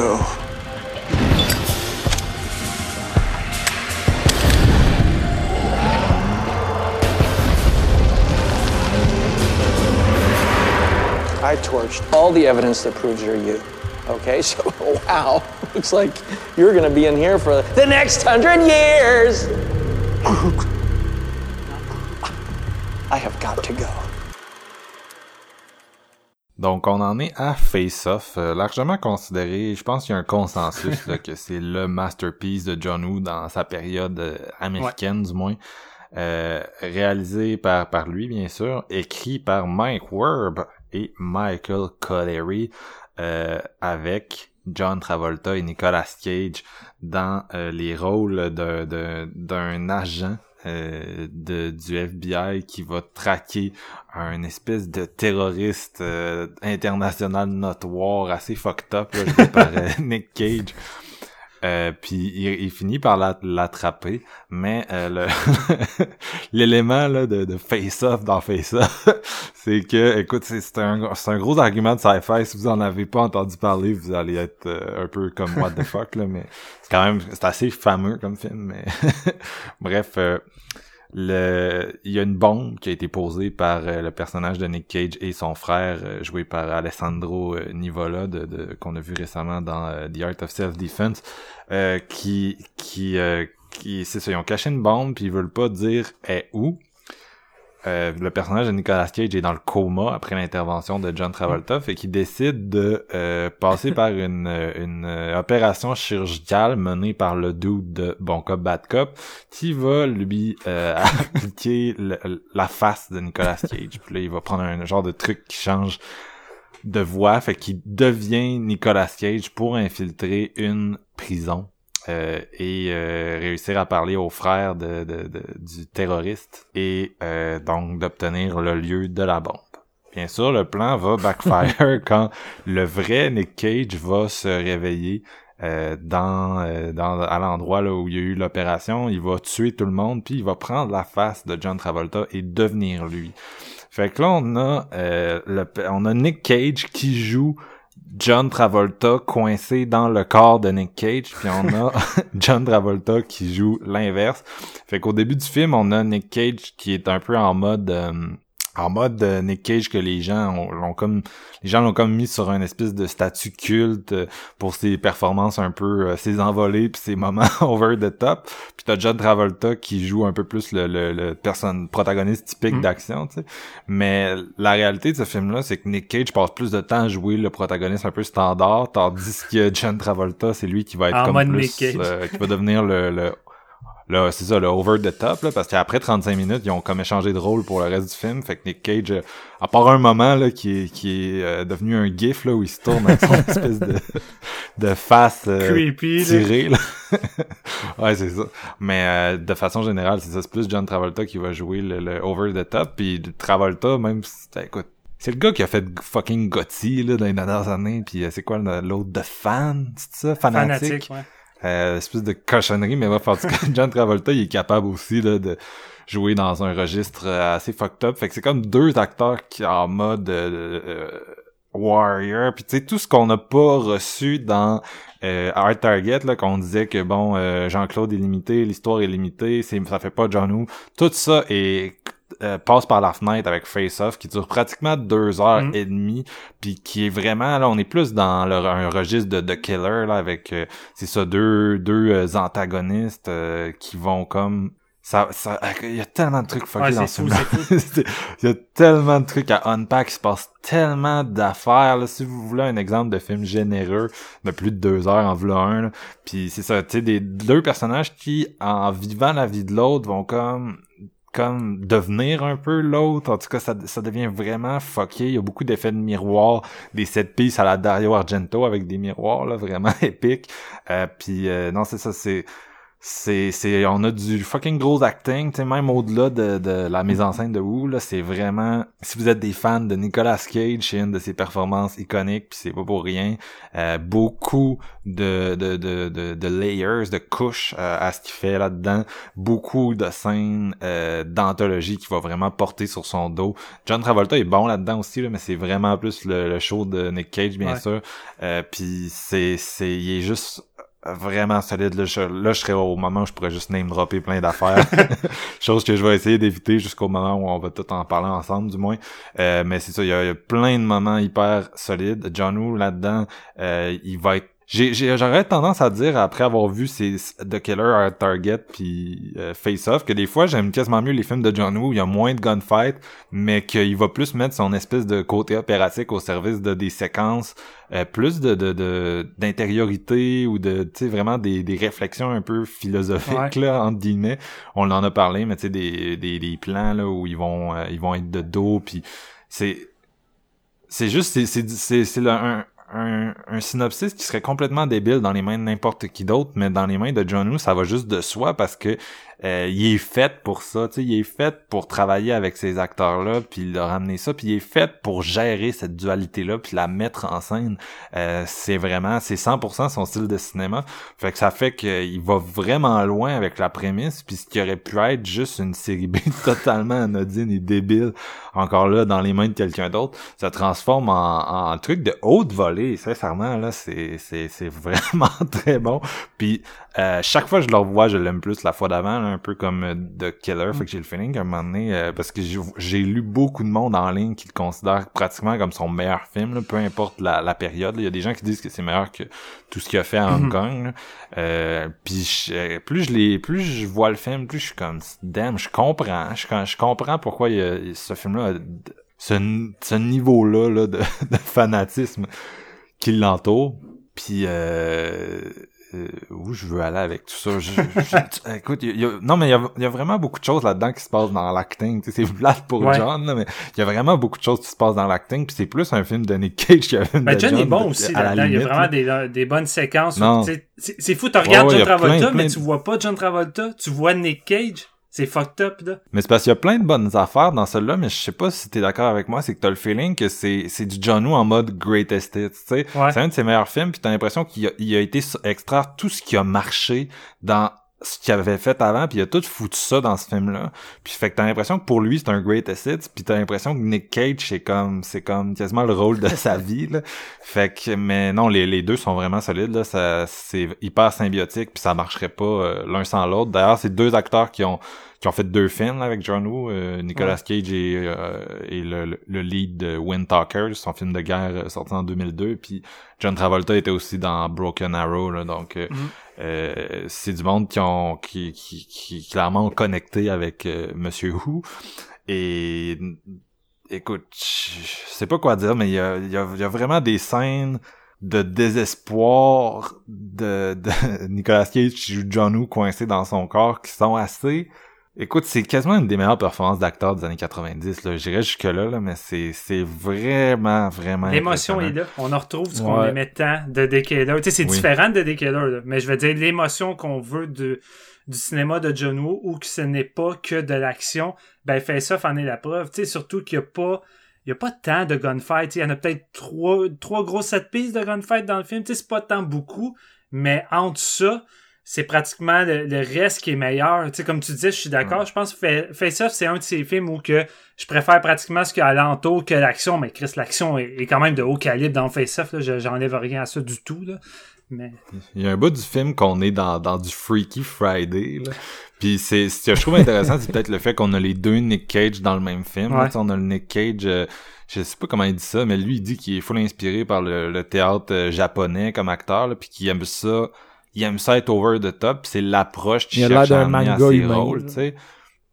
Tito. I torched all the evidence that proves you're you. Okay, so wow, looks like you're gonna be in here for the next hundred years. I have got to go. Donc on en est à Face Off, euh, largement considéré, je pense qu'il y a un consensus là, que c'est le masterpiece de John Woo dans sa période euh, américaine du moins. Euh, réalisé par, par lui bien sûr, écrit par Mike Werb et Michael Collery euh, avec John Travolta et Nicolas Cage dans euh, les rôles de- de- d'un agent euh, de, du FBI qui va traquer un espèce de terroriste euh, international notoire assez fucked up là, par euh, Nick Cage. Euh, puis il, il finit par la- l'attraper, mais euh, l'élément là de, de face-off dans face-off, c'est que, écoute, c'est un, un gros argument de sci-fi. Si vous en avez pas entendu parler, vous allez être euh, un peu comme what the fuck là, mais c'est quand même c'est assez fameux comme film. Mais bref, euh, le il y a une bombe qui a été posée par euh, le personnage de Nick Cage et son frère euh, joué par Alessandro euh, Nivola de, de- qu'on a vu récemment dans The Art of Self Defense euh, qui qui qui c'est ça ils ont caché une bombe puis ils veulent pas dire est où? Euh, le personnage de Nicolas Cage est dans le coma après l'intervention de John Travolta, fait qu'il décide de euh, passer par une, euh, une euh, opération chirurgicale menée par le dude de Bon Cop Bad Cop, qui va lui euh, appliquer la face de Nicolas Cage. Puis là, il va prendre un genre de truc qui change de voix, fait qu'il devient Nicolas Cage pour infiltrer une prison euh, et euh, réussir à parler aux frères de, de- de- du terroriste et euh, donc d'obtenir le lieu de la bombe. Bien sûr, le plan va backfire quand le vrai Nick Cage va se réveiller euh, dans, euh, dans à l'endroit là où il y a eu l'opération. Il va tuer tout le monde, puis il va prendre la face de John Travolta et devenir lui. Fait que là, on a, euh, le, on a Nick Cage qui joue John Travolta coincé dans le corps de Nick Cage, puis on a John Travolta qui joue l'inverse. Fait qu'au début du film, on a Nick Cage qui est un peu en mode euh, en mode euh, Nick Cage que les gens ont, l'ont comme les gens l'ont comme mis sur un espèce de statut culte euh, pour ses performances un peu euh, ses envolées puis ses moments over the top puis t'as John Travolta qui joue un peu plus le, le, le personne protagoniste typique Mm. d'action tu sais mais la réalité de ce film là c'est que Nick Cage passe plus de temps à jouer le protagoniste un peu standard tandis que John Travolta c'est lui qui va être En comme mode plus Nick Cage. qui va devenir le, le Là, c'est ça, le over the top, là, parce qu'après 35 minutes, ils ont comme échangé de rôle pour le reste du film. Fait que Nick Cage, euh, à part un moment là, qui est, qui est euh, devenu un gif là, où il se tourne avec son espèce de, de face euh, Creepy, tirée. Là. ouais, c'est ça. Mais euh, de façon générale, c'est ça. C'est plus John Travolta qui va jouer le, le over the top. Puis Travolta, même si, écoute, c'est le gars qui a fait fucking Gotti là, dans les dernières années. Puis euh, c'est quoi l'autre de fan, c'est ça? Fanatique. Fanatique, ouais. Euh, espèce de cochonnerie, mais bref, en tout John Travolta, il est capable aussi là, de jouer dans un registre euh, assez fucked up. Fait que c'est comme deux acteurs qui en mode euh, euh, warrior. Puis tu sais, tout ce qu'on n'a pas reçu dans euh, Art Target, là, qu'on disait que bon, euh, Jean-Claude est limité, l'histoire est limitée, c'est ça fait pas John Woo. Tout ça est euh, passe par la fenêtre avec Face Off qui dure pratiquement deux heures Mm. et demie puis qui est vraiment là on est plus dans le, un registre de, de killer là avec euh, c'est ça deux deux euh, antagonistes euh, qui vont comme ça ça il y a tellement de trucs fuckés Ouais, dans ce film il y a tellement de trucs à unpack il se passe tellement d'affaires là. si vous voulez un exemple de film généreux de plus de deux heures en voulant un là. puis c'est ça tu sais des deux personnages qui en vivant la vie de l'autre vont comme comme devenir un peu l'autre. En tout cas, ça, ça devient vraiment fucké. Il y a beaucoup d'effets de miroir, des set pieces à la Dario Argento avec des miroirs là, vraiment épiques. Euh, puis euh, non, c'est ça, c'est c'est c'est on a du fucking gros acting, tu sais même au-delà de, de la mise en scène de Woo là, c'est vraiment si vous êtes des fans de Nicolas Cage, c'est une de ses performances iconiques, puis c'est pas pour rien. Euh, beaucoup de de, de de de layers, de couches euh, à ce qu'il fait là-dedans, beaucoup de scènes euh, d'anthologie qui va vraiment porter sur son dos. John Travolta est bon là-dedans aussi là, mais c'est vraiment plus le, le show de Nick Cage bien Ouais. sûr. Euh, puis c'est c'est il est juste vraiment solide. Là je, là, je serais au moment où je pourrais juste name dropper plein d'affaires. Chose que je vais essayer d'éviter jusqu'au moment où on va tout en parler ensemble, du moins. Euh, mais c'est ça, il y, a, plein de moments hyper solides. John Woo, là-dedans, euh, il va être j'aurais tendance à dire, après avoir vu ces The Killer à Target puis euh, Face Off, que des fois, j'aime quasiment mieux les films de John Woo, où il y a moins de gunfight, mais qu'il va plus mettre son espèce de côté opératique au service de des séquences, euh, plus de, de, de d'intériorité ou de, tu sais, vraiment des, des réflexions un peu philosophiques, Ouais. là, entre guillemets. On en a parlé, mais tu sais, des, des, des plans, là, où ils vont, euh, ils vont être de dos, puis c'est, c'est juste, c'est, c'est, c'est, un, un, synopsis qui serait complètement débile dans les mains de n'importe qui d'autre, mais dans les mains de John Woo, ça va juste de soi parce que euh, il est fait pour ça, tu sais, il est fait pour travailler avec ces acteurs-là, puis leur ramener ça, puis il est fait pour gérer cette dualité-là, puis la mettre en scène. Euh, c'est vraiment, c'est 100% son style de cinéma. Fait que ça fait qu'il va vraiment loin avec la prémisse, puis ce qui aurait pu être juste une série B totalement anodine et débile, encore là, dans les mains de quelqu'un d'autre, ça transforme en, en truc de haute volée. Sincèrement, là, c'est, c'est, c'est vraiment très bon. Puis euh, chaque fois que je le revois, je l'aime plus la fois d'avant, un peu comme euh, The Killer. Fait que j'ai le feeling qu'à un moment donné, euh, parce que j'ai- lu beaucoup de monde en ligne qui le considère pratiquement comme son meilleur film, là, peu importe la, la période. Il y a des gens qui disent que c'est meilleur que tout ce qu'il a fait à Hong Mhm. Kong. Euh, puis je- plus je les, plus je vois le film, plus je suis comme damn, je comprends, je, je comprends pourquoi il y a, ce film-là, ce, ce niveau-là là, de, de fanatisme qui l'entoure. Puis euh, euh, où je veux aller avec tout ça. Je, je- écoute, il y a- non mais il y, y a vraiment beaucoup de choses là-dedans qui se passent dans l'acting. Tu sais, C'est plate pour Ouais. John, là, mais il y a vraiment beaucoup de choses qui se passent dans l'acting. Puis c'est plus un film de Nick Cage qu'un film Ben, de John John. est bon de- aussi là-dedans. Il y a vraiment des, des bonnes séquences. C'est fou, tu regardes Ouais, ouais, John Travolta, plein, mais tu vois pas John Travolta. Tu vois Nick Cage. C'est fucked up, là. Mais c'est parce qu'il y a plein de bonnes affaires dans celle-là, mais je sais pas si t'es d'accord avec moi, c'est que t'as le feeling que c'est, c'est du John Woo en mode greatest hits, tu sais. Ouais. C'est un de ses meilleurs films, puis t'as l'impression qu'il a, il a été extraire tout ce qui a marché dans ce qu'il avait fait avant, puis il a tout foutu ça dans ce film-là. Puis fait que t'as l'impression que pour lui, c'est un greatest hits, puis t'as l'impression que Nick Cage, c'est comme, c'est comme quasiment le rôle de sa vie, là. Fait que, mais non, les, les deux sont vraiment solides, là. Ça, c'est hyper symbiotique, puis ça marcherait pas euh, l'un sans l'autre. D'ailleurs, c'est deux acteurs qui ont qui ont fait deux films là, avec John Woo, euh, Nicolas Cage et, euh, et le, le- le lead de Wind Talkers, son film de guerre euh, sorti en 2002, puis John Travolta était aussi dans Broken Arrow, là, donc euh, Mhm. Euh, c'est du monde qui ont qui, qui, clairement ont connecté avec euh, Monsieur Who. Et écoute, je sais pas quoi dire, mais il y a, y a vraiment des scènes de désespoir de, de Nicolas Cage qui joue John Woo coincé dans son corps qui sont assez Écoute, c'est quasiment une des meilleures performances d'acteurs des années 90. Là. J'irais jusque-là, là, mais c'est, c'est vraiment, vraiment L'émotion est là. On en retrouve ce qu'on Ouais. aimait tant de Decader. Tu sais, c'est Oui. différent de Decader, là. mais je veux dire, l'émotion qu'on veut de, du cinéma de John Woo ou que ce n'est pas que de l'action, ben Face Off en est la preuve. Tu sais, surtout qu'il n'y a pas il y a pas tant de gunfight. Tu sais, Il y en a peut-être trois, trois grosses set pistes de gunfight dans le film. Tu sais, c'est pas tant beaucoup, mais entre ça, c'est pratiquement le, le reste qui est meilleur. Tu sais, comme tu disais, je suis d'accord. Je pense que Fa- Face Off, c'est un de ces films où que je préfère pratiquement ce qu'il y a alentour que l'action. Mais Chris, l'action est, est quand même de haut calibre dans Face Off. J'enlève rien à ça du tout. Là. Mais Il y a un bout du film qu'on est dans, dans du Freaky Friday. Là. Puis c'est, ce que je trouve intéressant, c'est peut-être le fait qu'on a les deux Nick Cage dans le même film. Ouais. On a le Nick Cage, euh, je sais pas comment il dit ça, mais lui il dit qu'il est full inspiré par le, le théâtre euh, japonais comme acteur, là, puis qu'il aime ça, il aime ça être over the top. C'est l'approche qu'il cherche à amener à ses rôles, tu sais.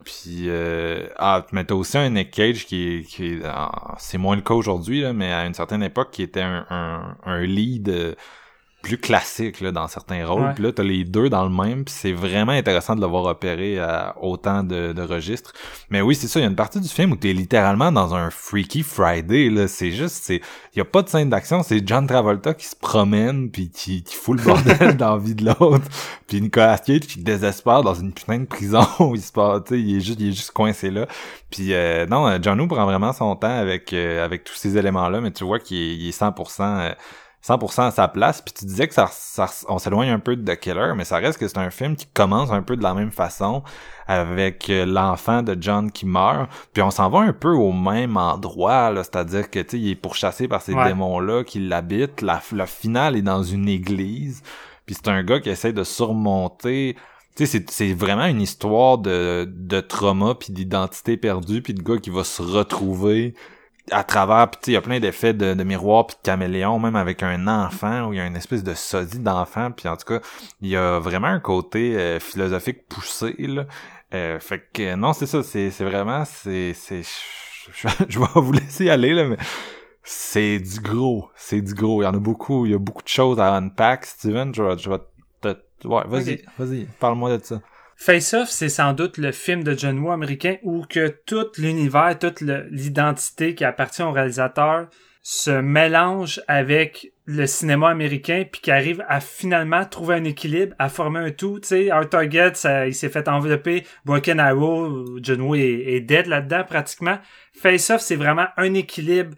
Puis euh, ah, mais t'as aussi un Nick Cage qui est, qui est ah, c'est moins le cas aujourd'hui là, mais à une certaine époque qui était un, un, un lead euh, plus classique là, dans certains rôles. Ouais. Puis là, t'as les deux dans le même, puis c'est vraiment intéressant de le voir opérer à autant de, de registres. Mais oui, c'est ça, il y a une partie du film où t'es littéralement dans un Freaky Friday, là. C'est juste, c'est, il y a pas de scène d'action, c'est John Travolta qui se promène puis qui, qui fout le bordel dans la vie de l'autre. Puis Nicolas Cage qui désespère dans une putain de prison où il se passe, tu sais, il est juste, il est juste coincé là. Puis euh, non, John Woo prend vraiment son temps avec euh, avec tous ces éléments-là, mais tu vois qu'il est, il est 100%, euh, 100% à sa place. Puis tu disais que ça, ça on s'éloigne un peu de The Killer, mais ça reste que c'est un film qui commence un peu de la même façon avec euh, l'enfant de John qui meurt. Puis on s'en va un peu au même endroit, là, c'est-à-dire que tu il est pourchassé par ces Ouais. démons-là qui l'habitent. La, la finale est dans une église. Puis c'est un gars qui essaie de surmonter tu sais, c'est, c'est vraiment une histoire de, de trauma puis d'identité perdue puis de gars qui va se retrouver à travers puis il y a plein d'effets de, de miroir puis de caméléon même avec un enfant où il y a une espèce de sosie d'enfant puis en tout cas il y a vraiment un côté euh, philosophique poussé là. Euh, fait que non c'est ça c'est, c'est vraiment c'est c'est je, je- vais vous laisser aller là mais c'est du gros c'est du gros. Il y en a beaucoup il y a beaucoup de choses à unpack. Steven je vais, je vais te ouais vas-y vas-y parle-moi de ça Face Off, c'est sans doute le film de John Woo américain où que tout l'univers, toute l'identité qui appartient au réalisateur se mélange avec le cinéma américain puis qui arrive à finalement trouver un équilibre, à former un tout. Tu sais, Our Target, ça, il s'est fait envelopper. Broken Arrow, John Woo est dead là-dedans pratiquement. Face Off, c'est vraiment un équilibre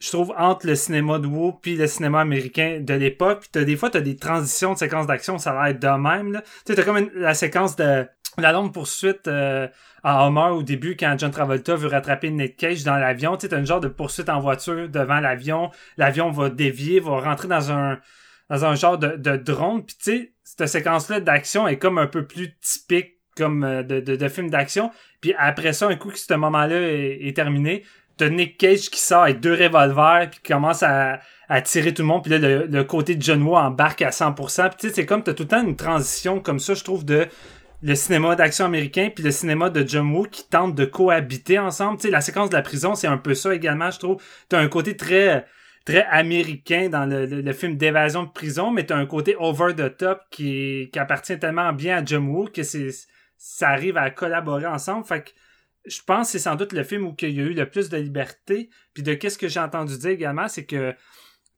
je trouve, entre le cinéma de Woo puis le cinéma américain de l'époque. Puis t'as des fois, t'as des transitions de séquences d'action, ça a l'air de même. Là. Tu t'as comme la séquence de la longue poursuite euh, à Homer au début quand John Travolta veut rattraper Nick Cage dans l'avion. Tu t'as une genre de poursuite en voiture devant l'avion. L'avion va dévier, va rentrer dans un dans un genre de, drone. Puis tu sais, cette séquence-là d'action est comme un peu plus typique comme euh, de, de, de film d'action. Puis après ça, un coup que ce moment-là est terminé, t'as Nick Cage qui sort avec deux revolvers puis qui commence à, à tirer tout le monde puis là le, côté de John Woo embarque à 100% puis tu sais c'est comme t'as tout le temps une transition comme ça je trouve de le cinéma d'action américain puis le cinéma de John Woo qui tentent de cohabiter ensemble. Tu sais la séquence de la prison c'est un peu ça également je trouve. T'as un côté très très américain dans le, le, le film d'évasion de prison, mais t'as un côté over the top qui, qui appartient tellement bien à John Woo que c'est ça arrive à collaborer ensemble. Fait que je pense que c'est sans doute le film où il y a eu le plus de liberté. Puis de qu'est-ce que j'ai entendu dire également, c'est que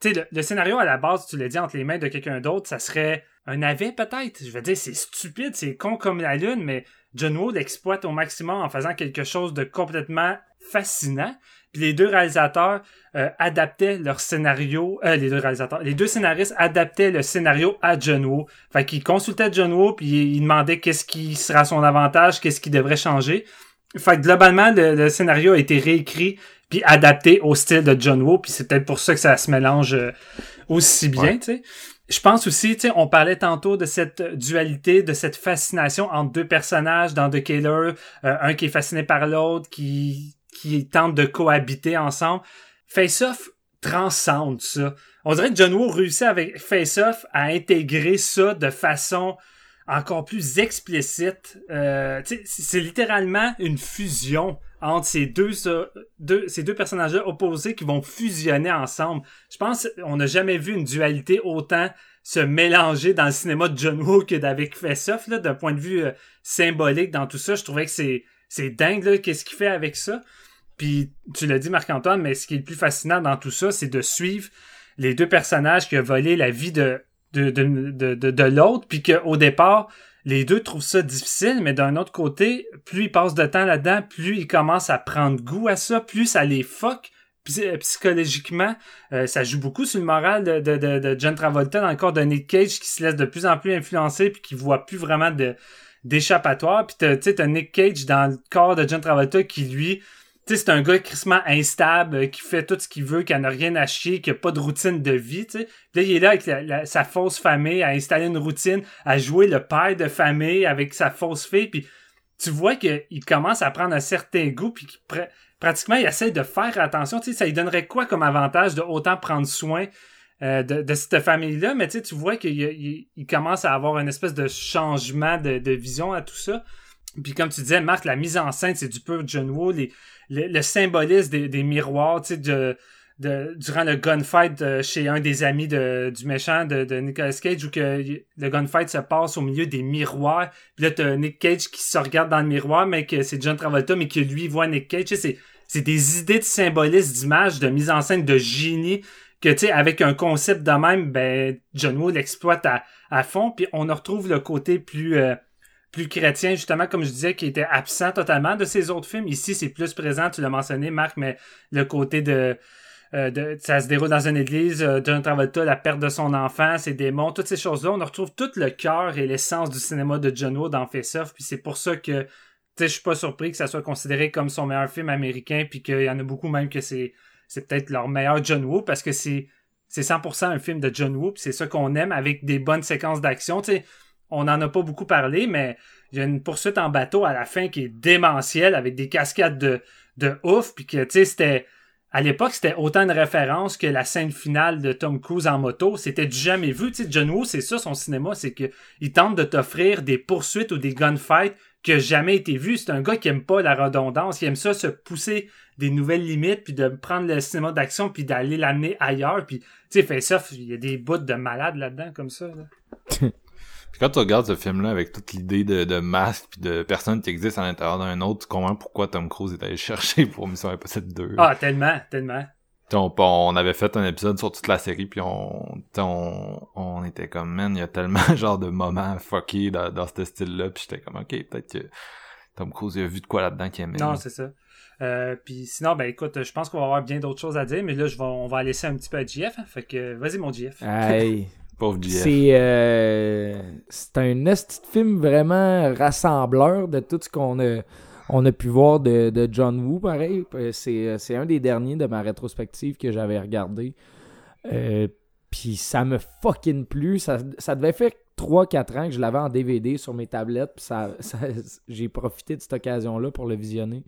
le, le scénario à la base, tu l'as dit entre les mains de quelqu'un d'autre, ça serait un navet peut-être? Je veux dire, c'est stupide, c'est con comme la lune, mais John Woo l'exploite au maximum en faisant quelque chose de complètement fascinant. Puis les deux réalisateurs euh, adaptaient leur scénario, euh, les deux réalisateurs, les deux scénaristes adaptaient le scénario à John Woo. Fait qu'ils consultaient John Woo puis ils demandaient qu'est-ce qui sera son avantage, qu'est-ce qui devrait changer. Fait que globalement, le, le, scénario a été réécrit puis adapté au style de John Woo, puis c'est peut-être pour ça que ça se mélange euh, aussi bien, ouais. tu sais. Je pense aussi, tu sais, on parlait tantôt de cette dualité, de cette fascination entre deux personnages dans The Killer, euh, un qui est fasciné par l'autre, qui qui tentent de cohabiter ensemble. Face Off transcende ça. On dirait que John Woo réussit avec Face Off à intégrer ça de façon encore plus explicite. Euh, c'est littéralement une fusion entre ces deux, deux, ces deux personnages-là opposés qui vont fusionner ensemble. Je pense qu'on n'a jamais vu une dualité autant se mélanger dans le cinéma de John Woo que d'avec Face Off, d'un point de vue euh, symbolique dans tout ça. Je trouvais que c'est c'est dingue, là, qu'est-ce qu'il fait avec ça. Puis, tu l'as dit, Marc-Antoine, mais ce qui est le plus fascinant dans tout ça, c'est de suivre les deux personnages qui ont volé la vie de, de, de, de, de, de l'autre, puis qu'au départ, les deux trouvent ça difficile, mais d'un autre côté, plus ils passent de temps là-dedans, plus ils commencent à prendre goût à ça, plus ça les fuck psychologiquement. Euh, ça joue beaucoup sur le moral de, de, de, de John Travolta dans le corps de Nick Cage qui se laisse de plus en plus influencer puis qui voit plus vraiment de d'échappatoire. Puis tu sais, t'as Nick Cage dans le corps de John Travolta qui, lui, c'est un gars crissement instable, euh, qui fait tout ce qu'il veut, qui n'a rien à chier, qui a pas de routine de vie, là, il est là avec sa fausse famille, à installer une routine, à jouer le père de famille avec sa fausse fille, puis tu vois qu'il commence à prendre un certain goût, puis pratiquement, il essaie de faire attention, ça lui donnerait quoi comme avantage de autant prendre soin euh, de, cette famille-là, mais tu vois qu'il il, il commence à avoir une espèce de changement de, vision à tout ça. Puis comme tu disais, Marc, la mise en scène, c'est du pur John Woo, le, symbolisme des, des miroirs, tu sais, de, de, durant le gunfight de, chez un des amis de, du méchant de, de Nicolas Cage, où que le gunfight se passe au milieu des miroirs. Puis là, t'as Nick Cage qui se regarde dans le miroir, mais que c'est John Travolta, mais qui lui voit Nick Cage. Tu sais, c'est, c'est des idées de symbolisme, d'image, de mise en scène, de génie que tu sais avec un concept de même ben John Woo l'exploite à, à fond puis on retrouve le côté plus euh, plus chrétien justement comme je disais qui était absent totalement de ses autres films ici c'est plus présent tu l'as mentionné Marc mais le côté de euh, de, ça se déroule dans une église, euh, John Travolta, la perte de son enfant, ses démons, toutes ces choses-là, on retrouve tout le cœur et l'essence du cinéma de John Woo dans Face Off, puis c'est pour ça que, je suis pas surpris que ça soit considéré comme son meilleur film américain, puis qu'il y en a beaucoup même que c'est c'est peut-être leur meilleur John Woo parce que c'est c'est 100% un film de John Woo, c'est ça qu'on aime avec des bonnes séquences d'action. Tu sais, on n'en a pas beaucoup parlé, mais il y a une poursuite en bateau à la fin qui est démentielle avec des cascades de, de ouf, puis que tu sais, c'était à l'époque, c'était autant de référence que la scène finale de Tom Cruise en moto. C'était du jamais vu. Tu sais, John Woo, c'est ça son cinéma, c'est que il tente de t'offrir des poursuites ou des gunfights qui n'ont jamais été vus. C'est un gars qui aime pas la redondance, il aime ça se pousser des nouvelles limites, puis de prendre le cinéma d'action, puis d'aller l'amener ailleurs. Puis, tu sais, fait ça, il y a des bouts de malade là-dedans, comme ça. quand tu regardes ce film-là avec toute l'idée de, de masque puis de personnes qui existent à l'intérieur d'un autre, tu comprends pourquoi Tom Cruise est allé chercher pour Mission Impossible 2. Ah, tellement, tellement. On, on, avait fait un épisode sur toute la série puis on, on, on était comme man, il y a tellement genre de moments fuckés dans, dans ce style-là puis j'étais comme ok peut-être que Tom Cruise a vu de quoi là-dedans qu'il aimait. Non, c'est ça. Euh, puis sinon, ben écoute, je pense qu'on va avoir bien d'autres choses à dire, mais là, je vais, on va laisser un petit peu à JF. Hein, fait que vas-y, mon JF. Hey. C'est euh, c'est un petit film vraiment rassembleur de tout ce qu'on a, on a pu voir de, de John Woo, pareil. C'est un des derniers de ma rétrospective que j'avais regardé. Euh, puis ça me fucking plu. Ça, ça devait faire 3-4 ans que je l'avais en DVD sur mes tablettes. Ça, j'ai profité de cette occasion-là pour le visionner.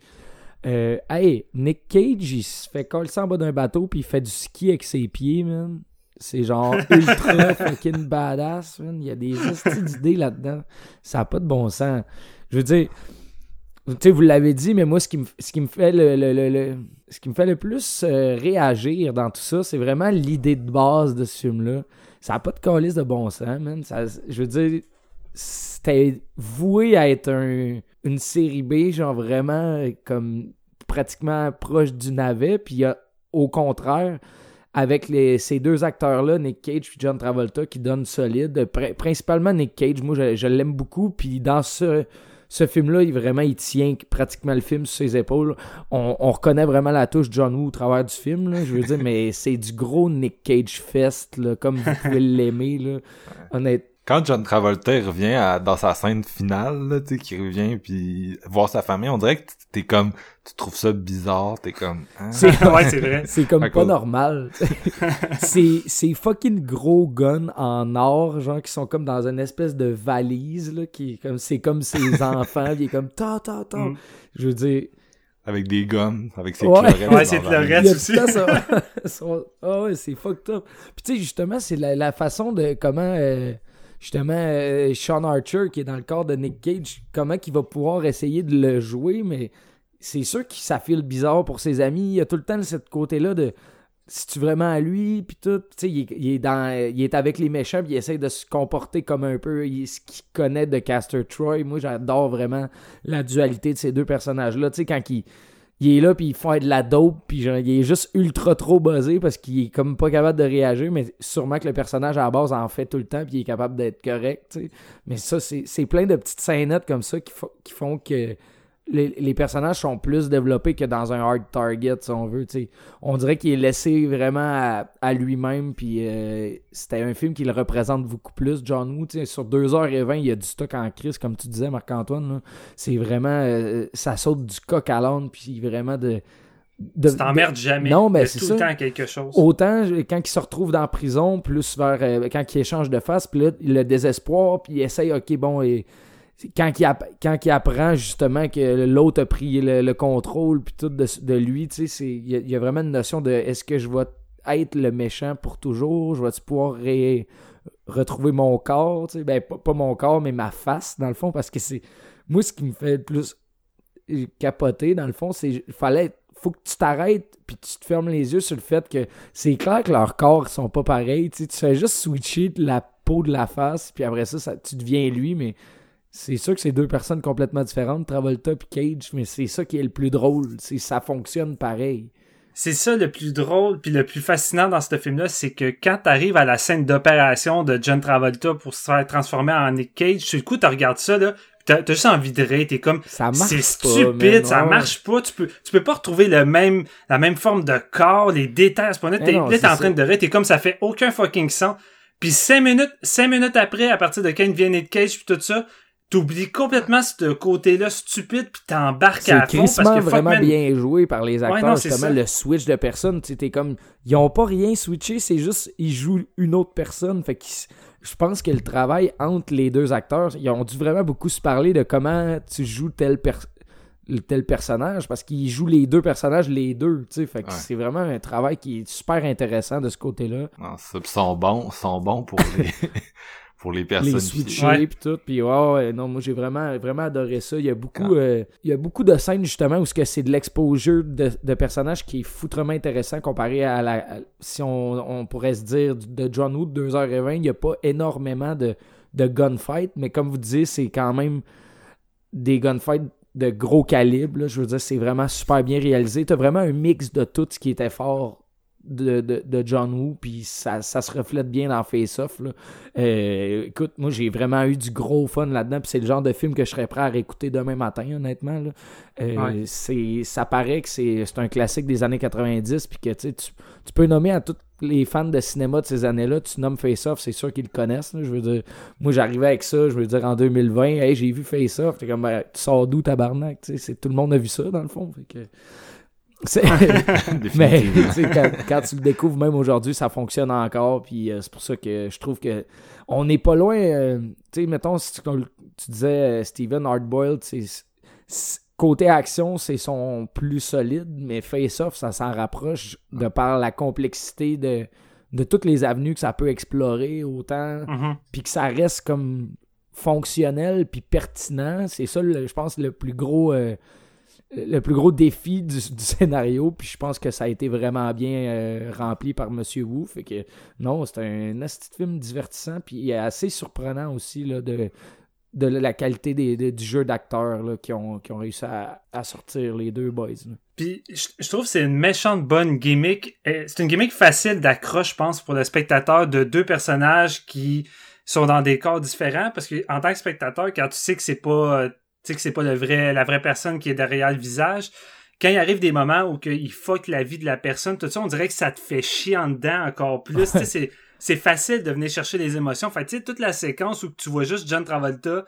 Euh, hey, Nick Cage, il se fait coller en bas d'un bateau puis il fait du ski avec ses pieds, man. C'est genre ultra fucking badass, man. Il y a des idées là-dedans. Ça n'a pas de bon sens. Je veux dire, tu sais, vous l'avez dit, mais moi, ce qui me, ce qui me fait le, le- le- le- ce qui me fait le plus euh, réagir dans tout ça, c'est vraiment l'idée de base de ce film-là. Ça n'a pas de calice de bon sens, man. Ça- je veux dire, c'était voué à être un- une série B, genre vraiment euh, comme pratiquement proche du navet, puis il y a au contraire avec les, ces deux acteurs-là, Nick Cage et John Travolta, qui donnent solide. Pri- principalement Nick Cage, moi je, l'aime beaucoup, puis dans ce, ce film-là, il, vraiment, il tient pratiquement le film sur ses épaules. On, on reconnaît vraiment la touche John Woo au travers du film, je veux dire, mais c'est du gros Nick Cage fest, comme vous pouvez l'aimer. Honnêtement. Quand John Travolta il revient à- dans sa scène finale, là, tu sais, qui revient puis voir sa famille, on dirait que t'es comme, tu trouves ça bizarre, t'es comme, hein? C'est Ouais, c'est vrai. C'est comme pas normal. c'est c'est fucking gros guns en or, genre qui sont comme dans une espèce de valise là, qui est comme c'est comme ses enfants, qui est comme ta ta ta. Mm. Je veux dire, Avec des gommes, avec ses Ouais. clorettes. Ouais, la- clorettes. il aussi. Ah ouais, c'est fucked up. Puis tu sais justement, c'est la, la façon de comment euh, justement euh, Sean Archer qui est dans le corps de Nick Cage, comment qu'il va pouvoir essayer de le jouer, mais c'est sûr que ça file bizarre pour ses amis. Il y a tout le temps ce côté-là de si tu vraiment à lui, puis tout, tu sais, il, est- il est dans, il est avec les méchants, puis il essaie de se comporter comme un peu ce qu'il connaît de Caster Troy. Moi, j'adore vraiment la dualité de ces deux personnages-là. Tu sais, quand il, il est là, puis il fait de la dope, puis genre, il est juste ultra trop buzzé parce qu'il est comme pas capable de réagir, mais sûrement que le personnage à la base en fait tout le temps, puis il est capable d'être correct. Mais ça, c'est plein de petites scénettes comme ça qui font que les, les personnages sont plus développés que dans un hard target, si on veut. On dirait qu'il est laissé vraiment à, à lui-même. Puis euh, c'était un film qui le représente beaucoup plus. John Woo, tu sais, sur 2h20, il y a du stock en crise, comme tu disais, Marc-Antoine. C'est vraiment. euh, ça saute du coq à l'âne, puis vraiment de. de Tu t'emmerdes jamais. Non, mais c'est tout ça. le temps quelque chose. Autant je- quand il se retrouve dans la prison, plus vers euh, quand il échange de face, puis là, le désespoir, puis il essaye, ok, bon, et quand il, app- quand apprend justement que l'autre a pris le, le contrôle, puis de, de lui, tu sais, il y, a- vraiment une notion de est-ce que je vais être le méchant pour toujours, je vais pouvoir retrouver mon corps, tu sais, ben pas, pas mon corps, mais ma face, dans le fond, parce que c'est. Moi, ce qui me fait le plus capoter, dans le fond, c'est fallait faut que tu t'arrêtes puis tu te fermes les yeux sur le fait que c'est clair que leurs corps sont pas pareils. Tu, sais, fais juste switcher la peau de la face, puis après ça tu deviens lui, mais c'est sûr que c'est deux personnes complètement différentes, Travolta puis Cage, mais c'est ça qui est le plus drôle. C'est ça fonctionne pareil. C'est ça le plus drôle puis le plus fascinant dans ce film-là, c'est que quand t'arrives à la scène d'opération de John Travolta pour se faire transformer en Nick Cage, sur le coup, tu regardes ça, là, pis t'as juste envie de rire, t'es comme, c'est stupide, ça marche pas, tu peux, tu peux pas retrouver le même, la même forme de corps, les détails à ce point-là, Eh t'es c'est en ça. train de rire, t'es comme, ça fait aucun fucking sens. Puis cinq minutes, cinq minutes après, à partir de quand il vient Nick Cage puis tout ça, t'oublies complètement ce côté-là stupide puis t'embarques à fond parce que vraiment man, bien joué par les acteurs, non, c'est justement, le switch de tu sais, t'es comme, ils ont pas rien switché, c'est juste, ils jouent une autre personne, fait que je pense que le travail entre les deux acteurs, ils ont dû vraiment beaucoup se parler de comment tu joues tel, per- tel personnage, parce qu'ils jouent les deux personnages, les deux, tu sais, fait que Ouais. c'est vraiment un travail qui est super intéressant de ce côté-là. Non, ça, pis sont bons, sont bons pour les, pour les personnes. les switcher Ouais. tout puis ouais, non moi j'ai vraiment vraiment adoré ça il y a beaucoup euh, il y a beaucoup de scènes justement où ce que c'est de l'exposure de, de personnages qui est foutrement intéressant comparé à la à- si on, on pourrait se dire de John Woo de 2h20 il n'y a pas énormément de de gunfight mais comme vous disiez c'est quand même des gunfights de gros calibre là. je veux dire c'est vraiment super bien réalisé t'as vraiment un mix de tout ce qui était fort de, de, de John Woo, puis ça, ça se reflète bien dans Face Off. Là. Euh, écoute, moi j'ai vraiment eu du gros fun là-dedans, puis c'est le genre de film que je serais prêt à réécouter demain matin, honnêtement. Là. Euh, Ouais. c'est, ça paraît que c'est, c'est un classique des années 90, puis que tu, tu peux nommer à tous les fans de cinéma de ces années-là, tu nommes Face Off, c'est sûr qu'ils le connaissent. là. je veux dire, moi j'arrivais avec ça, je veux dire en 2020, hey, j'ai vu Face Off, t'es comme, Ben, tu sors d'où tabarnak, tu sais, tout le monde a vu ça dans le fond. Fait que... C'est- mais quand, quand tu le découvres, même aujourd'hui, ça fonctionne encore. Puis euh, c'est pour ça que je trouve que on n'est pas loin. euh, tu sais, mettons, si tu, disais, euh, Steven Hardboiled, côté action, c'est son plus solide, mais face-off, ça s'en rapproche de par la complexité de, de toutes les avenues que ça peut explorer, autant Mhm. puis que ça reste comme fonctionnel puis pertinent. C'est ça, le- je pense, le plus gros le plus gros défi du, scénario. Puis je pense que ça a été vraiment bien euh, rempli par Monsieur Wu. Fait que non, c'est un de film divertissant puis assez surprenant aussi là, de de la qualité des, de- du jeu d'acteurs qui, ont, qui ont réussi à, à sortir les deux boys. Puis je, trouve que c'est une méchante bonne gimmick. C'est une gimmick facile d'accroche, je pense, pour le spectateur de deux personnages qui sont dans des corps différents. Parce que en tant que spectateur, quand tu sais que c'est pas, euh, tu sais que c'est pas le vrai, la vraie personne qui est derrière le visage, quand il arrive des moments où que il fuck la vie de la personne, tout ça, on dirait que ça te fait chier en dedans encore plus. Tu sais, c'est c'est facile de venir chercher les émotions. Fait tu sais, toute la séquence où tu vois juste John Travolta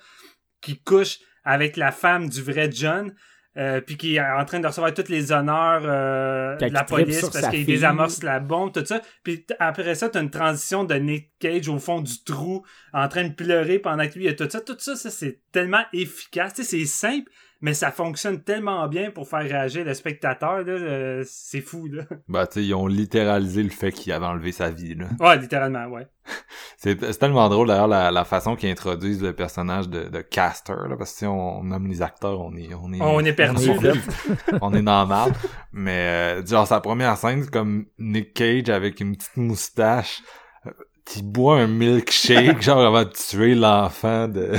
qui couche avec la femme du vrai John, euh, puis qui est en train de recevoir tous les honneurs euh, de la police parce qu'il désamorce la bombe, tout ça. Puis après ça, t'as une transition de Nick Cage au fond du trou, en train de pleurer pendant que lui il a tout ça. Tout ça, ça c'est tellement efficace. Tu sais, c'est simple, mais ça fonctionne tellement bien pour faire réagir le spectateur. Là, euh, c'est fou, là. Bah, tu sais, ils ont littéralisé le fait qu'il avait enlevé sa vie, là. Ouais, littéralement, ouais. C'est tellement drôle d'ailleurs la, la façon qu'ils introduisent le personnage de, de Caster là, parce que si on nomme les acteurs on est on est On est perdu. on est, on est dans la marde. mais euh, genre sa première scène c'est comme Nick Cage avec une petite moustache qui boit un milkshake genre avant de tuer l'enfant de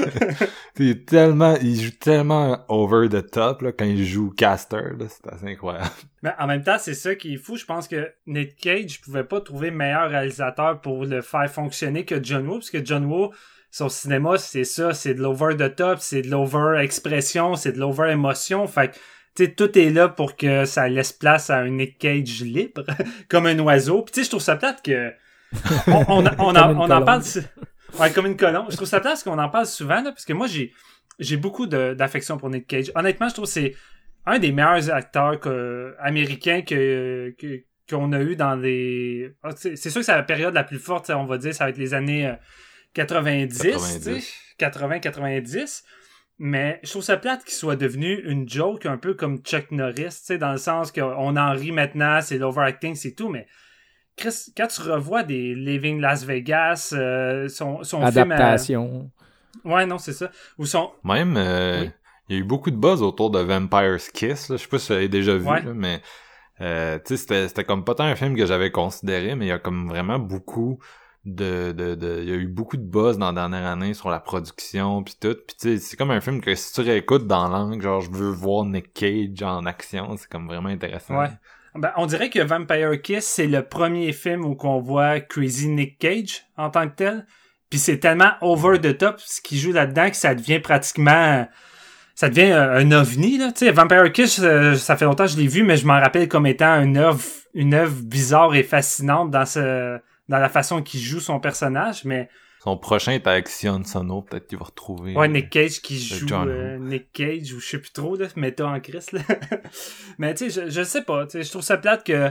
c'est tellement il joue tellement over the top là quand il joue Caster là c'est assez incroyable Mais en même temps, c'est ça qui est fou. Je pense que Nick Cage pouvait pas trouver meilleur réalisateur pour le faire fonctionner que John Woo, parce que John Woo, son cinéma, c'est ça, c'est de l'over the top, c'est de l'over expression, c'est de l'over émotion. Fait que, tu sais, tout est là pour que ça laisse place à un Nick Cage libre, comme un oiseau. Puis tu sais, je trouve ça plate que on, on, une on en parle. Ouais, comme une colombe. Je trouve ça plate parce qu'on en parle souvent, là, parce que moi, j'ai j'ai beaucoup de- d'affection pour Nick Cage. Honnêtement, je trouve que c'est un des meilleurs acteurs que- américains que que- qu'on a eu dans les Ah, c'est c'est sûr que c'est la période la plus forte on va dire ça va être les années euh, 90 90. 80 90 mais je trouve ça plate qu'il soit devenu une joke un peu comme Chuck Norris tu sais dans le sens qu'on en rit maintenant c'est l'overacting c'est tout mais Chris, quand tu revois des Living Las Vegas euh, son, son film à- Adaptation. ouais non c'est ça ou son Même, euh, Oui. il y a eu beaucoup de buzz autour de Vampire's Kiss. Là. Je sais pas si vous l'avez déjà vu, Ouais. là, mais euh, tu sais, c'était, c'était comme pas tant un film que j'avais considéré, mais il y a comme vraiment beaucoup de, de, de, il y a eu beaucoup de buzz dans la dernière année sur la production puis tout. Puis tu sais, c'est comme un film que si tu réécoutes dans l'angle, genre je veux voir Nick Cage en action, c'est comme vraiment intéressant. Ouais. Ben, on dirait que Vampire Kiss, c'est le premier film où qu'on voit Crazy Nick Cage en tant que tel. Puis c'est tellement over the top ce qu'il joue là-dedans que ça devient pratiquement ça devient euh, un ovni là. Tu sais, Vampire Kiss, euh, ça fait longtemps que je l'ai vu, mais je m'en rappelle comme étant une œuvre une œuvre bizarre et fascinante dans ce dans la façon qu'il joue son personnage. Mais Son prochain est avec Sion Sono, peut-être qu'il va retrouver. Ouais, euh, Nick Cage qui de joue euh, Nick Cage ou je sais plus trop là, méta en Christ là. Mais tu sais, je, je sais pas, je trouve ça plate que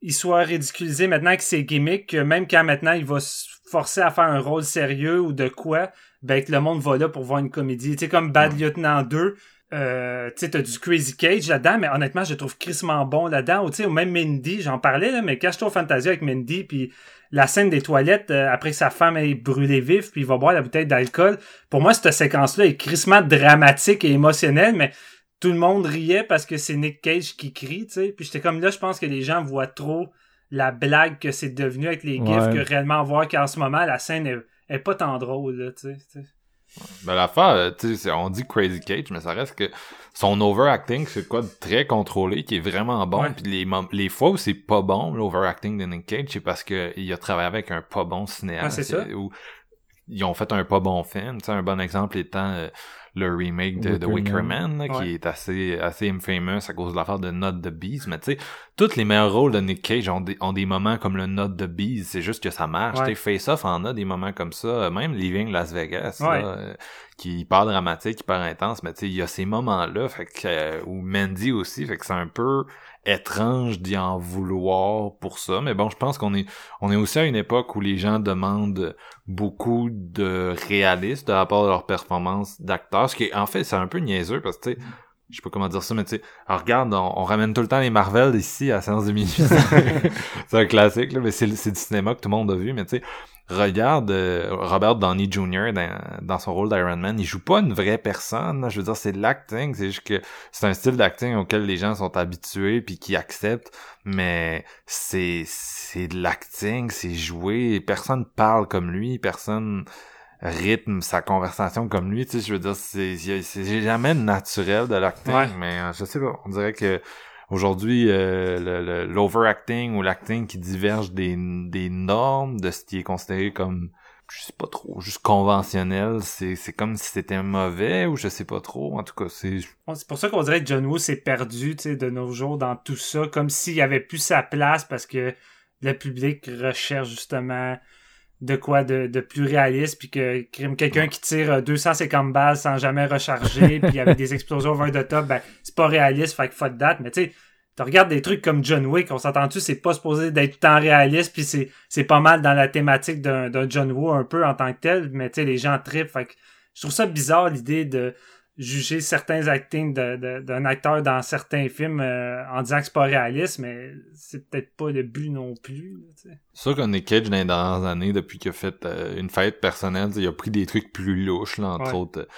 il soit ridiculisé maintenant que c'est gimmick, que même quand maintenant il va se forcer à faire un rôle sérieux ou de quoi, ben que le monde va là pour voir une comédie. Tu sais, comme Bad Lieutenant 2, euh, tu sais, t'as du Crazy Cage là-dedans, mais honnêtement, je le trouve crissement bon là-dedans. Ou tu sais, ou même Mindy, j'en parlais, là, mais quand au Fantasia avec Mindy, puis la scène des toilettes, euh, après que sa femme ait brûlé vif, puis il va boire la bouteille d'alcool, pour moi, cette séquence-là est crissement dramatique et émotionnelle, mais tout le monde riait parce que c'est Nick Cage qui crie, tu sais. Puis j'étais comme là, je pense que les gens voient trop la blague que c'est devenu avec les gifs Ouais. que réellement voir qu'en ce moment, la scène est, est pas tant drôle, là, tu sais. Ben l'affaire, euh, tu sais, c'est- on dit Crazy Cage, mais ça reste que son overacting, c'est quoi de très contrôlé, qui est vraiment bon. Ouais. Puis les, les fois où c'est pas bon, l'overacting de Nick Cage, c'est parce que il a travaillé avec un pas bon cinéaste. Ouais, c'est ça. Ou ils ont fait un pas bon film. Tu sais, un bon exemple étant euh, le remake de, de Wicker Man. Man, là, Ouais. qui est assez assez infamous à cause de l'affaire de Not the Bees. Mais tu sais, tous les meilleurs rôles de Nick Cage ont des, ont des moments comme le Not the Bees. C'est juste que ça marche. Ouais. Face Off en a des moments comme ça. Même Leaving Las Vegas, Ouais. là, euh, qui est hyper dramatique, hyper intense. Mais tu sais, il y a ces moments-là, fait que euh, ou Mandy aussi, fait que c'est un peu étrange d'y en vouloir pour ça. Mais bon, je pense qu'on est on est aussi à une époque où les gens demandent beaucoup de réalisme de la part de leur performance d'acteur, ce qui est en fait c'est un peu niaiseux parce que tu sais je sais pas comment dire ça, mais tu sais, alors regarde, on, ramène tout le temps les Marvel ici à séance de c'est un classique, là, mais c'est c'est du cinéma que tout le monde a vu, mais tu sais, regarde euh, Robert Downey Jr. Dans, dans son rôle d'Iron Man, il joue pas une vraie personne. là. Je veux dire, c'est de l'acting. C'est juste que c'est un style d'acting auquel les gens sont habitués puis qui acceptent. Mais c'est c'est de l'acting, c'est joué. Personne parle comme lui. Personne rythme sa conversation comme lui. Tu sais, je veux dire, c'est jamais naturel de l'acting. Ouais. Mais euh, je sais pas. On dirait que aujourd'hui euh, l'overacting ou l'acting qui diverge des, normes de ce qui est considéré comme je sais pas trop juste conventionnel c'est comme si c'était mauvais ou je sais pas trop. En tout cas c'est C'est pour ça qu'on dirait que John Woo s'est perdu de nos jours dans tout ça, comme s'il avait plus sa place parce que le public recherche justement de quoi de, de plus réaliste, puis que quelqu'un qui tire euh, 250 balles sans jamais recharger, puis avec des explosions over the top, ben c'est pas réaliste, fait que fuck that, mais tu sais, tu regardes des trucs comme John Wick, on s'entend-tu, c'est pas supposé d'être temps réaliste, puis c'est, c'est pas mal dans la thématique d'un, John Woo un peu en tant que tel, mais tu sais, les gens trippent, fait que je trouve ça bizarre l'idée de juger certains actings d'un acteur dans certains films euh, en disant que c'est pas réaliste, mais c'est peut-être pas le but non plus. sais. sûr qu'on est Cage dans les dernières années depuis qu'il a fait euh, une fête personnelle il a pris des trucs plus louches là entre Ouais. autres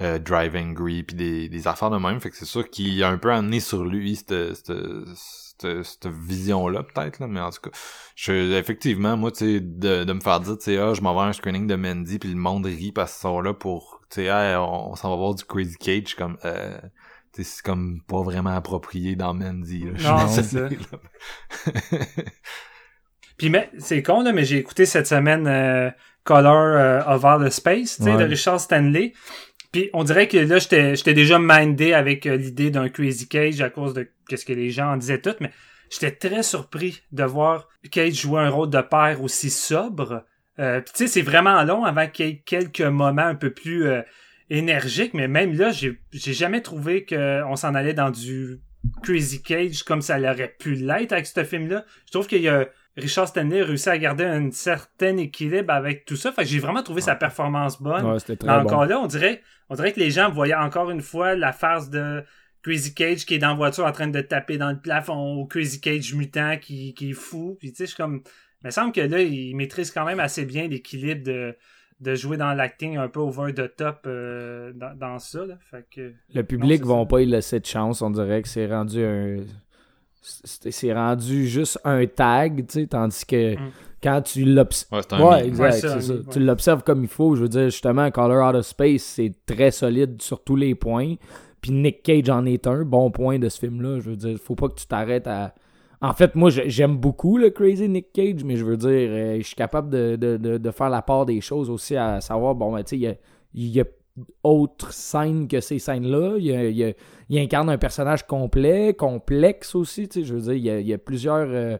euh, Drive Angry puis des, des affaires de même fait que c'est sûr qu'il a un peu amené sur lui cette, cette, cette, cette vision-là, peut-être, là, mais en tout cas, je, effectivement, moi, tu sais, de, de me faire dire, tu sais, ah, je m'en vais à un screening de Mandy, puis le monde rit parce qu'ils sont là pour, tu sais, Hey, on, on s'en va voir du Crazy Cage, comme, euh, tu sais, c'est comme pas vraiment approprié dans Mandy, là. Non, c'est ça. Puis mais c'est con là, mais j'ai écouté cette semaine euh, Color euh, of Outer Space, tu sais, Ouais. de Richard Stanley. Puis on dirait que là j'étais déjà mindé avec euh, l'idée d'un Crazy Cage à cause de qu'est-ce que les gens en disaient tout, mais j'étais très surpris de voir Cage jouer un rôle de père aussi sobre. Euh, puis tu sais, c'est vraiment long avant quelques moments un peu plus euh, énergiques, mais même là, j'ai j'ai jamais trouvé qu'on s'en allait dans du Crazy Cage comme ça l'aurait pu l'être avec ce film-là. Je trouve qu'il y a Richard Stanley a réussi à garder un certain équilibre avec tout ça. Fait que j'ai vraiment trouvé sa performance bonne. Ouais, c'était très Mais bon. encore là, on dirait, on dirait que les gens voyaient encore une fois la farce de Crazy Cage qui est dans la voiture en train de taper dans le plafond ou Crazy Cage mutant qui, qui est fou. Puis tu sais, je suis comme. Il me semble que là, il maîtrise quand même assez bien l'équilibre de, de jouer dans l'acting un peu over the top euh, dans, dans ça. Là. Fait que. Le public c'est vont pas y laisser de chance, on dirait que c'est rendu un. C'est rendu juste un tag, tu sais, tandis que Mm. quand tu l'observes. Ouais, Ouais, exact, Ouais, ça. ouais. Tu l'observes comme il faut. Je veux dire, justement, Color Out of Space, c'est très solide sur tous les points. Puis Nick Cage en est un bon point de ce film-là. Je veux dire, faut pas que tu t'arrêtes à. En fait, moi, j'aime beaucoup le Crazy Nick Cage, mais je veux dire, euh, je suis capable de, de, de, de faire la part des choses aussi à savoir, bon, ben, tu sais, il y a, il y a autre scène que ces scènes-là. Il, incarne un personnage complet, complexe aussi, tu sais, je veux dire, il y a, plusieurs, euh,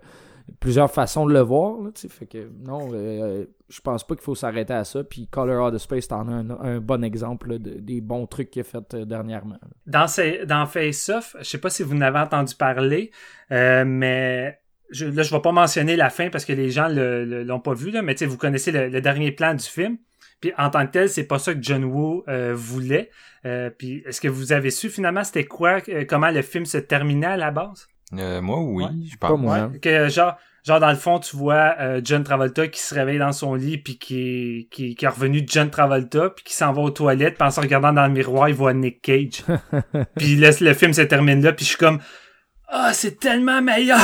plusieurs façons de le voir, là, tu sais, fait que non, euh, je pense pas qu'il faut s'arrêter à ça, puis Color Out of Space, t'en as un, bon exemple de- des bons trucs qu'il a fait euh, dernièrement. Dans, ces- dans Face Off, je sais pas si vous en avez entendu parler, mais là, je vais pas mentionner la fin parce que les gens l'ont pas vu, mais vous connaissez le dernier plan du film. Puis en tant que tel, c'est pas ça que John Woo euh, voulait. Euh, puis est-ce que vous avez su finalement c'était quoi, euh, comment le film se terminait à la base? Euh, moi, oui, Ouais. je Pas pense. moi. hein. Que genre, genre dans le fond, tu vois euh, John Travolta qui se réveille dans son lit puis qui est, qui, qui est revenu John Travolta puis qui s'en va aux toilettes puis en se regardant dans le miroir, il voit Nick Cage. puis là, le film se termine là puis je suis comme ah, c'est tellement meilleur!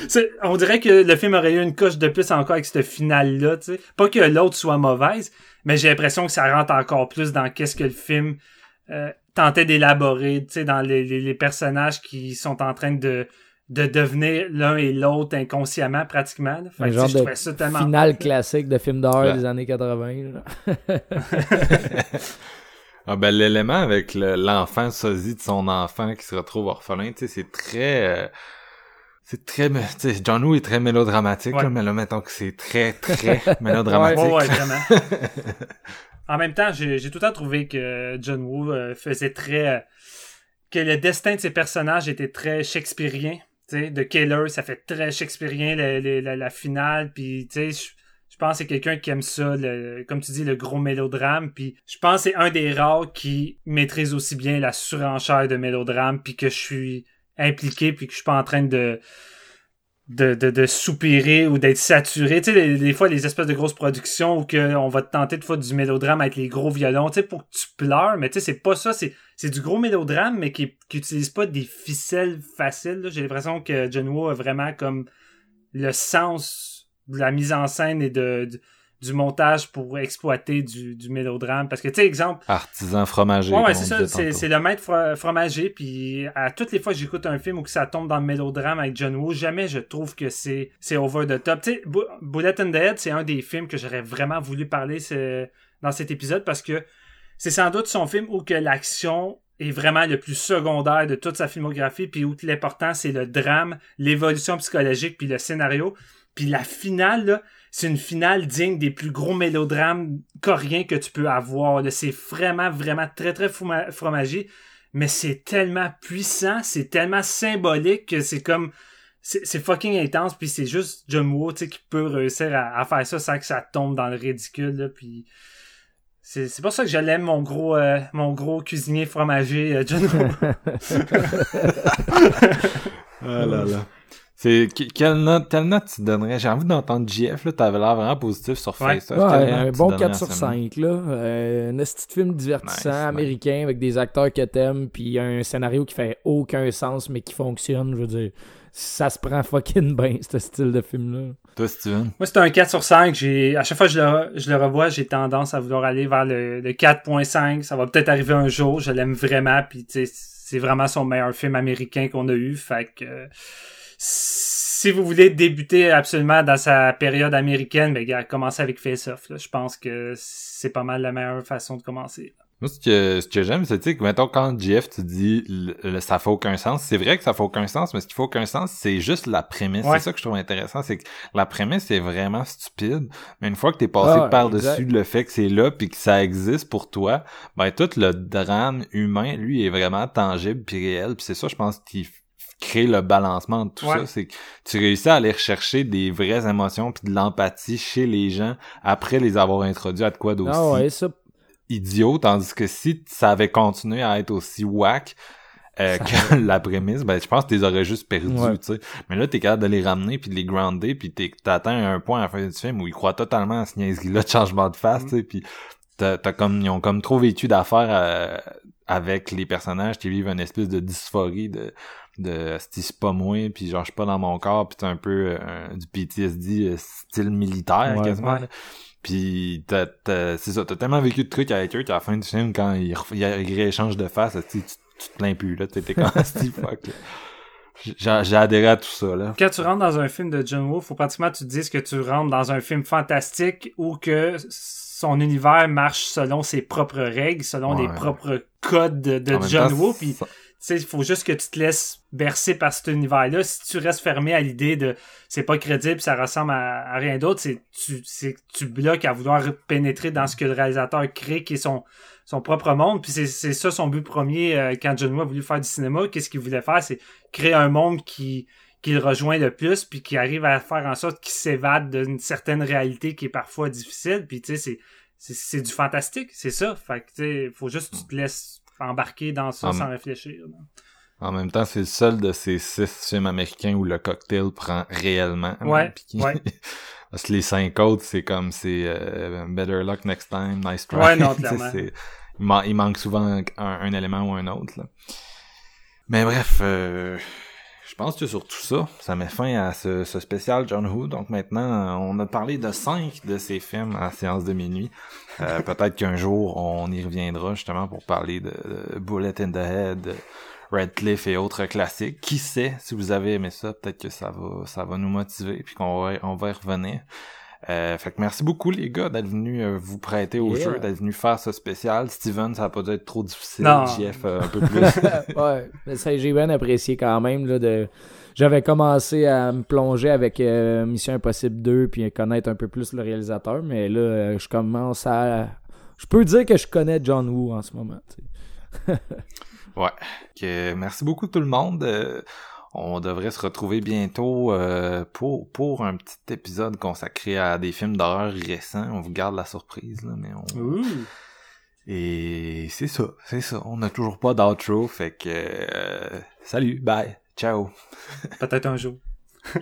On dirait que le film aurait eu une coche de plus encore avec ce finale-là, tu sais. Pas que l'autre soit mauvaise, mais j'ai l'impression que ça rentre encore plus dans qu'est-ce que le film euh, tentait d'élaborer, tu sais, dans les, les, les personnages qui sont en train de, de devenir l'un et l'autre inconsciemment, pratiquement. là. Fait Un que, genre je de trouvais ça tellement là. classique de film d'horreur Ouais. des années 80. Ah ben l'élément avec le- l'enfant sosie de son enfant qui se retrouve orphelin, tu sais, c'est très euh, c'est très tu sais John Woo est très mélodramatique Ouais. là, mais là mettons que c'est très très mélodramatique. Ouais, ouais, vraiment. en même temps, j'ai tout le temps trouvé que John Woo euh, faisait très... euh, que le destin de ses personnages était très shakespearien. Tu sais, de Killer, ça fait très shakespearien le- le- la, la finale. Puis, tu sais, je- pense que c'est quelqu'un qui aime ça, le, comme tu dis, le gros mélodrame. Puis, je pense que c'est un des rares qui maîtrise aussi bien la surenchère de mélodrame. Puis que je suis impliqué, puis que je suis pas en train de de, de, soupirer ou d'être saturé. Tu sais, des, fois, les espèces de grosses productions où que on va te tenter de faire du mélodrame avec les gros violons, tu sais, pour que tu pleures, mais tu sais, c'est pas ça, c'est, c'est du gros mélodrame, mais qui, qui utilise pas des ficelles faciles. J'ai l'impression que John Woo a vraiment comme le sens de la mise en scène et de, de- du montage pour exploiter du, du mélodrame. Parce que, tu sais, exemple, Artisan fromager. Ouais, c'est ça. C'est, le maître fro- fromager. Puis à toutes les fois que j'écoute un film où que ça tombe dans le mélodrame avec John Woo, jamais je trouve que c'est, c'est over the top. Tu sais, Bu- Bullet in the Head, c'est un des films que j'aurais vraiment voulu parler dans cet épisode parce que c'est sans doute son film où que l'action est vraiment le plus secondaire de toute sa filmographie, puis où l'important c'est le drame, l'évolution psychologique, puis le scénario. Puis la finale, c'est une finale digne des plus gros mélodrames coréens que tu peux avoir. C'est vraiment, vraiment très, très froma- fromager. Mais c'est tellement puissant, c'est tellement symbolique que c'est comme... C'est fucking intense, puis c'est juste John Woo, qui peut réussir à, faire ça sans que ça tombe dans le ridicule, là, puis... C'est c'est pour ça que je l'aime, mon gros, euh, mon gros cuisinier fromager, euh, John Woo. Ah là là. C'est que- quelle note, quelle note tu donnerais? J'ai envie d'entendre JF, là, t'avais l'air vraiment positif sur Ouais. Facebook. Ouais, un bon donnerais 4 à sur ce film? 5, là. Euh, un petit film divertissant, Nice, américain, avec des acteurs que t'aimes, puis un scénario qui fait aucun sens, mais qui fonctionne, je veux dire. Ça se prend fucking bien, ce style de film-là. Toi, Steven? Moi, c'est un 4 sur 5. J'ai, à chaque fois que je le, je le revois, j'ai tendance à vouloir aller vers le, le 4.5. Ça va peut-être arriver un jour. Je l'aime vraiment. Puis, tu sais, c'est vraiment son meilleur film américain qu'on a eu. Fait que, euh, si vous voulez débuter absolument dans sa période américaine, ben, gars, commencez avec Face Off. là. Je pense que c'est pas mal la meilleure façon de commencer. Moi, ce que, ce que j'aime, c'est, tu sais, que, mettons, quand JF, tu dis, le, le- ça fait aucun sens, c'est vrai que ça fait aucun sens, mais ce qui fait aucun sens, c'est juste la prémisse. Ouais. C'est ça que je trouve intéressant, c'est que la prémisse est vraiment stupide, mais une fois que t'es passé Ah, par-dessus le fait que c'est là puis que ça existe pour toi, ben, tout le drame humain, lui, est vraiment tangible puis réel, puis c'est ça, je pense, qui crée le balancement de tout Ouais. ça, c'est que tu réussis à aller rechercher des vraies émotions puis de l'empathie chez les gens après les avoir introduits à de quoi d'aussi Ah ouais, ça. idiot, tandis que si ça avait continué à être aussi whack euh, que la prémisse, ben je pense que tu les aurais juste perdus, Ouais. tu sais. Mais là, t'es capable de les ramener puis de les grounder puis t'es- t'atteins un point à la fin du film où ils croient totalement à ce niaiserie-là de changement de face, tu sais, puis t'as, t'as comme, ils ont comme trop vécu d'affaires euh, avec les personnages qui vivent une espèce de dysphorie de de c'est pas moi puis genre je suis pas dans mon corps puis t'as un peu euh, du PTSD euh, style militaire Ouais. quasiment Ouais. Puis t'as, t'as- c'est ça, t'as tellement vécu de trucs avec eux qu'à la fin du film, quand ils, ils, ils rééchangent de face, tu, tu, te plains plus, là. T'es t'es comme Steve fuck. J'ai, j'ai adhéré à tout ça, là. Quand tu rentres dans un film de John Woo, faut pratiquement que tu te dises que tu rentres dans un film fantastique ou que son univers marche selon ses propres règles, selon Ouais. les propres codes de, John temps, Woo. Puis, ça- sais, il faut juste que tu te laisses bercer par cet univers-là. Si tu restes fermé à l'idée de c'est pas crédible, ça ressemble à, rien d'autre, c'est tu, tu bloques à vouloir pénétrer dans ce que le réalisateur crée, qui est son, son propre monde. Puis c'est, ça son but premier euh, quand John Woo a voulu faire du cinéma. Qu'est-ce qu'il voulait faire? C'est créer un monde qui, qui le rejoint le plus, puis qui arrive à faire en sorte qu'il s'évade d'une certaine réalité qui est parfois difficile. Puis tu sais, c'est, du fantastique, c'est ça. Fait que tu faut juste que tu te laisses embarquer dans ça Ah, sans réfléchir. En même temps, c'est le seul de ces six films américains où le cocktail prend réellement. Ouais, qui- ouais. Parce que les cinq autres, c'est comme, c'est euh, Better Luck Next Time, Nice Try. Ouais, non, clairement. il manque souvent un, un élément ou un autre. Là. Mais bref, euh, je pense que sur tout ça, ça met fin à ce, ce spécial John Woo. Donc maintenant, on a parlé de cinq de ces films à séance de minuit. Euh, Peut-être qu'un jour, on y reviendra justement pour parler de, de Bullet in the Head, de Red Cliff et autres classiques. Qui sait, si vous avez aimé ça, peut-être que ça va, ça va nous motiver puis qu'on va, on va y revenir. Euh, fait que merci beaucoup les gars d'être venus euh, vous prêter au Yeah. jeu, d'être venus faire ce spécial. Steven, ça a pas dû être trop difficile. Non. JF euh, un peu plus. ouais, mais ça, j'ai bien apprécié quand même. Là, de... J'avais commencé à me plonger avec euh, Mission Impossible 2 puis connaître un peu plus le réalisateur, mais là, je commence à. Je peux dire que je connais John Woo en ce moment. Ouais. Que, merci beaucoup tout le monde. On devrait se retrouver bientôt euh, pour, pour un petit épisode consacré à des films d'horreur récents. On vous garde la surprise, là, mais on... Ouh. Et c'est ça, c'est ça. On n'a toujours pas d'outro, fait que... euh, salut, bye, ciao. Peut-être un jour.